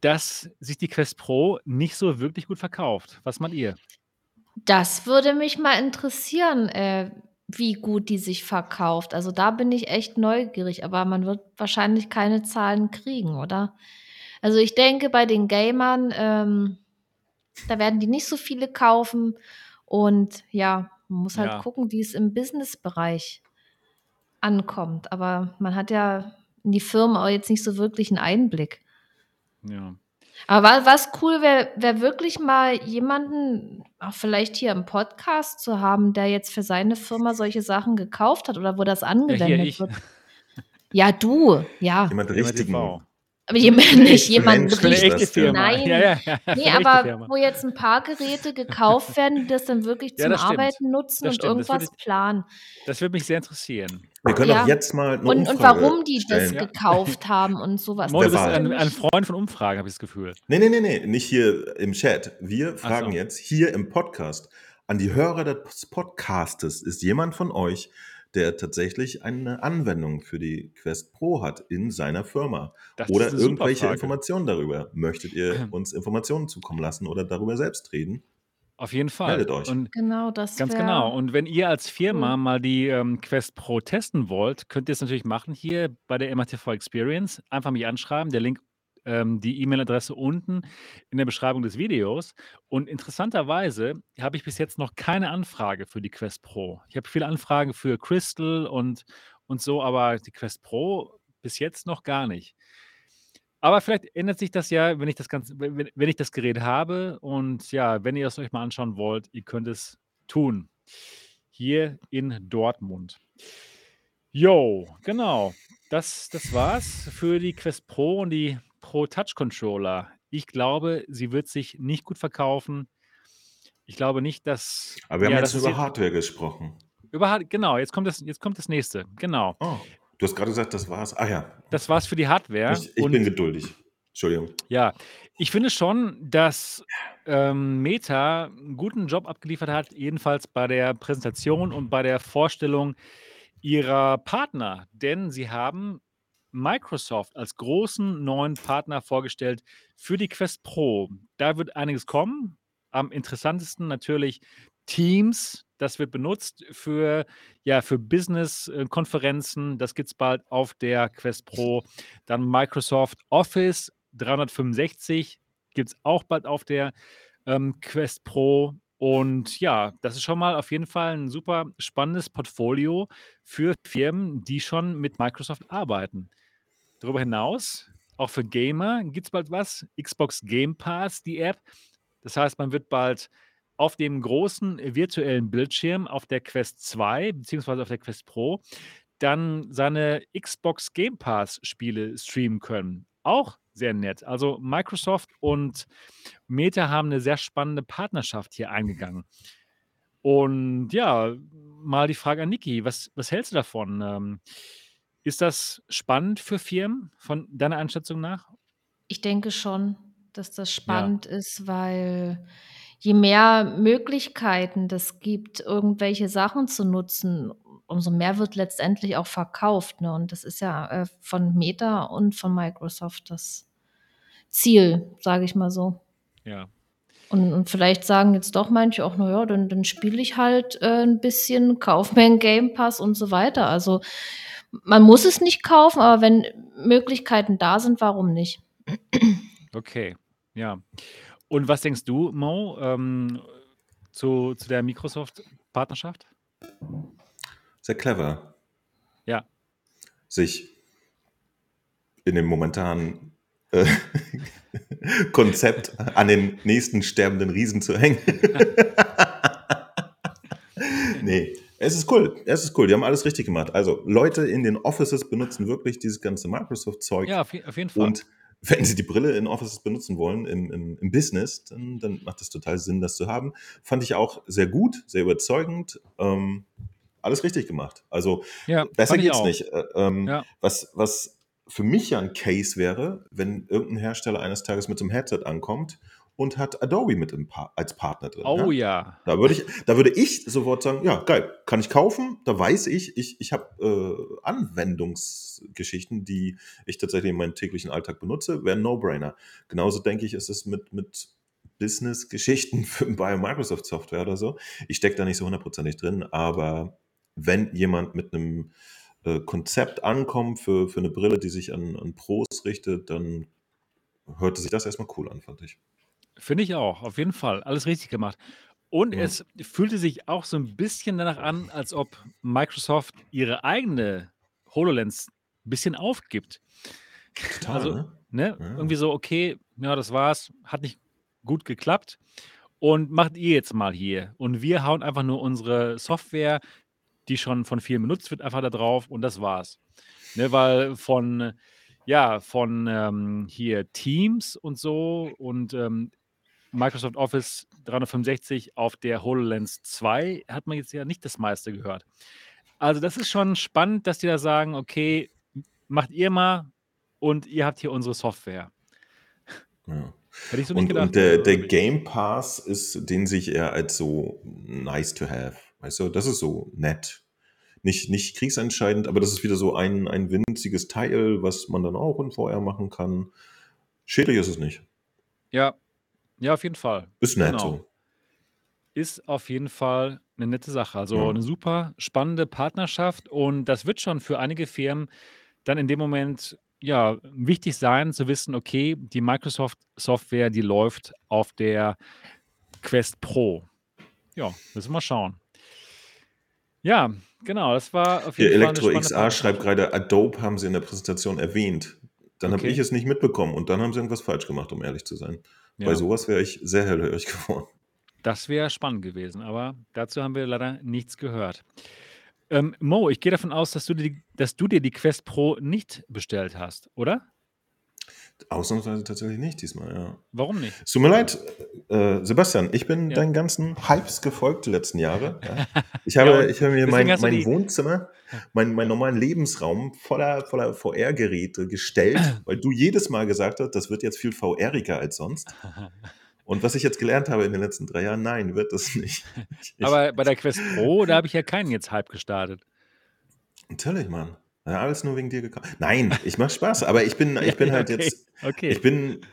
dass sich die Quest Pro nicht so wirklich gut verkauft. Was meint ihr? Das würde mich mal interessieren, äh, wie gut die sich verkauft. Also, da bin ich echt neugierig, aber man wird wahrscheinlich keine Zahlen kriegen, oder? Also, ich denke, bei den Gamern, ähm, da werden die nicht so viele kaufen Und ja, man muss halt Ja. gucken, wie es im Businessbereich ankommt. Aber man hat ja in die Firmen auch jetzt nicht so wirklich einen Einblick. Ja. Aber wa was cool wäre wäre wirklich mal jemanden, auch vielleicht hier im Podcast zu haben, der jetzt für seine Firma solche Sachen gekauft hat oder wo das Ja, hier angewendet ich. wird. Ja, du, ja. Jemand Jemand richtigen. Aber jemand nicht Menschen Für eine echte das. Firma. Nein. Ja, ja, ja. Ne, echte aber Firma. wo jetzt 'n paar Geräte gekauft werden, die das dann wirklich zum das stimmt. Arbeiten nutzen Das und stimmt. Das würde irgendwas planen. das würde mich sehr interessieren. Wir können Ja. auch jetzt mal eine Und und warum die das stellen. Ja. gekauft haben und so was. Mo, du bist ein ein Freund von Umfragen, habe ich das Gefühl. Nee, nee, nee, nee, nicht hier im Chat. Wir fragen so. jetzt hier im Podcast an die Hörer des Podcastes. Ist jemand von euch, der tatsächlich eine Anwendung für die Quest Pro hat in seiner Firma? Das ist Oder irgendwelche Frage. Informationen darüber? Möchtet ihr uns Informationen zukommen lassen oder darüber selbst reden? Auf jeden Fall. Meldet euch. Und Genau, das ganz genau. Und wenn ihr als Firma cool. mal die, ähm, Quest Pro testen wollt, könnt ihr es natürlich machen hier bei der MATV Experience. Einfach mich anschreiben. Der Link ähm, die E-Mail-Adresse unten in der Beschreibung des Videos. Und interessanterweise habe ich bis jetzt noch keine Anfrage für die Quest Pro. Ich habe viele Anfragen für Crystal und und so, aber die Quest Pro bis jetzt noch gar nicht. Aber vielleicht ändert sich das ja, wenn ich das Ganze wenn wenn ich das Gerät habe und ja, wenn ihr es euch mal anschauen wollt, ihr könnt es tun. Hier in Dortmund. Jo, genau. Das das war's für die Quest Pro und die Pro Touch Controller. Ich glaube, sie wird sich nicht gut verkaufen. Ich glaube nicht, dass Aber wir haben ja, jetzt über Hardware gesprochen. über genau, jetzt kommt das jetzt kommt das Nächste. Genau. Oh, du hast gerade gesagt, das war's. Ah ja, Das war's für die Hardware ich, ich bin geduldig. Entschuldigung. Ja, ich finde schon, dass, ähm, Meta 'n guten Job abgeliefert hat, jedenfalls bei der Präsentation und bei der Vorstellung ihrer Partner. Denn sie haben Microsoft als großen neuen Partner vorgestellt für die Quest Pro. Da wird einiges kommen. Am interessantesten natürlich Teams. Das wird benutzt für ja, für Business äh. Das gibt's bald auf der Quest Pro. Dann Microsoft Office 365 gibt's auch bald auf der, ähm, Quest Pro. Und ja, das ist schon mal auf jeden Fall 'n super spannendes Portfolio für Firmen, die schon mit Microsoft arbeiten. Darüber hinaus, auch für Gamer gibt's bald was, Xbox Game Pass, die App. Das heißt, man wird bald auf dem großen virtuellen Bildschirm auf der Quest 2 beziehungsweise auf der Quest Pro dann seine Xbox Game Pass Spiele streamen können. Auch sehr nett. Also, Microsoft und Meta haben 'ne sehr spannende Partnerschaft hier eingegangen. Und ja, mal die Frage an Niki, was was hältst du davon? Ähm, ist das spannend für Firmen von deiner Einschätzung nach? Ich denke schon, dass das Ja. spannend ist, weil je mehr Möglichkeiten das gibt, irgendwelche Sachen zu nutzen, umso mehr wird letztendlich auch verkauft, ne? Und das ist ja, äh, von Meta und von Microsoft das Ziel, sage ich mal so. Ja. Und und vielleicht sagen jetzt doch manche auch: „Na ja, dann dann spiele ich halt, äh, 'n bisschen, kaufe mir 'n Game Pass“ und so weiter. Also, man muss es nicht kaufen, aber wenn Möglichkeiten da sind, warum nicht? Okay, ja. Und was denkst du, Mo, ähm, zu zu der Microsoft-Partnerschaft? Sehr clever. Ja. Sich in dem momentanen, äh, Konzept an den nächsten sterbenden Riesen zu hängen. Ne, es ist cool. Es ist cool. Die haben alles richtig gemacht. Also, Leute in den Offices benutzen wirklich dieses ganze Microsoft-Zeug. Ja, auf auf jeden Fall. Und wenn sie die Brille in Offices benutzen wollen im im im Business, dann dann macht es total Sinn, das zu haben. Fand ich auch sehr gut, sehr überzeugend. Ähm, alles richtig gemacht. Also, Ja, besser geht's auch. nicht. Äh, ähm, Ja. was was für mich ja 'n Case wäre, wenn irgend 'n Hersteller eines Tages mit so 'nem Headset ankommt und hat Adobe mit im Pa als Partner drin, Oh ja? ja. Da würde ich da würde ich sofort sagen: „Ja, geil, kann ich kaufen.“ Da weiß ich, ich ich habe, äh, Anwendungsgeschichten, die ich tatsächlich in meinem täglichen Alltag benutze, wäre 'n No-Brainer. Genauso denke ich, ist es mit mit Business-Geschichten bei Microsoft-Software oder so. Ich stecke da nicht so hundertprozentig drin, aber wenn jemand mit 'nem, äh, Konzept ankommt für für 'ne Brille, die sich an an Pros richtet, dann hörte sich das erst mal cool an, fand ich. Finde ich auch, auf jeden Fall. Alles richtig gemacht. Und Mhm. es fühlte sich auch so 'n bisschen danach an, als ob Microsoft ihre eigene HoloLens 'n bisschen aufgibt. Total, Also, ne? ne, Ja. irgendwie so: „Okay, ja, das war's, hat nicht gut geklappt und macht ihr jetzt mal hier. Und wir hauen einfach nur unsere Software, die schon von vielen benutzt wird, einfach da drauf und das war's.“ Ne, weil von ja, von, ähm, hier Teams und so und, ähm, Microsoft Office 365 auf der HoloLens 2 hat man jetzt ja nicht das meiste gehört. Also, das ist schon spannend, dass die da sagen: „Okay, macht ihr mal und ihr habt hier unsere Software.“ Ja. Hätte ich so nicht Und gedacht, und der also der. Game Pass ist den sehe ich eher als so nice to have. Weißt du, das ist so nett. Nicht nicht kriegsentscheidend, aber das ist wieder so ein ein winziges Teil, was man dann auch in VR machen kann. Schädlich ist es nicht. Ja. Ja, auf jeden Fall. Ist nett Genau. so. Ist auf jeden Fall 'ne nette Sache. Also, Ja. 'ne super spannende Partnerschaft und das wird schon für einige Firmen dann in dem Moment, ja, wichtig sein zu wissen: „Okay, die Microsoft-Software, die läuft auf der Quest Pro.“ Ja, müssen wir mal schauen. Ja, genau, das war auf Hier jeden Fall 'ne spannende ElektroXR schreibt Partnerschaft. grade, Adobe haben sie in der Präsentation erwähnt. Dann habe ich Okay. es nicht mitbekommen und dann haben sie irgendwas falsch gemacht, um ehrlich zu sein. Bei Ja. so was wäre ich sehr hellhörig geworden. Das wäre spannend gewesen, aber dazu haben wir leider nichts gehört. Ähm, Mo, ich gehe davon aus, dass du dir die dass du dir die Quest Pro nicht bestellt hast, oder? Ausnahmsweise tatsächlich nicht diesmal, ja. Warum nicht? Es tut mir leid, äh, Sebastian, ich bin Ja. deinen ganzen Hypes gefolgt die letzten Jahre, ja. Ich Ja, habe und ich habe mir mein mein die Wohnzimmer, meinen meinen normalen Lebensraum voller voller VR-Geräte gestellt, weil du jedes Mal gesagt hast: „Das wird jetzt viel VR-iger als sonst.“ Und was ich jetzt gelernt habe in den letzten 3 Jahren, nein, wird es nicht. Ich ich Aber bei der Quest Pro, da habe ich ja keinen jetzt Hype gestartet. Natürlich, Mann. Ja, alles nur wegen dir gekau Nein, ich mache Spaß, aber ich bin ich bin halt okay, jetzt okay. ich bin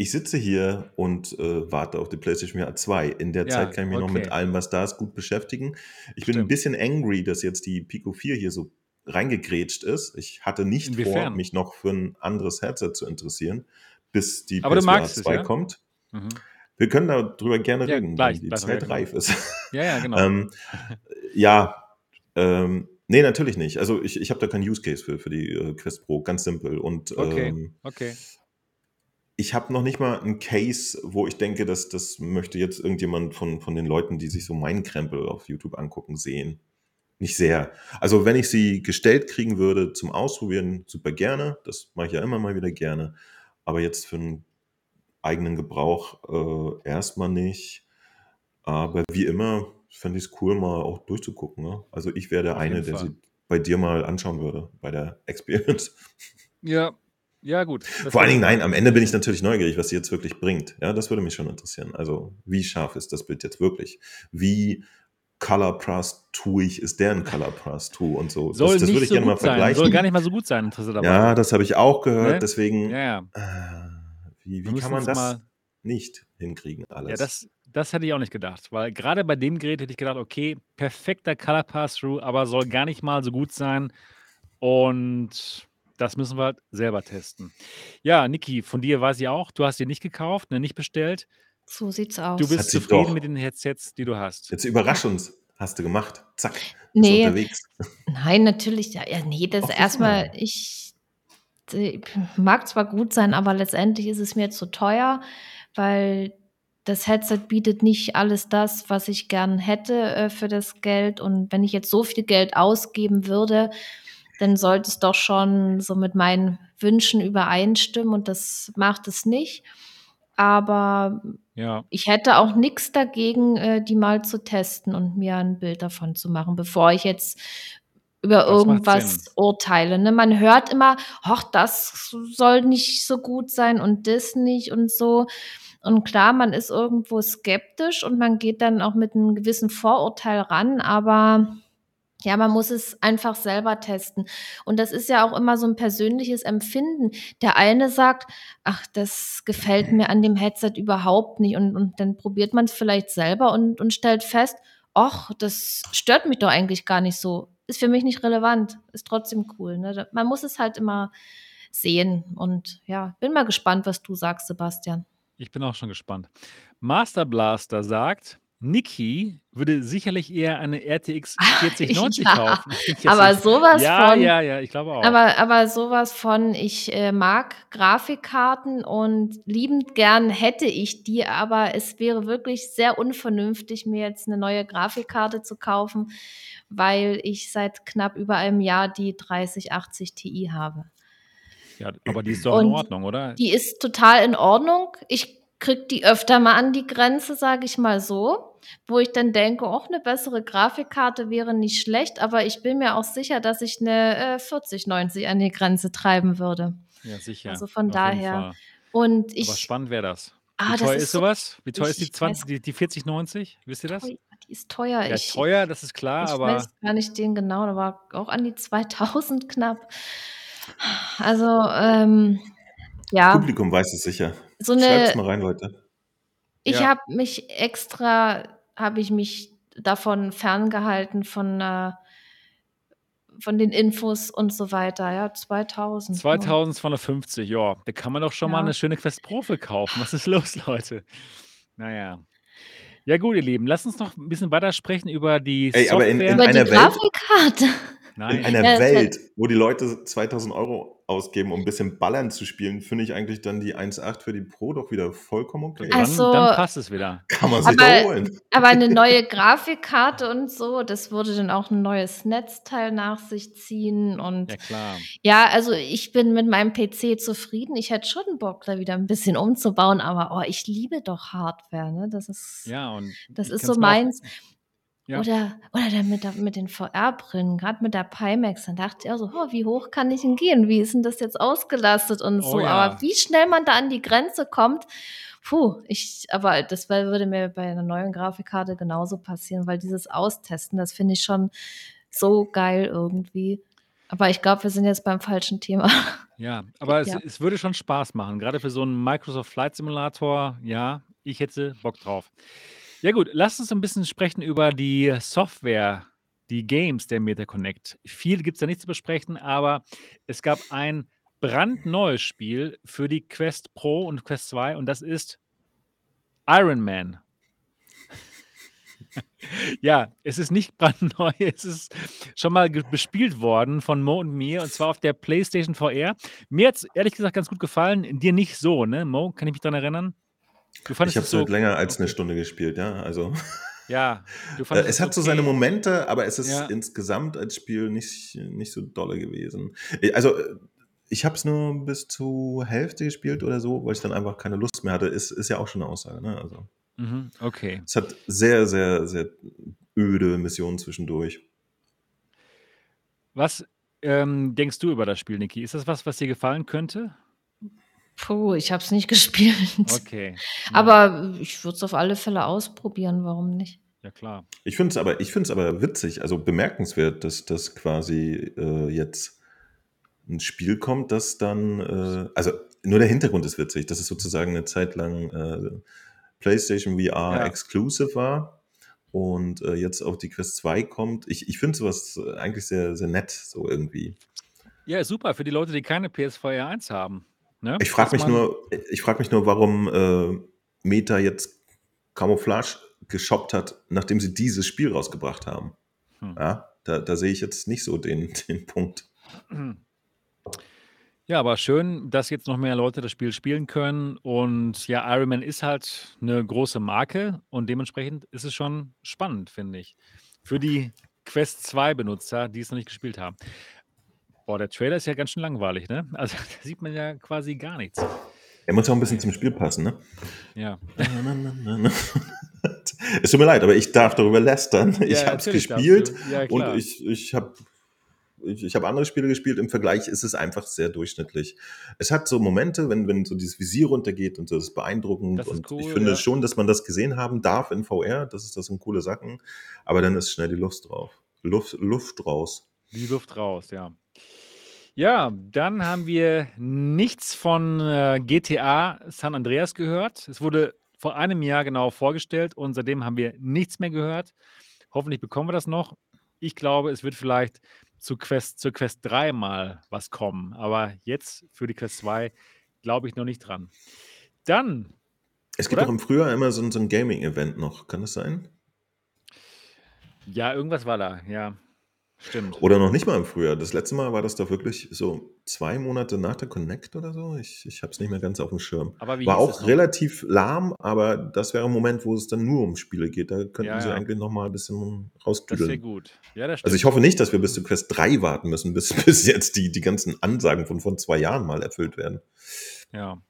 ich sitze hier und, äh, warte auf die PlayStation VR 2. In der Ja, Zeit kann ich mich noch mit okay. allem, was da ist, gut beschäftigen. Ich bin 'n Stimmt. bisschen angry, dass jetzt die Pico 4 hier so reingegrätscht ist. Ich hatte nicht vor, Inwiefern? mich noch für 'n anderes Headset zu interessieren, bis die Aber PSVR magst es, 2 ja? kommt. Mhm. Wir können da drüber gerne Ja, reden, wenn gleich, die gleich drüber Zeit reif ist. Ja, ja, genau. Ähm, ja, ähm, ne, natürlich nicht. Also, ich ich habe da keinen Use Case für für die, äh, Quest Pro, ganz simpel und, Okay, ähm okay. ich habe noch nicht mal 'n Case, wo ich denke, das das möchte jetzt irgendjemand von von den Leuten, die sich so meinen Krempel auf YouTube angucken, sehen. Nicht sehr. Also, wenn ich sie gestellt kriegen würde zum Ausprobieren, super gerne. Das mache ich ja immer mal wieder gerne. Aber jetzt für 'n eigenen Gebrauch, äh, erst mal nicht. Aber wie immer fände ich's cool, mal auch durchzugucken, ne? Also, ich wäre der Auf eine, jeden der Fall. sie bei dir mal anschauen würde, bei der Experience. Ja. Ja, gut, das Vor allen ich Dingen, nein, am Ende bin ich natürlich neugierig, was sie jetzt wirklich bringt. Ja, das würde mich schon interessieren. Also, wie scharf ist das Bild jetzt wirklich? Wie color-plus-tuig ist deren color-plus-tu und so? Das Soll das würde nicht ich so gerne mal sein. Soll gar vergleichen. nicht mal so gut sein, interessanterweise. Ja, das habe ich auch gehört, Ne? deswegen, Ja, ja. äh, wie wie kann man das mal nicht hinkriegen Ja, alles? das das hätte ich auch nicht gedacht, weil grade bei dem Gerät hätte ich gedacht: „Okay, perfekter Color Pass-Through, aber soll gar nicht mal so gut sein.“ Und das müssen wir halt selber testen. Ja, Niki, von dir weiß ich auch, du hast dir nicht gekauft, ne, nicht bestellt. So sieht's Du aus. Hat bist zufrieden mit den Headsets, die du hast. Jetzt überrasch uns. Hast du gemacht. Zack, bist Ne, unterwegs. nein, natürlich, ja, ja, ne, das Auf erst mal jeden Fall. ich d mag zwar gut sein, aber letztendlich ist es mir zu teuer, weil das Headset bietet nicht alles das, was ich gern hätte, äh, für das Geld. Und wenn ich jetzt so viel Geld ausgeben würde, dann sollte es doch schon so mit meinen Wünschen übereinstimmen und das macht es nicht. Aber Ja. ich hätte auch nix dagegen, äh, die mal zu testen und mir 'n Bild davon zu machen, bevor ich jetzt über Das irgendwas urteile, ne? Man hört immer: „Ach, das soll nicht so gut sein und das nicht“ und so. Und klar, man ist irgendwo skeptisch und man geht dann auch mit 'nem gewissen Vorurteil ran, aber ja, man muss es einfach selber testen. Und das ist ja auch immer so 'n persönliches Empfinden. Der eine sagt: „Ach, das gefällt mir an dem Headset überhaupt nicht.“ Und und dann probiert man's vielleicht selber und und stellt fest: „Ach, das stört mich doch eigentlich gar nicht so. Ist für mich nicht relevant, ist trotzdem cool“, ne? Man muss es halt immer sehen und ja, bin mal gespannt, was du sagst, Sebastian. Ich bin auch schon gespannt. Master Blaster sagt: Niki würde sicherlich eher eine RTX Ah, 4090 ja, kaufen. Aber sowas ja, von. ja, ja, ich glaube auch. Aber, aber sowas von, ich äh, mag Grafikkarten und liebend gern hätte ich die, aber es wäre wirklich sehr unvernünftig, mir jetzt eine neue Grafikkarte zu kaufen, weil ich seit knapp über einem Jahr die 3080 Ti habe. Ja, aber die ist doch in Und Ordnung, oder? die ist total in Ordnung. Ich kriege die öfter mal an die Grenze, sage ich mal so, wo ich dann denke, auch eine bessere Grafikkarte wäre nicht schlecht, aber ich bin mir auch sicher, dass ich eine äh, 4090 an die Grenze treiben würde. Ja, sicher. Also von auf daher. Und Aber ich, spannend wäre das. Wie ah, das teuer ist ist so, sowas? Wie teuer ich, ist die, ich 20, weiß, die, die 4090? Wisst ihr das? teuer, die ist teuer. Ja, Ich, teuer, das ist klar, ich aber weiß gar nicht den genau, da war auch an die 2000 knapp. Also, ähm, ja, Publikum weiß es sicher. so Schreibt's eine, mal rein, Leute. ich ja, habe mich extra, habe ich mich davon ferngehalten von, äh, von den Infos und so weiter. Ja, 2000. Ja. 2250, ja. Da kann man doch schon mal ja. eine schöne Quest Pro für kaufen. Was ist los, Leute? Naja. Ja, gut, ihr Lieben, lasst uns noch ein bisschen weiter sprechen über die Ey, aber in, in Software. Über die einer Grafikkarte. in Nein. einer Ja, Welt, wo die Leute 2000 Euro ausgeben, um ein bisschen Ballern zu spielen, finde ich eigentlich dann die 1.8 für die Pro doch wieder vollkommen okay. Dann, Also, dann passt es wieder. Kann man sich aber, holen. aber eine neue Grafikkarte und so, das würde dann auch ein neues Netzteil nach sich ziehen. Und Ja, klar. ja, also ich bin mit meinem PC zufrieden. Ich hätte schon Bock, da wieder ein bisschen umzubauen, aber oh, ich liebe doch Hardware. Ne? Das ist, Ja, und das ist so mir auch. Ja. Oder, oder dann mit, der, mit den VR-Brillen, gerade mit der Pimax, dann dachte ich auch so, oh, wie hoch kann ich denn gehen? Wie ist denn das jetzt ausgelastet und Oh so? Aber ja. wie schnell man da an die Grenze kommt, puh, ich, aber das würde mir bei einer neuen Grafikkarte genauso passieren, weil dieses Austesten, das finde ich schon so geil irgendwie. Aber ich glaube, wir sind jetzt beim falschen Thema. Ja, aber es, Ja. es würde schon Spaß machen. Gerade für so einen Microsoft Flight Simulator. Ja, ich hätte Bock drauf. Ja, gut, lasst uns ein bisschen sprechen über die Software, die Games der MetaConnect. Viel gibt es da nicht zu besprechen, aber es gab ein brandneues Spiel für die Quest Pro und Quest 2 und das ist Iron Man. Ja, es ist nicht brandneu, es ist schon mal bespielt worden von Mo und mir und zwar auf der PlayStation VR. Mir hat es ehrlich gesagt ganz gut gefallen, dir nicht so, ne? Mo, kann ich mich daran erinnern? Du Ich habe es so, länger als eine okay. Stunde gespielt, ja. Also Ja, du äh, fandest es es hat so seine okay. Momente, aber es ist Ja, insgesamt als Spiel nicht, nicht so dolle gewesen. Ich- Also äh, ich habe es nur bis zur Hälfte gespielt oder so, weil ich dann einfach keine Lust mehr hatte. Ist, ist ja auch schon eine Aussage, ne? Also mhm, okay. es hat sehr, sehr, sehr öde Missionen zwischendurch. Was ähm, denkst du über das Spiel, Niki? Ist das was, was dir gefallen könnte? Puh, ich habe es nicht gespielt. Okay, ja, Aber ich würde es auf alle Fälle ausprobieren, warum nicht? ja klar. Ich finde es aber, ich find's aber witzig, also bemerkenswert, dass das quasi äh, jetzt ein Spiel kommt, das dann, äh, also nur der Hintergrund ist witzig, dass es sozusagen eine Zeit lang äh, PlayStation VR Ja, Exclusive war und äh, jetzt auf die Quest 2 kommt. Ich, ich finde sowas eigentlich sehr, sehr nett, so irgendwie. ja, super für die Leute, die keine PSVR 1 haben. Ne? Ich frage mich nur, ich frage mich nur, warum äh, Meta jetzt Camouflage geshoppt hat, nachdem sie dieses Spiel rausgebracht haben. hm. Ja, da, da sehe ich jetzt nicht so den, den Punkt. Ja, aber schön, dass jetzt noch mehr Leute das Spiel spielen können. Und ja, Iron Man ist halt eine große Marke und dementsprechend ist es schon spannend, finde ich. Für die Quest 2-Benutzer, die es noch nicht gespielt haben. Boah, der Trailer ist ja ganz schön langweilig, ne? Also da sieht man ja quasi gar nichts. Er muss auch ein bisschen zum Spiel passen, ne? Ja, es tut mir leid, aber ich darf darüber lästern. Ich ja habe es gespielt. Ja, und ich, ich habe ich, ich hab andere Spiele gespielt. Im Vergleich ist es einfach sehr durchschnittlich. Es hat so Momente, wenn, wenn so dieses Visier runtergeht und so, das ist beeindruckend. Das ist und ich cool, finde ja. schon, dass man das gesehen haben darf in VR. Das, ist, das sind coole Sachen. Aber dann ist schnell die Luft drauf. Luft, Luft raus. Die Luft raus, ja. Ja, dann haben wir nichts von äh, GTA San Andreas gehört. Es wurde vor einem Jahr genau vorgestellt und seitdem haben wir nichts mehr gehört. Hoffentlich bekommen wir das noch. Ich glaube, es wird vielleicht zu Quest, zur Quest 3 mal was kommen. Aber jetzt für die Quest 2 glaube ich noch nicht dran. Dann Es gibt Oder? doch im Frühjahr immer so so 'n Gaming-Event noch. Kann das sein? Ja, irgendwas war da, ja. Stimmt. Oder noch nicht mal im Frühjahr. Das letzte Mal war das doch wirklich so 2 Monate nach der Connect oder so. Ich ich habe es nicht mehr ganz aufm Schirm. Aber wie War auch relativ lahm, aber das wäre 'n Moment, wo es dann nur um Spiele geht. Da könnten Ja, sie ja. eigentlich noch mal 'n bisschen Das wäre rausdüdeln. gut. Ja, das Also, ich stimmt. hoffe nicht, dass wir bis zu Quest 3 warten müssen, bis bis jetzt die die ganzen Ansagen von vor 2 Jahren mal erfüllt werden. Ja.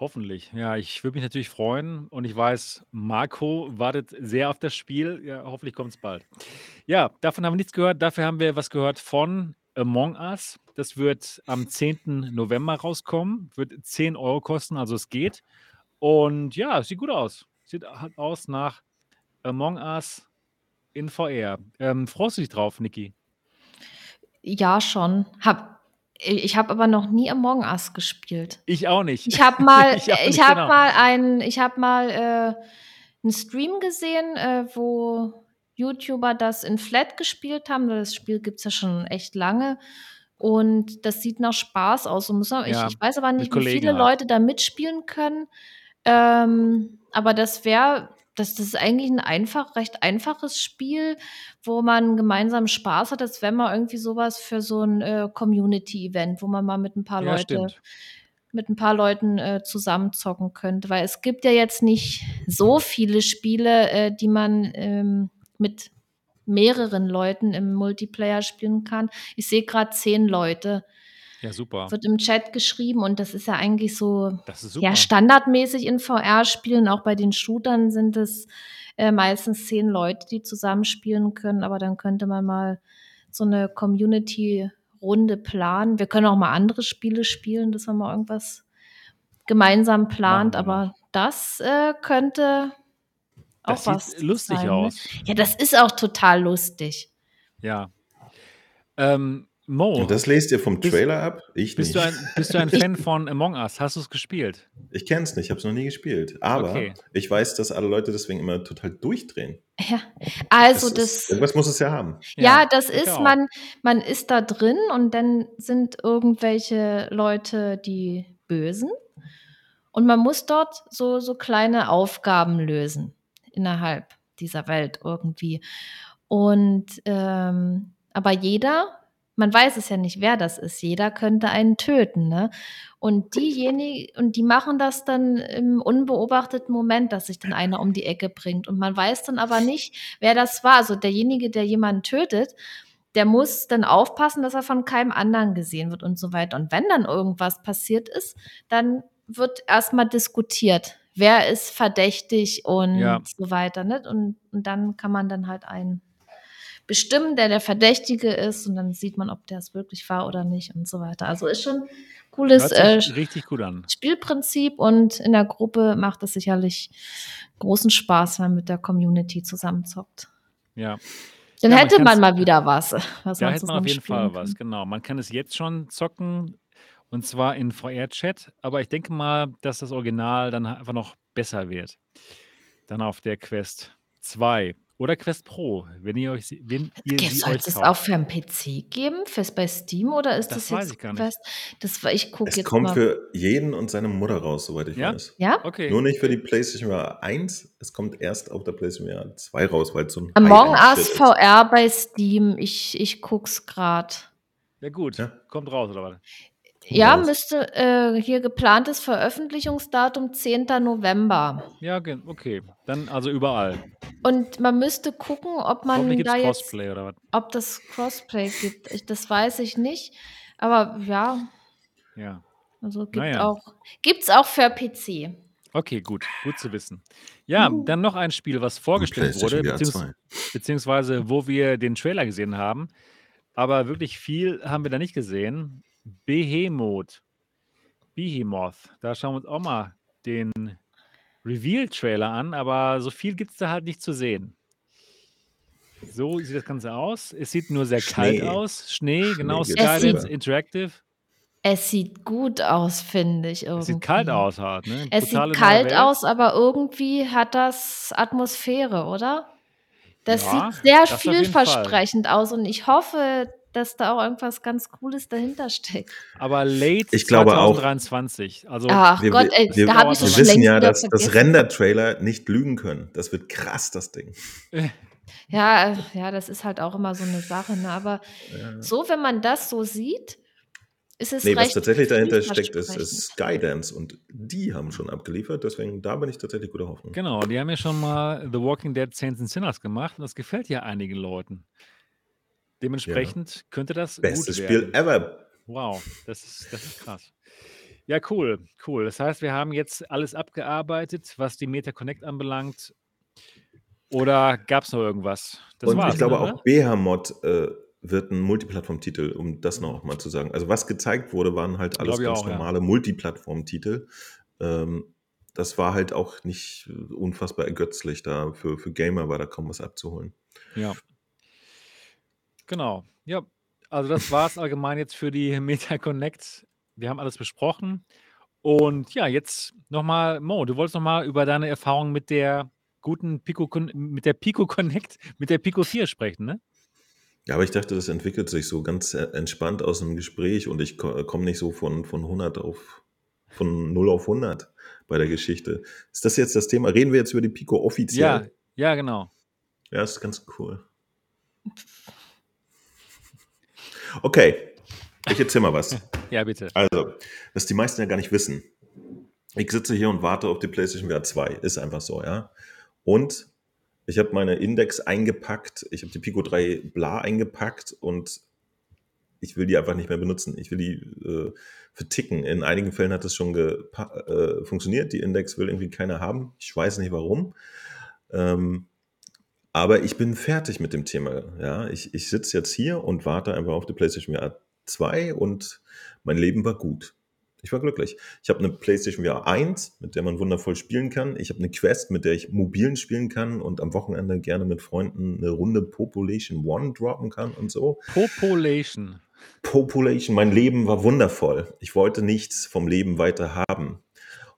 Hoffentlich. Ja, ich würde mich natürlich freuen und ich weiß, Marco wartet sehr auf das Spiel. Ja, hoffentlich kommt's bald. Ja, davon haben wir nichts gehört. Dafür haben wir was gehört von Among Us. Das wird am 10. November rauskommen, wird 10 € kosten, also es geht. Und ja, es sieht gut aus. Sieht halt aus nach Among Us in VR. Ähm, freust du dich drauf, Niki? Ja, schon. Habe i ich habe aber noch nie Among Us gespielt. Ich auch nicht. Ich habe mal Ich habe genau. mal einen ich habe mal, äh, 'n Stream gesehen, äh, wo YouTuber das in Flat gespielt haben. Das Spiel gibt's ja schon echt lange und das sieht nach Spaß aus und ich Ja, ich weiß aber nicht, wie viele halt. Leute da mitspielen können. Ähm, aber das wäre das das ist eigentlich 'n einfach recht einfaches Spiel, wo man gemeinsam Spaß hat. Das wäre mal irgendwie so was für so 'n, äh, Community-Event, wo man mal mit 'n paar Ja, Leute stimmt. mit 'n paar Leuten, äh, zusammen zocken könnte. Weil es gibt ja jetzt nicht so viele Spiele, äh, die man, ähm, mit mehreren Leuten im Multiplayer spielen kann. Ich sehe grad 10 Leute. Ja, super. Wird im Chat geschrieben und das ist ja eigentlich so, ja, standardmäßig in VR-Spielen. Auch bei den Shootern sind es, äh, meistens 10 Leute, die zusammen spielen können, aber dann könnte man mal so 'ne Community-Runde planen. Wir können auch mal andere Spiele spielen, dass man mal irgendwas gemeinsam plant, aber das, äh, könnte auch Das sieht was lustig sein, ne? aus. Ja, das ist auch total lustig. Ja. Ähm, Mo, Und das lest ihr vom bist Trailer ab? Ich bist du nicht. ein bist du ein Fan von Among Us? Hast du's gespielt? Ich kenne es nicht, ich habe es noch nie gespielt. Aber Okay. ich weiß, dass alle Leute deswegen immer total durchdrehen. Ja, also Das ist das irgendwas muss es ja haben. Ja, Ja, das ist auch. man man ist da drin und dann sind irgendwelche Leute die Bösen und man muss dort so so kleine Aufgaben lösen innerhalb dieser Welt irgendwie. Und, ähm aber jeder man weiß es ja nicht, wer das ist. Jeder könnte einen töten, ne? Und diejeni und die machen das dann im unbeobachteten Moment, dass sich dann einer um die Ecke bringt und man weiß dann aber nicht, wer das war. Also, derjenige, der jemanden tötet, der muss dann aufpassen, dass er von keinem anderen gesehen wird und so weiter. Und wenn dann irgendwas passiert ist, dann wird erst mal diskutiert. Wer ist verdächtig und Ja. so weiter, ne? Und und dann kann man dann halt einen bestimmen, der der Verdächtige ist und dann sieht man, ob der's wirklich war oder nicht und so weiter. Also, ist schon cooles, äh, an. Spielprinzip und in der Gruppe macht es sicherlich großen Spaß, wenn man mit der Community zusammen zockt. Ja. Dann Ja, man hätte man kann's mal wieder was, was Da man hätte man auf jeden Fall was, kann. genau. Man kann es jetzt schon zocken und zwar in VR-Chat, aber ich denke mal, dass das Original dann einfach noch besser wird. Dann auf der Quest 2 oder Quest Pro, wenn ihr euch wenn ihr Ge sie soll euch es auch kauft. für 'n PC geben, fürs bei Steam oder ist das Das weiß jetzt ich gar nicht. Quest? Das war ich gucke Es jetzt kommt mal. für jeden und seine Mutter raus, soweit ich Ja? weiß. Ja? Nur Okay, nicht für die okay. PlayStation VR 1. Es kommt erst auf der PlayStation VR 2 raus, weil's so 'n Among Us. VR bei Steam. Ich ich gucke es grad. Ja gut, Ja. kommt raus oder was? Ja, raus. müsste äh, hier geplantes Veröffentlichungsdatum 10. November. Ja, okay. Dann also überall. Und man müsste gucken, ob Hoffentlich man gibt's da jetzt Crossplay oder was? ob das Crossplay gibt. Ich das weiß ich nicht. Aber ja, Ja. also gibt Na ja. auch gibt's auch für PC. Okay, gut. Gut zu wissen. Ja, dann noch ein Spiel, was Und vorgestellt wurde, VR beziehungs 2. beziehungsweise wo wir den Trailer gesehen haben, aber wirklich viel haben wir da nicht gesehen. Behemoth. Behemoth. Da schauen wir uns auch mal den Reveal-Trailer an, aber so viel gibt's da halt nicht zu sehen. So sieht das Ganze aus. Es sieht nur sehr kalt Schnee. aus. Schnee, genau, Schnee Es Skydance drüber. Interactive. es sieht gut aus, finde ich Es sieht kalt irgendwie. aus halt, ne? Es Totale sieht kalt aus, aber irgendwie hat das Atmosphäre, oder? Das Ja, sieht sehr das vielversprechend aus und ich hoffe, dass da auch irgendwas ganz Cooles dahinter steckt. Aber late Ich glaube auch. 2023. Also Ach Wir, Gott, wir, ey, wir, da habe ich wir es wir schon wissen ja, dass, vergessen. Render-Trailer nicht lügen können. Das wird krass, das Ding. Ja, ja, das ist halt auch immer so eine Sache, ne? Aber Ja. so, wenn man das so sieht, ist es Nee, was tatsächlich dahinter steckt, ist, ist Skydance und die haben schon abgeliefert, deswegen da bin ich tatsächlich guter Hoffnung. Genau, die haben ja schon mal The Walking Dead Saints and Sinners gemacht und das gefällt ja einigen Leuten. Dementsprechend könnte das Bestes Spiel ever. Wow, das ist, das ist krass. Ja, cool, cool. Das heißt, wir haben jetzt alles abgearbeitet, was die Meta Connect anbelangt. Oder gab es noch irgendwas? Das und war's, ich glaube ne, auch? Behemoth äh, wird ein Multiplattform-Titel, um das noch mal zu sagen. Also was gezeigt wurde, waren halt alles ganz auch, ja. normale Multiplattform-Titel. Ähm, das war halt auch nicht äh, unfassbar ergötzlich da. Für, für Gamer war da kaum was abzuholen. Ja. Genau. Ja, also das war es allgemein jetzt für die Meta Connect. Wir haben alles besprochen. Und ja, jetzt nochmal, Mo, du wolltest nochmal über deine Erfahrung mit der guten Pico, mit der Pico Connect, mit der Pico 4 sprechen, ne? Ja, aber ich dachte, das entwickelt sich so ganz äh, entspannt aus einem Gespräch und ich ko- komme nicht so von, von 100 auf, von 0 auf 100 bei der Geschichte. Ist das jetzt das Thema? Reden wir jetzt über die Pico Ja, offiziell? ja, genau. Ja, ist ganz cool. Okay, ich erzähl mal was. Ja, bitte. Also, was die meisten ja gar nicht wissen. Ich sitze hier und warte auf die PlayStation VR 2. Ist einfach so, ja. Und ich habe meine Index eingepackt, ich habe die Pico 3 Bla eingepackt und ich will die einfach nicht mehr benutzen. Ich will die äh, verticken. In einigen Fällen hat es schon äh, funktioniert. Die Index will irgendwie keiner haben. Ich weiß nicht warum. Ähm, aber ich bin fertig mit dem Thema. Ja, ich, ich sitze jetzt hier und warte einfach auf die PlayStation VR 2 und mein Leben war gut. Ich war glücklich. Ich habe eine PlayStation VR 1, mit der man wundervoll spielen kann. Ich habe eine Quest, mit der ich mobilen spielen kann und am Wochenende gerne mit Freunden eine Runde Population One droppen kann und so. Population. Population, mein Leben war wundervoll. Ich wollte nichts vom Leben weiter haben.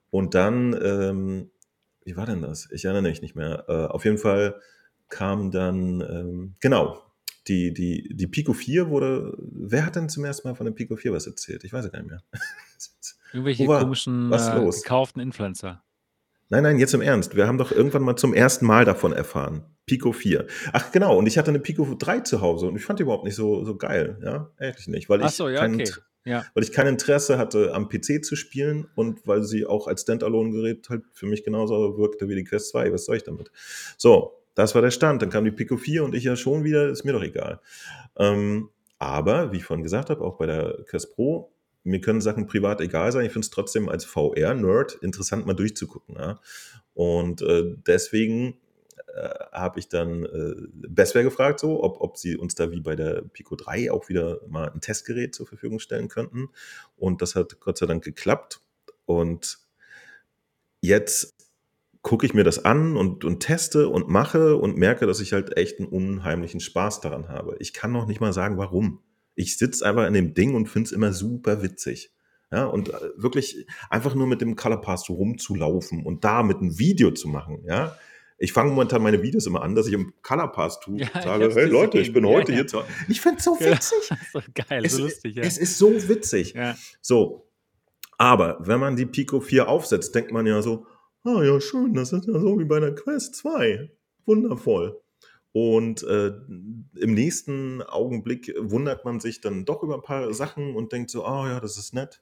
Und dann, ähm, wie war denn das? Ich erinnere mich nicht mehr. Äh, auf jeden Fall kam dann, ähm, genau, die, die, die Pico 4 wurde, wer hat denn zum ersten Mal von der Pico 4 was erzählt? Ich weiß es gar nicht mehr. Irgendwelche war- komischen, was äh, los? gekauften Influencer. Nein, nein, jetzt im Ernst. Wir haben doch irgendwann mal zum ersten Mal davon erfahren. Pico 4. Ach genau, und ich hatte eine Pico 3 zu Hause und ich fand die überhaupt nicht so, so geil. Ja, ehrlich nicht. Weil ich so, ja, kein, okay. Ja, weil ich kein Interesse hatte, am PC zu spielen und weil sie auch als Standalone-Gerät halt für mich genauso wirkte wie die Quest 2. Was soll ich damit? So, das war der Stand. Dann kam die Pico 4 und ich ja schon wieder, ist mir doch egal. Ähm, aber, wie ich vorhin gesagt habe, auch bei der Quest Pro, mir können Sachen privat egal sein. Ich finde es trotzdem als VR-Nerd interessant, mal durchzugucken. Ja? Und äh, deswegen äh, habe ich dann äh, Bestware gefragt, so, ob, ob sie uns da wie bei der Pico 3 auch wieder mal ein Testgerät zur Verfügung stellen könnten. Und das hat Gott sei Dank geklappt. Und jetzt gucke ich mir das an und, und teste und mache und merke, dass ich halt echt einen unheimlichen Spaß daran habe. Ich kann noch nicht mal sagen, warum. Ich sitze einfach in dem Ding und finde es immer super witzig. Ja, und äh, wirklich einfach nur mit dem Color Pass so rumzulaufen und da mit einem Video zu machen, ja. Ich fange momentan meine Videos immer an, dass ich im Color Pass tu, Ja, sage, hey Leute, ich bin Ja, heute ja. hier zu Ich finde es so witzig. Das ist doch geil, Es, so lustig, ja. es ist so witzig. ja. So, aber wenn man die Pico 4 aufsetzt, denkt man ja so, ah ja, schön, das ist ja so wie bei der Quest 2. Wundervoll. Und äh, im nächsten Augenblick wundert man sich dann doch über ein paar Sachen und denkt so, ah ja, das ist nett.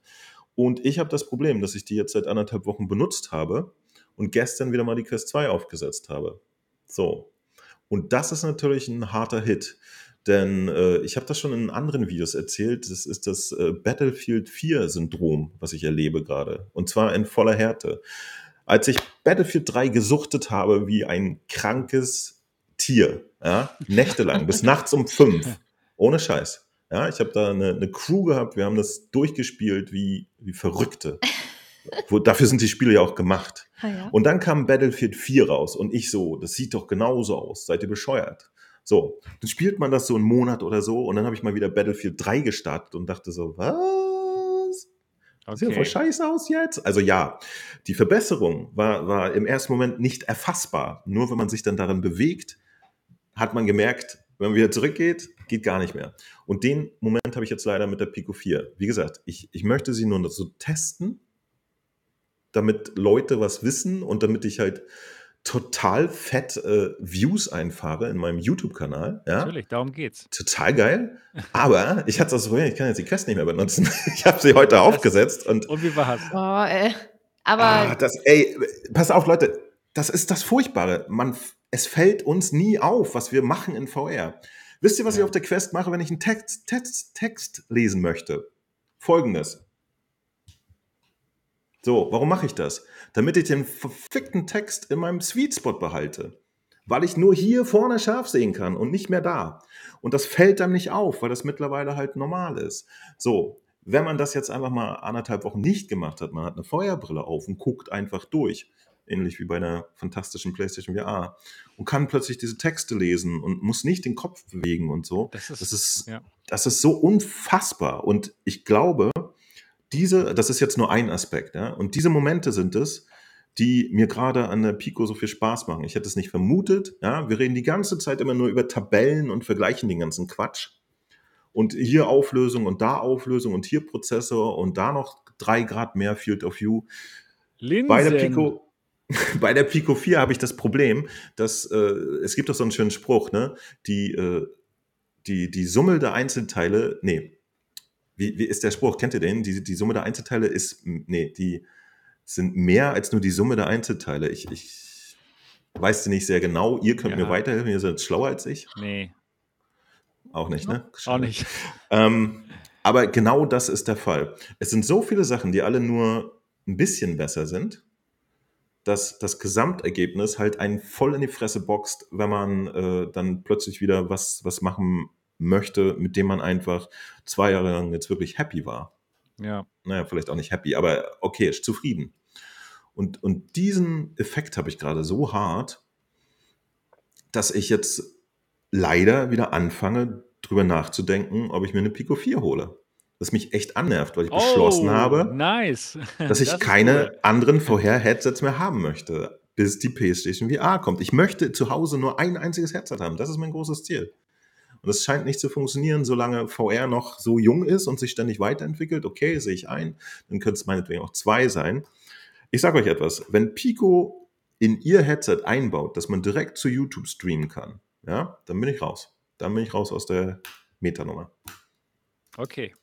Und ich habe das Problem, dass ich die jetzt seit anderthalb Wochen benutzt habe und gestern wieder mal die Quest 2 aufgesetzt habe. So. Und das ist natürlich ein harter Hit. Denn äh, ich habe das schon in anderen Videos erzählt. Das ist das äh, Battlefield 4-Syndrom, was ich erlebe gerade. Und zwar in voller Härte. Als ich Battlefield 3 gesuchtet habe wie ein krankes Tier, ja, nächtelang, bis nachts um fünf, ohne Scheiß. Ja, ich habe da eine, eine Crew gehabt, wir haben das durchgespielt wie, wie Verrückte. Wo, dafür sind die Spiele ja auch gemacht. Ah, ja. Und dann kam Battlefield 4 raus und ich so, das sieht doch genauso aus, seid ihr bescheuert? So, dann spielt man das so einen Monat oder so und dann habe ich mal wieder Battlefield 3 gestartet und dachte so, was? Sieht ja voll Okay. scheiße aus jetzt. Also ja, die Verbesserung war, war im ersten Moment nicht erfassbar. Nur wenn man sich dann darin bewegt, hat man gemerkt, wenn man wieder zurückgeht, geht gar nicht mehr. Und den Moment habe ich jetzt leider mit der Pico 4. Wie gesagt, ich, ich möchte sie nur so testen, damit Leute was wissen und damit ich halt total fett äh, Views einfahre in meinem YouTube-Kanal. Ja? Natürlich, darum geht's. Total geil. Aber ich hatte das Problem, ich kann jetzt die Quest nicht mehr benutzen. Ich habe sie heute aufgesetzt und. Und wie war's? Oh, ey. Aber. Ah, das, ey, pass auf, Leute, das ist das Furchtbare. Man, es fällt uns nie auf, was wir machen in VR. Wisst ihr, was ich auf der Quest mache, wenn ich einen Text, Text, Text lesen möchte? Folgendes. So, warum mache ich das? Damit ich den verfickten Text in meinem Sweet Spot behalte. Weil ich nur hier vorne scharf sehen kann und nicht mehr da. Und das fällt dann nicht auf, weil das mittlerweile halt normal ist. So, wenn man das jetzt einfach mal anderthalb Wochen nicht gemacht hat, man hat eine Feuerbrille auf und guckt einfach durch, ähnlich wie bei einer fantastischen PlayStation VR, und kann plötzlich diese Texte lesen und muss nicht den Kopf bewegen und so. Das ist, Das ist, ja. das ist so unfassbar. Und ich glaube, diese, das ist jetzt nur ein Aspekt, ja, und diese Momente sind es, die mir gerade an der Pico so viel Spaß machen. Ich hätte es nicht vermutet, ja. Wir reden die ganze Zeit immer nur über Tabellen und vergleichen den ganzen Quatsch. Und hier Auflösung und da Auflösung und hier Prozessor und da noch drei Grad mehr Field of View. Linsen. Bei der Pico, bei der Pico 4 habe ich das Problem, dass äh, es gibt doch so einen schönen Spruch, ne? Die, äh, die, die Summe der Einzelteile, nee, wie, wie ist der Spruch? Kennt ihr den? Die, die Summe der Einzelteile ist, nee, die sind mehr als nur die Summe der Einzelteile. Ich, ich weiß nicht sehr genau. Ihr könnt Ja. mir weiterhelfen, ihr seid schlauer als ich. Nee, Auch nicht, ne? auch nicht. Ähm, aber genau das ist der Fall. Es sind so viele Sachen, die alle nur ein bisschen besser sind, dass das Gesamtergebnis halt einen voll in die Fresse boxt, wenn man äh, dann plötzlich wieder was, was machen möchte, mit dem man einfach zwei Jahre lang jetzt wirklich happy war. Ja. Naja, vielleicht auch nicht happy, aber okay, ist zufrieden. Und, und diesen Effekt habe ich gerade so hart, dass ich jetzt leider wieder anfange, drüber nachzudenken, ob ich mir eine Pico 4 hole. Das mich echt annervt, weil ich beschlossen oh, habe, Nice. dass ich Das keine cool. anderen vorher-Headsets mehr haben möchte, bis die PlayStation VR kommt. Ich möchte zu Hause nur ein einziges Headset haben. Das ist mein großes Ziel. Und es scheint nicht zu funktionieren, solange VR noch so jung ist und sich ständig weiterentwickelt. Okay, sehe ich ein. Dann könnte es meinetwegen auch zwei sein. Ich sage euch etwas. Wenn Pico in ihr Headset einbaut, dass man direkt zu YouTube streamen kann, ja, dann bin ich raus. Dann bin ich raus aus der Metanummer. Okay.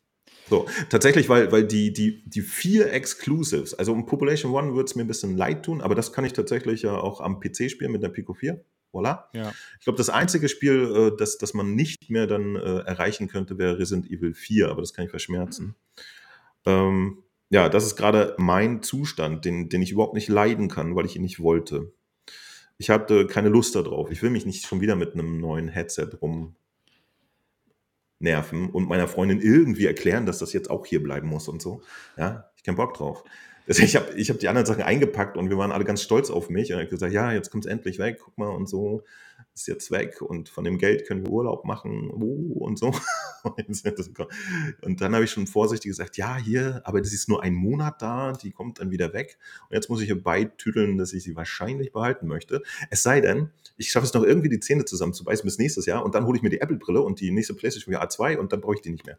So, tatsächlich, weil, weil die, die, die vier Exclusives, also um Population One würde es mir ein bisschen leid tun, aber das kann ich tatsächlich ja auch am PC spielen mit der Pico 4. Voilà. Ja. Ich glaube, das einzige Spiel, äh, das, das man nicht mehr dann äh, erreichen könnte, wäre Resident Evil 4, aber das kann ich verschmerzen. Ähm, ja, das ist gerade mein Zustand, den, den ich überhaupt nicht leiden kann, weil ich ihn nicht wollte. Ich hatte keine Lust darauf. Ich will mich nicht schon wieder mit einem neuen Headset rum nerven und meiner Freundin irgendwie erklären, dass das jetzt auch hier bleiben muss und so. Ja, ich keinen Bock drauf. Also ich habe ich hab die anderen Sachen eingepackt und wir waren alle ganz stolz auf mich. Und ich gesagt, ja, jetzt kommt es endlich weg, guck mal und so, ist jetzt weg und von dem Geld können wir Urlaub machen uh, und so. Und dann habe ich schon vorsichtig gesagt, ja, hier, aber das ist nur ein Monat da, die kommt dann wieder weg. Und jetzt muss ich hier beitüteln, dass ich sie wahrscheinlich behalten möchte. Es sei denn, ich schaffe es noch irgendwie die Zähne zusammenzubeißen bis nächstes Jahr und dann hole ich mir die Apple-Brille und die nächste PlayStation VR 2 und dann brauche ich die nicht mehr.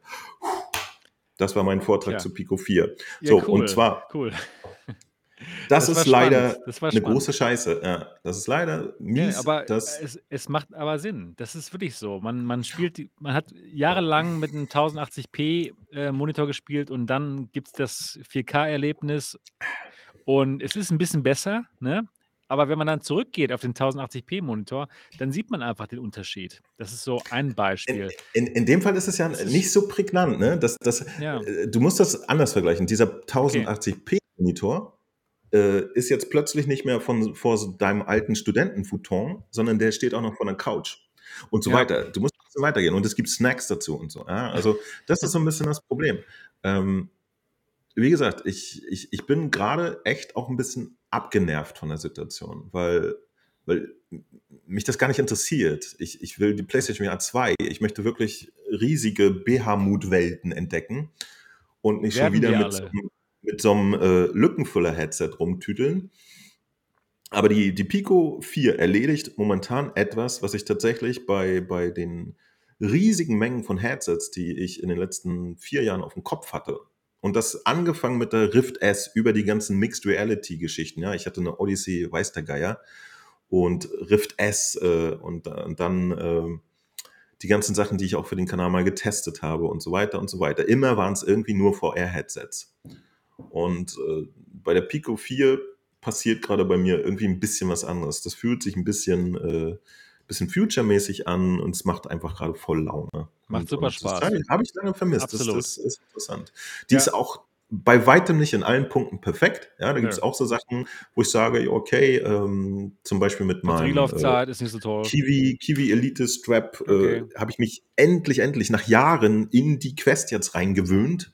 Das war mein Vortrag Ja. zu Pico 4. Ja, So, cool. und zwar, Cool. das, Das ist leider eine große Scheiße. Ja, das ist leider Ja, mies. aber dass, es, es macht aber Sinn. Das ist wirklich so. Man, man spielt, die, man hat jahrelang mit einem 1080p äh, Monitor gespielt und dann gibt es das 4K-Erlebnis und es ist ein bisschen besser, ne? Aber wenn man dann zurückgeht auf den 1080p Monitor, dann sieht man einfach den Unterschied. Das ist so ein in, Beispiel. in, in dem Fall ist es ja ist- nicht so prägnant. Ne? Das, das, Ja. äh, du musst das anders vergleichen. Dieser 1080p-Monitor äh, ist jetzt plötzlich nicht mehr von, vor deinem alten Studentenfuton, sondern der steht auch noch vor der Couch und so Ja. weiter. Du musst ein bisschen weitergehen und es gibt Snacks dazu und so. Ja? Also das ist so ein bisschen das Problem. Ähm, wie gesagt, ich, ich, ich bin gerade echt auch ein bisschen abgenervt von der Situation, weil, weil mich das gar nicht interessiert. Ich, ich will die PlayStation VR 2. Ich möchte wirklich riesige BH-Mood-Welten entdecken und nicht schon wieder mit so, einem- mit so einem äh, Lückenfüller-Headset rumtüdeln. Aber die, die Pico 4 erledigt momentan etwas, was ich tatsächlich bei, bei den riesigen Mengen von Headsets, die ich in den letzten vier Jahren auf dem Kopf hatte, und das angefangen mit der Rift S über die ganzen Mixed Reality Geschichten. Ja, ich hatte eine Odyssey, weiß der Geier, und Rift S äh, und, und, dann äh, die ganzen Sachen, die ich auch für den Kanal mal getestet habe und so weiter und so weiter. Immer waren es irgendwie nur VR-Headsets. Und äh, bei der Pico 4 passiert gerade bei mir irgendwie ein bisschen was anderes. Das fühlt sich ein bisschen, äh, bisschen future-mäßig an und es macht einfach gerade voll Laune. Macht und, super und Spaß. Habe ich lange vermisst. Absolut. Das, das ist interessant. Die Ja. ist auch bei weitem nicht in allen Punkten perfekt. Ja, da gibt es auch so Sachen, wo ich sage, okay, ähm, zum Beispiel mit meinem äh, ist nicht so toll. Kiwi, Kiwi Elite Strap Okay. äh, habe ich mich endlich, endlich nach Jahren in die Quest jetzt reingewöhnt.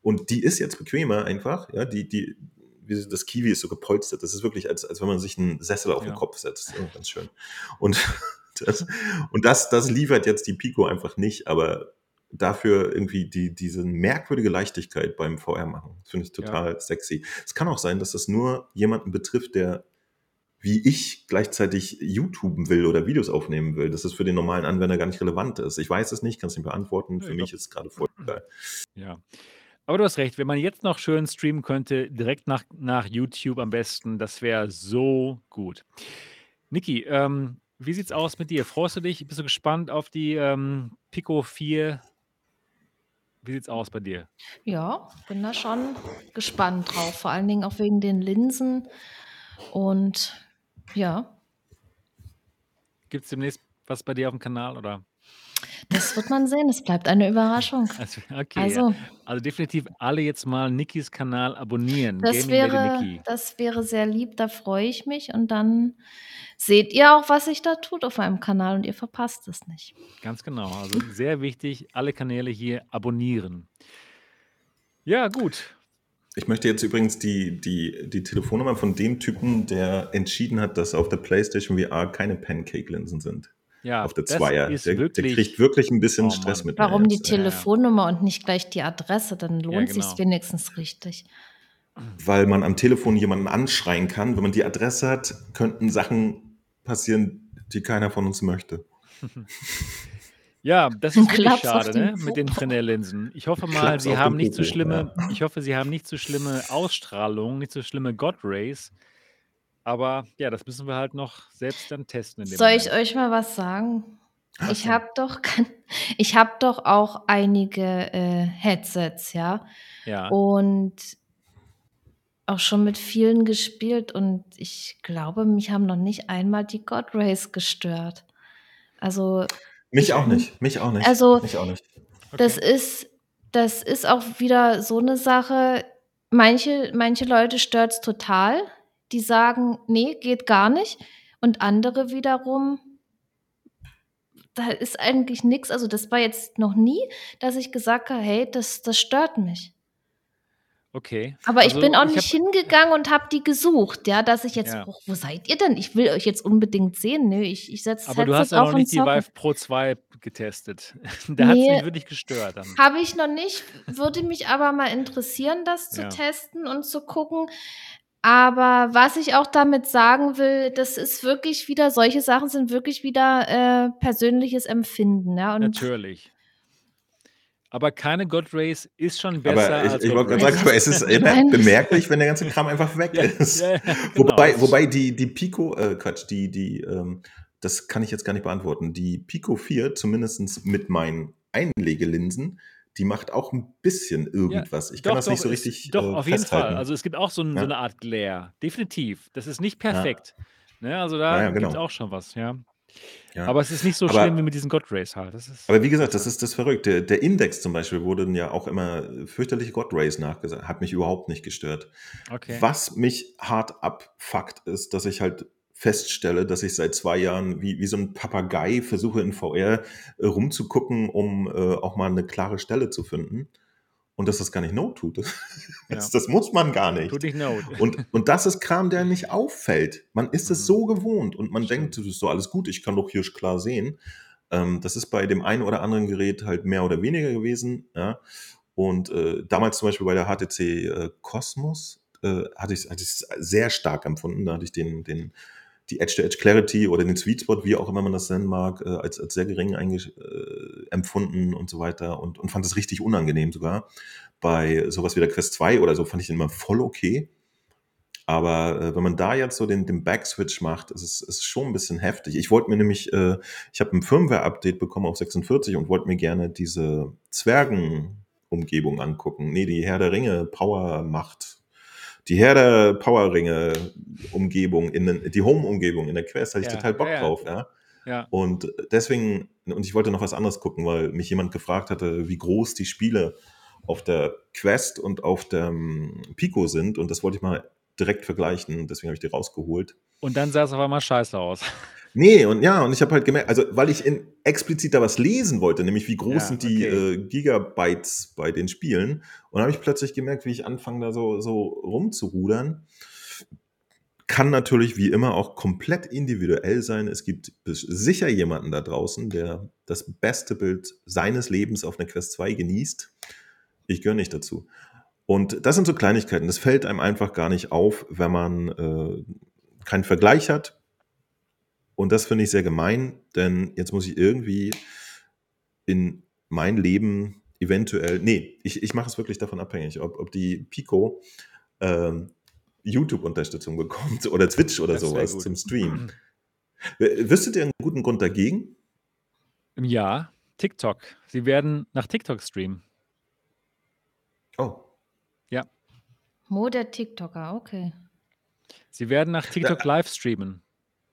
Und die ist jetzt bequemer einfach. Ja, die, die, wie das Kiwi ist so gepolstert. Das ist wirklich, als, als wenn man sich einen Sessel auf Ja. den Kopf setzt. Ja, ganz schön. Und, das, und das, das liefert jetzt die Pico einfach nicht, aber dafür irgendwie die, diese merkwürdige Leichtigkeit beim VR machen. Das finde ich total sexy. Es kann auch sein, dass das nur jemanden betrifft, der wie ich gleichzeitig YouTuben will oder Videos aufnehmen will, dass es für den normalen Anwender gar nicht relevant ist. Ich weiß es nicht, kann es nicht beantworten. Ja, für ich mich ist es gerade voll geil. Ja. Aber du hast recht, wenn man jetzt noch schön streamen könnte, direkt nach, nach YouTube am besten, das wäre so gut. Niki, ähm, wie sieht's aus mit dir? Freust du dich? Bist du gespannt auf die ähm, Pico 4? Wie sieht's aus bei dir? Ja, bin da schon gespannt drauf. Vor allen Dingen auch wegen den Linsen. Und ja, Gibt es demnächst was bei dir auf dem Kanal? Oder? Das wird man sehen. Es bleibt eine Überraschung. Also, okay, ja. Also, also definitiv alle jetzt mal Nikis Kanal abonnieren. das Gaming Lady wäre, Niki. das wäre sehr lieb, da freue ich mich. Und dann seht ihr auch, was sich da tut auf meinem Kanal und ihr verpasst es nicht. Ganz genau. Also sehr wichtig, alle Kanäle hier abonnieren. Ja, gut. Ich möchte jetzt übrigens die, die, die Telefonnummer von dem Typen, der entschieden hat, dass auf der PlayStation VR keine Pancake-Linsen sind. Ja, auf der Zweier. Der, der wirklich. kriegt wirklich ein bisschen Oh Stress mit mir Warum die. Telefonnummer und nicht gleich die Adresse? Dann lohnt Ja, sich's genau. wenigstens richtig. Weil man am Telefon jemanden anschreien kann. Wenn man die Adresse hat, könnten Sachen passieren, die keiner von uns möchte. Ja, das ist wirklich schade, ne? Mit den Popo. Fresnel-Linsen. Ich hoffe mal, Klaps sie haben nicht so schlimme, ja. ich hoffe, sie haben nicht so schlimme Ausstrahlung, nicht so schlimme God Rays. Aber ja, das müssen wir halt noch selbst dann testen in dem Soll ich Moment. euch mal was sagen? Ach Ich so. habe doch, ich habe doch auch einige äh, Headsets, ja, Ja, und auch schon mit vielen gespielt und ich glaube, mich haben noch nicht einmal die God Rays gestört. Also Mich ich, auch nicht. Mich auch nicht. also Mich auch nicht. das okay. ist, das ist auch wieder so eine Sache. Manche, manche Leute stört es total. Die sagen, nee, geht gar nicht. Und andere wiederum, da ist eigentlich nichts. Also das war jetzt noch nie, dass ich gesagt habe, hey, das, das stört mich. Okay. Aber ich bin Also auch ich nicht habe, hingegangen und habe die gesucht, ja, dass ich jetzt, ja. oh, wo seid ihr denn? Ich will euch jetzt unbedingt sehen. Nö, ich, ich setze das Aber du hast ja noch nicht die. Vive Pro 2 getestet. Da hat es mich Nee, wirklich gestört habe ich noch nicht. Würde mich aber mal interessieren, das zu Ja. testen und zu gucken. Aber was ich auch damit sagen will, das ist wirklich wieder, solche Sachen sind wirklich wieder äh, persönliches Empfinden, ja. Und Natürlich. Aber keine God Rays ist schon besser Aber ich, als ich wollte gerade sagen, aber es ist immer bemerklich, wenn der ganze Kram einfach weg Ja, ist. ja, ja, genau. Wobei, wobei die, die Pico, äh, Quatsch, die, die, ähm, das kann ich jetzt gar nicht beantworten. Die Pico 4, zumindest mit meinen Einlegelinsen, die macht auch ein bisschen ja, irgendwas. Ich kann doch, das nicht doch, so ist, richtig doch, äh, auf jeden Fall. festhalten. Also es gibt auch so, ein, so Ja, eine Art Glare. Definitiv. Das ist nicht ja, perfekt. Ne? Also ja, da ja, gibt es genau. auch schon was, ja. Ja. Aber es ist nicht so schlimm wie Aber, mit diesen God Rays halt. Ist, aber wie gesagt, das ist ist das Verrückte. Der Index zum Beispiel wurde ja auch immer fürchterliche God Rays nachgesagt. Hat mich überhaupt nicht gestört. okay. Was mich hart abfuckt, ist, dass ich halt feststelle, dass ich seit zwei Jahren wie, wie so ein Papagei versuche in VR äh, rumzugucken, um äh, auch mal eine klare Stelle zu finden. Und dass das gar nicht Not tut. Ja. Das, das muss man gar Tut nicht. nicht Not. Und, und das ist Kram, der nicht auffällt. Man ist es Mhm. so gewohnt und man denkt, Stimmt. das ist so alles gut, ich kann doch hier klar sehen. Ähm, das ist bei dem einen oder anderen Gerät halt mehr oder weniger gewesen. Ja. Und äh, damals zum Beispiel bei der HTC äh, Cosmos, äh, hatte ich ich's sehr stark empfunden. Da hatte ich den den die Edge-to-Edge-Clarity oder den Sweet Spot, wie auch immer man das nennen mag, äh, als als sehr gering äh, empfunden und so weiter und und fand es richtig unangenehm sogar. Bei sowas wie der Quest 2 oder so fand ich den immer voll okay. Aber, äh, wenn man da jetzt so den den Backswitch macht, ist es ist schon 'n bisschen heftig. Ich wollte mir nämlich äh, ich habe 'n Firmware-Update bekommen auf 46 und wollte mir gerne diese Zwergen-Umgebung angucken. Ne, die Herr der Ringe Power-Macht die Herr der Power-Ringe-Umgebung in den die Home-Umgebung in der Quest, hatte ich Ja, total Bock ja. drauf, ja. Ja. Und deswegen und ich wollte noch was anderes gucken, weil mich jemand gefragt hatte, wie groß die Spiele auf der Quest und auf dem Pico sind und das wollte ich mal direkt vergleichen, deswegen habe ich die rausgeholt. Und dann sah es auf einmal scheiße aus. Ne, und ja, und ich habe halt gemerkt also, weil ich in explizit da was lesen wollte, nämlich wie groß Ja, sind die, okay. äh, Gigabytes bei den Spielen. Und habe ich plötzlich gemerkt, wie ich anfange, da so so rumzurudern. Kann natürlich wie immer auch komplett individuell sein. Es gibt sicher jemanden da draußen, der das beste Bild seines Lebens auf 'ner Quest 2 genießt. Ich gehöre nicht dazu. Und das sind so Kleinigkeiten. Das fällt einem einfach gar nicht auf, wenn man, äh, keinen Vergleich hat. Und das finde ich sehr gemein, denn jetzt muss ich irgendwie in mein Leben eventuell ne, ich ich mache es wirklich davon abhängig, ob ob die Pico, ähm, YouTube-Unterstützung bekommt oder Twitch oder Das so wäre was gut. zum Streamen. W wüsstet ihr 'n guten Grund dagegen? Ja, TikTok. Sie werden nach TikTok streamen. Oh. Ja. Mo, der TikToker, okay. Sie werden nach TikTok live streamen.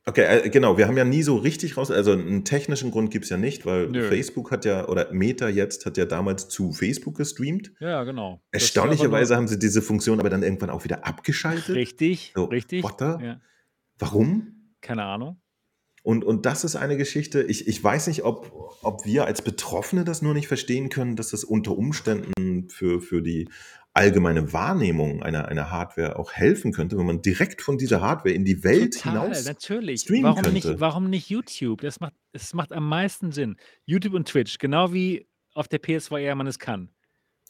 Okay, äh, genau, wir haben ja nie so richtig raus also 'n technischen Grund gibt's ja nicht, weil Nö. Facebook hat ja oder Meta jetzt hat ja damals zu Facebook gestreamt. Ja, genau. Erstaunlicherweise haben sie diese Funktion aber dann irgendwann auch wieder abgeschaltet. Richtig, So, richtig. Ja. Warum? Keine Ahnung. Und und das ist eine Geschichte ich ich weiß nicht, ob ob wir als Betroffene das nur nicht verstehen können, dass das unter Umständen für für die allgemeine Wahrnehmung einer einer Hardware auch helfen könnte, wenn man direkt von dieser Hardware in die Welt Total, hinaus natürlich. streamen Warum könnte. nicht warum nicht YouTube? Das macht es macht am meisten Sinn. YouTube und Twitch, genau wie auf der PSVR man es kann.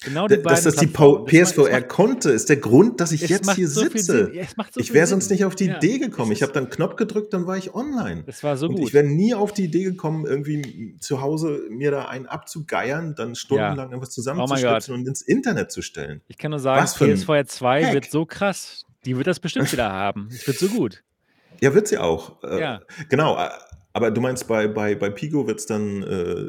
Genau die D beiden dass das die es PSVR konnte, ist der Grund, dass ich es jetzt hier so sitze. Ja, es so Ich wäre sonst nicht auf die Ja, Idee es gekommen. Ich habe dann Knopf gedrückt, dann war ich online. Das war so Und ich gut. wäre nie auf die Idee gekommen, irgendwie zu Hause mir da einen abzugeiern, dann Ja. stundenlang irgendwas Oh mein Gott. zusammenzustöpseln und ins Internet zu stellen. Ich kann nur sagen, PSVR 2 wird so krass. Die wird das bestimmt wieder haben. Es wird so gut. Ja, wird sie auch. Äh, Ja. genau, a aber du meinst, bei bei bei Pico wird's dann, äh,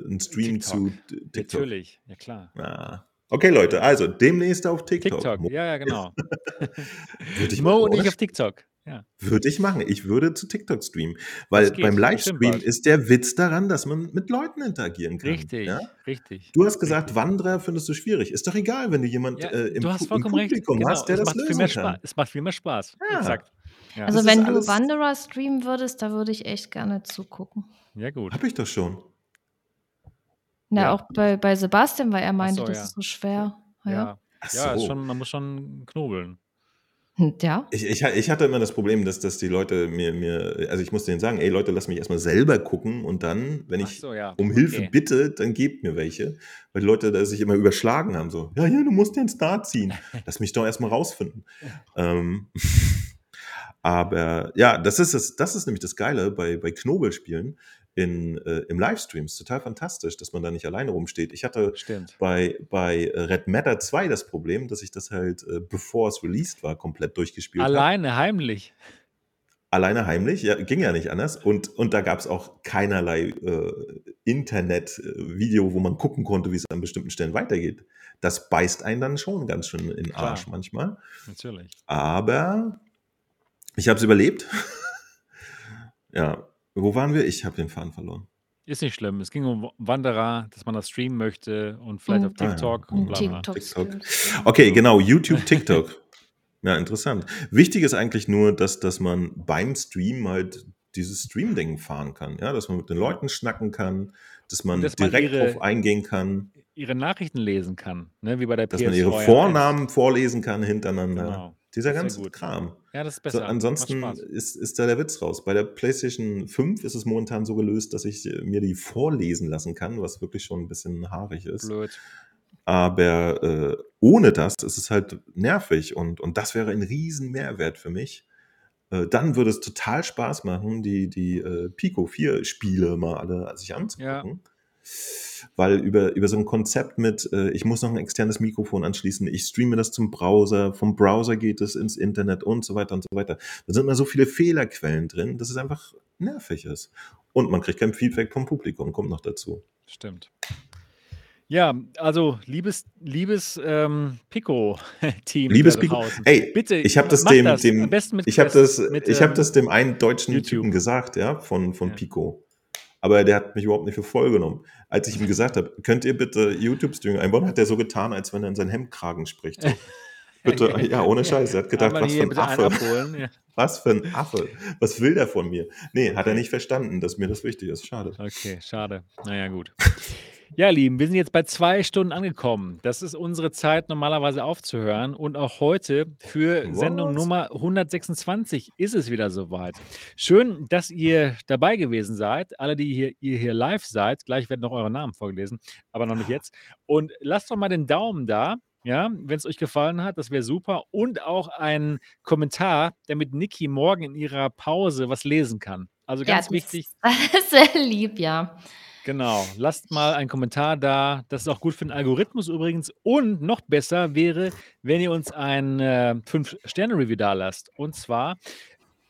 'n Stream TikTok. zu TikTok? Natürlich, ja klar. Ah. Okay, Leute, also demnächst auf TikTok. TikTok, Mo ja, ja, genau. Würde ich Mo machen, und ich auf TikTok. Ja. Würde ich machen. Ich würde zu TikTok streamen, weil beim Livestream ist der Witz daran, dass man mit Leuten interagieren kann, Richtig, ja? richtig, Du hast gesagt, richtig. Wanderer findest du schwierig. Ist doch egal, wenn du jemand, Ja, äh, im du hast im vollkommen recht. Publikum Genau, hast, der es das macht viel lösen mehr kann. Spaß. Es macht viel mehr Spaß. Ja. Exakt. Ja. Also, wenn du Wanderer streamen würdest, da würde ich echt gerne zugucken. Ja, gut. Habe ich doch schon. Na, Ja. auch bei bei Sebastian, weil er meinte, so, das ja. ist so schwer. Ja. Ja. Ach Ja, ist so. schon man muss schon knobeln. Hm, ja. Ich ich ich hatte immer das Problem, dass dass die Leute mir mir also, ich musste denen sagen: „Ey Leute, lasst mich erst mal selber gucken und dann, wenn ich so, ja. um Hilfe Okay. bitte, dann gebt mir welche.“ Weil die Leute da sich immer überschlagen haben, so: „Ja, hier, du musst den Star ziehen. Lass mich doch erst mal rausfinden.“ Ähm, aber ja, das ist es das ist nämlich das Geile bei bei Knobelspielen in äh, im Livestream. Ist total fantastisch, dass man da nicht alleine rumsteht. Ich hatte Stimmt. bei bei, äh, Red Matter 2 das Problem, dass ich das halt, äh, bevor es released war, komplett durchgespielt habe. Alleine, heimlich. Alleine heimlich, ja, ging ja nicht anders. Und und da gab's auch keinerlei, äh, Internet, äh, wo man gucken konnte, wie es an bestimmten Stellen weitergeht. Das beißt einen dann schon ganz schön in den Arsch Klar. manchmal. Natürlich. Aber ich habe es überlebt. Ja, wo waren wir? Ich habe den Faden verloren. Ist nicht schlimm. Es ging um Wanderer, dass man das streamen möchte und vielleicht auf Und Ah ja, TikTok und bla bla. TikTok TikTok. Okay, genau, YouTube, TikTok. Ja, interessant. Wichtig ist eigentlich nur, dass dass man beim Stream halt dieses Stream-Ding fahren kann, ja? Dass man mit den. Leuten schnacken kann, dass man dass man direkt drauf ihre eingehen kann. ihre Nachrichten lesen kann, ne, wie bei der Dass man ihre PSVR 1. Vornamen vorlesen kann hintereinander. Genau. Dieser ganze. Kram. Ja, das ist So, besser. Macht ansonsten ist ist da der Witz raus. Bei der PlayStation 5 ist es momentan so gelöst, dass ich, äh, mir die vorlesen lassen kann, was wirklich schon 'n bisschen haarig ist. Blöd. Aber äh, ohne das ist es halt nervig und, und das wäre ein riesen Mehrwert für mich. Äh, dann würde es total Spaß machen, die, die äh, Pico 4 Spiele mal alle sich anzugucken. Ja. Weil über, über so ein Konzept mit, äh, ich muss noch ein externes Mikrofon anschließen, ich streame das zum Browser, vom Browser geht es ins Internet und so weiter und so weiter. Da sind immer so viele Fehlerquellen drin, dass es einfach nervig ist. Und man kriegt kein Feedback vom Publikum, kommt noch dazu. Stimmt. Ja, also liebes, liebes ähm, Pico-Team. Liebes Pico, ey, bitte, ich habe das dem, das. dem ich habe das, mit, ich habe ähm, das dem einen deutschen YouTube. Typen gesagt, ja, von von ja. Pico. Aber der hat mich überhaupt nicht für voll genommen. Als ich ihm gesagt habe, könnt ihr bitte YouTube-Streaming einbauen, hat er so getan, als wenn er in seinen Hemdkragen spricht. Bitte, ja, ohne Scheiß. Er hat gedacht, was für ein Affe. Ja. Was für ein Affe. Was will der von mir? Nee, hat er nicht verstanden, dass mir das wichtig ist. Schade. Okay, schade. Naja, gut. Ja, Lieben, wir sind jetzt bei zwei Stunden angekommen. Das ist unsere Zeit, normalerweise aufzuhören. Und auch heute für What? Sendung Nummer 126 ist es wieder soweit. Schön, dass ihr dabei gewesen seid. Alle, die hier, ihr hier live seid. Gleich werden noch eure Namen vorgelesen, aber noch nicht jetzt. Und lasst doch mal den Daumen da. Ja, wenn es euch gefallen hat, das wäre super. Und auch ein Kommentar, damit Niki morgen in ihrer Pause was lesen kann. Also ganz ja, wichtig. Sehr lieb, ja. Genau, lasst mal einen Kommentar da. Das ist auch gut für den Algorithmus übrigens. Und noch besser wäre, wenn ihr uns ein äh, 5-Sterne-Review da lasst. Und zwar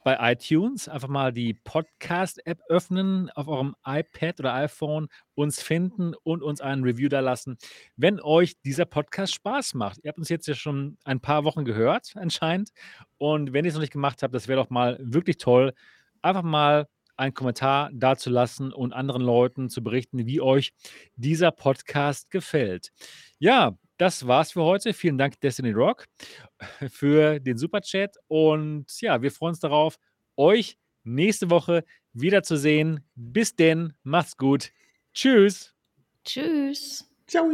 bei iTunes einfach mal die Podcast-App öffnen auf eurem iPad oder iPhone, uns finden und uns ein Review da lassen, wenn euch dieser Podcast Spaß macht. Ihr habt uns jetzt ja schon ein paar Wochen gehört, anscheinend. Und wenn ihr es noch nicht gemacht habt, das wäre doch mal wirklich toll. Einfach mal einen Kommentar dazulassen und anderen Leuten zu berichten, wie euch dieser Podcast gefällt. Ja, das war's für heute. Vielen Dank, Destiny Rock, für den Superchat. Und ja, wir freuen uns darauf, euch nächste Woche wiederzusehen. Bis denn, macht's gut. Tschüss. Tschüss. Ciao.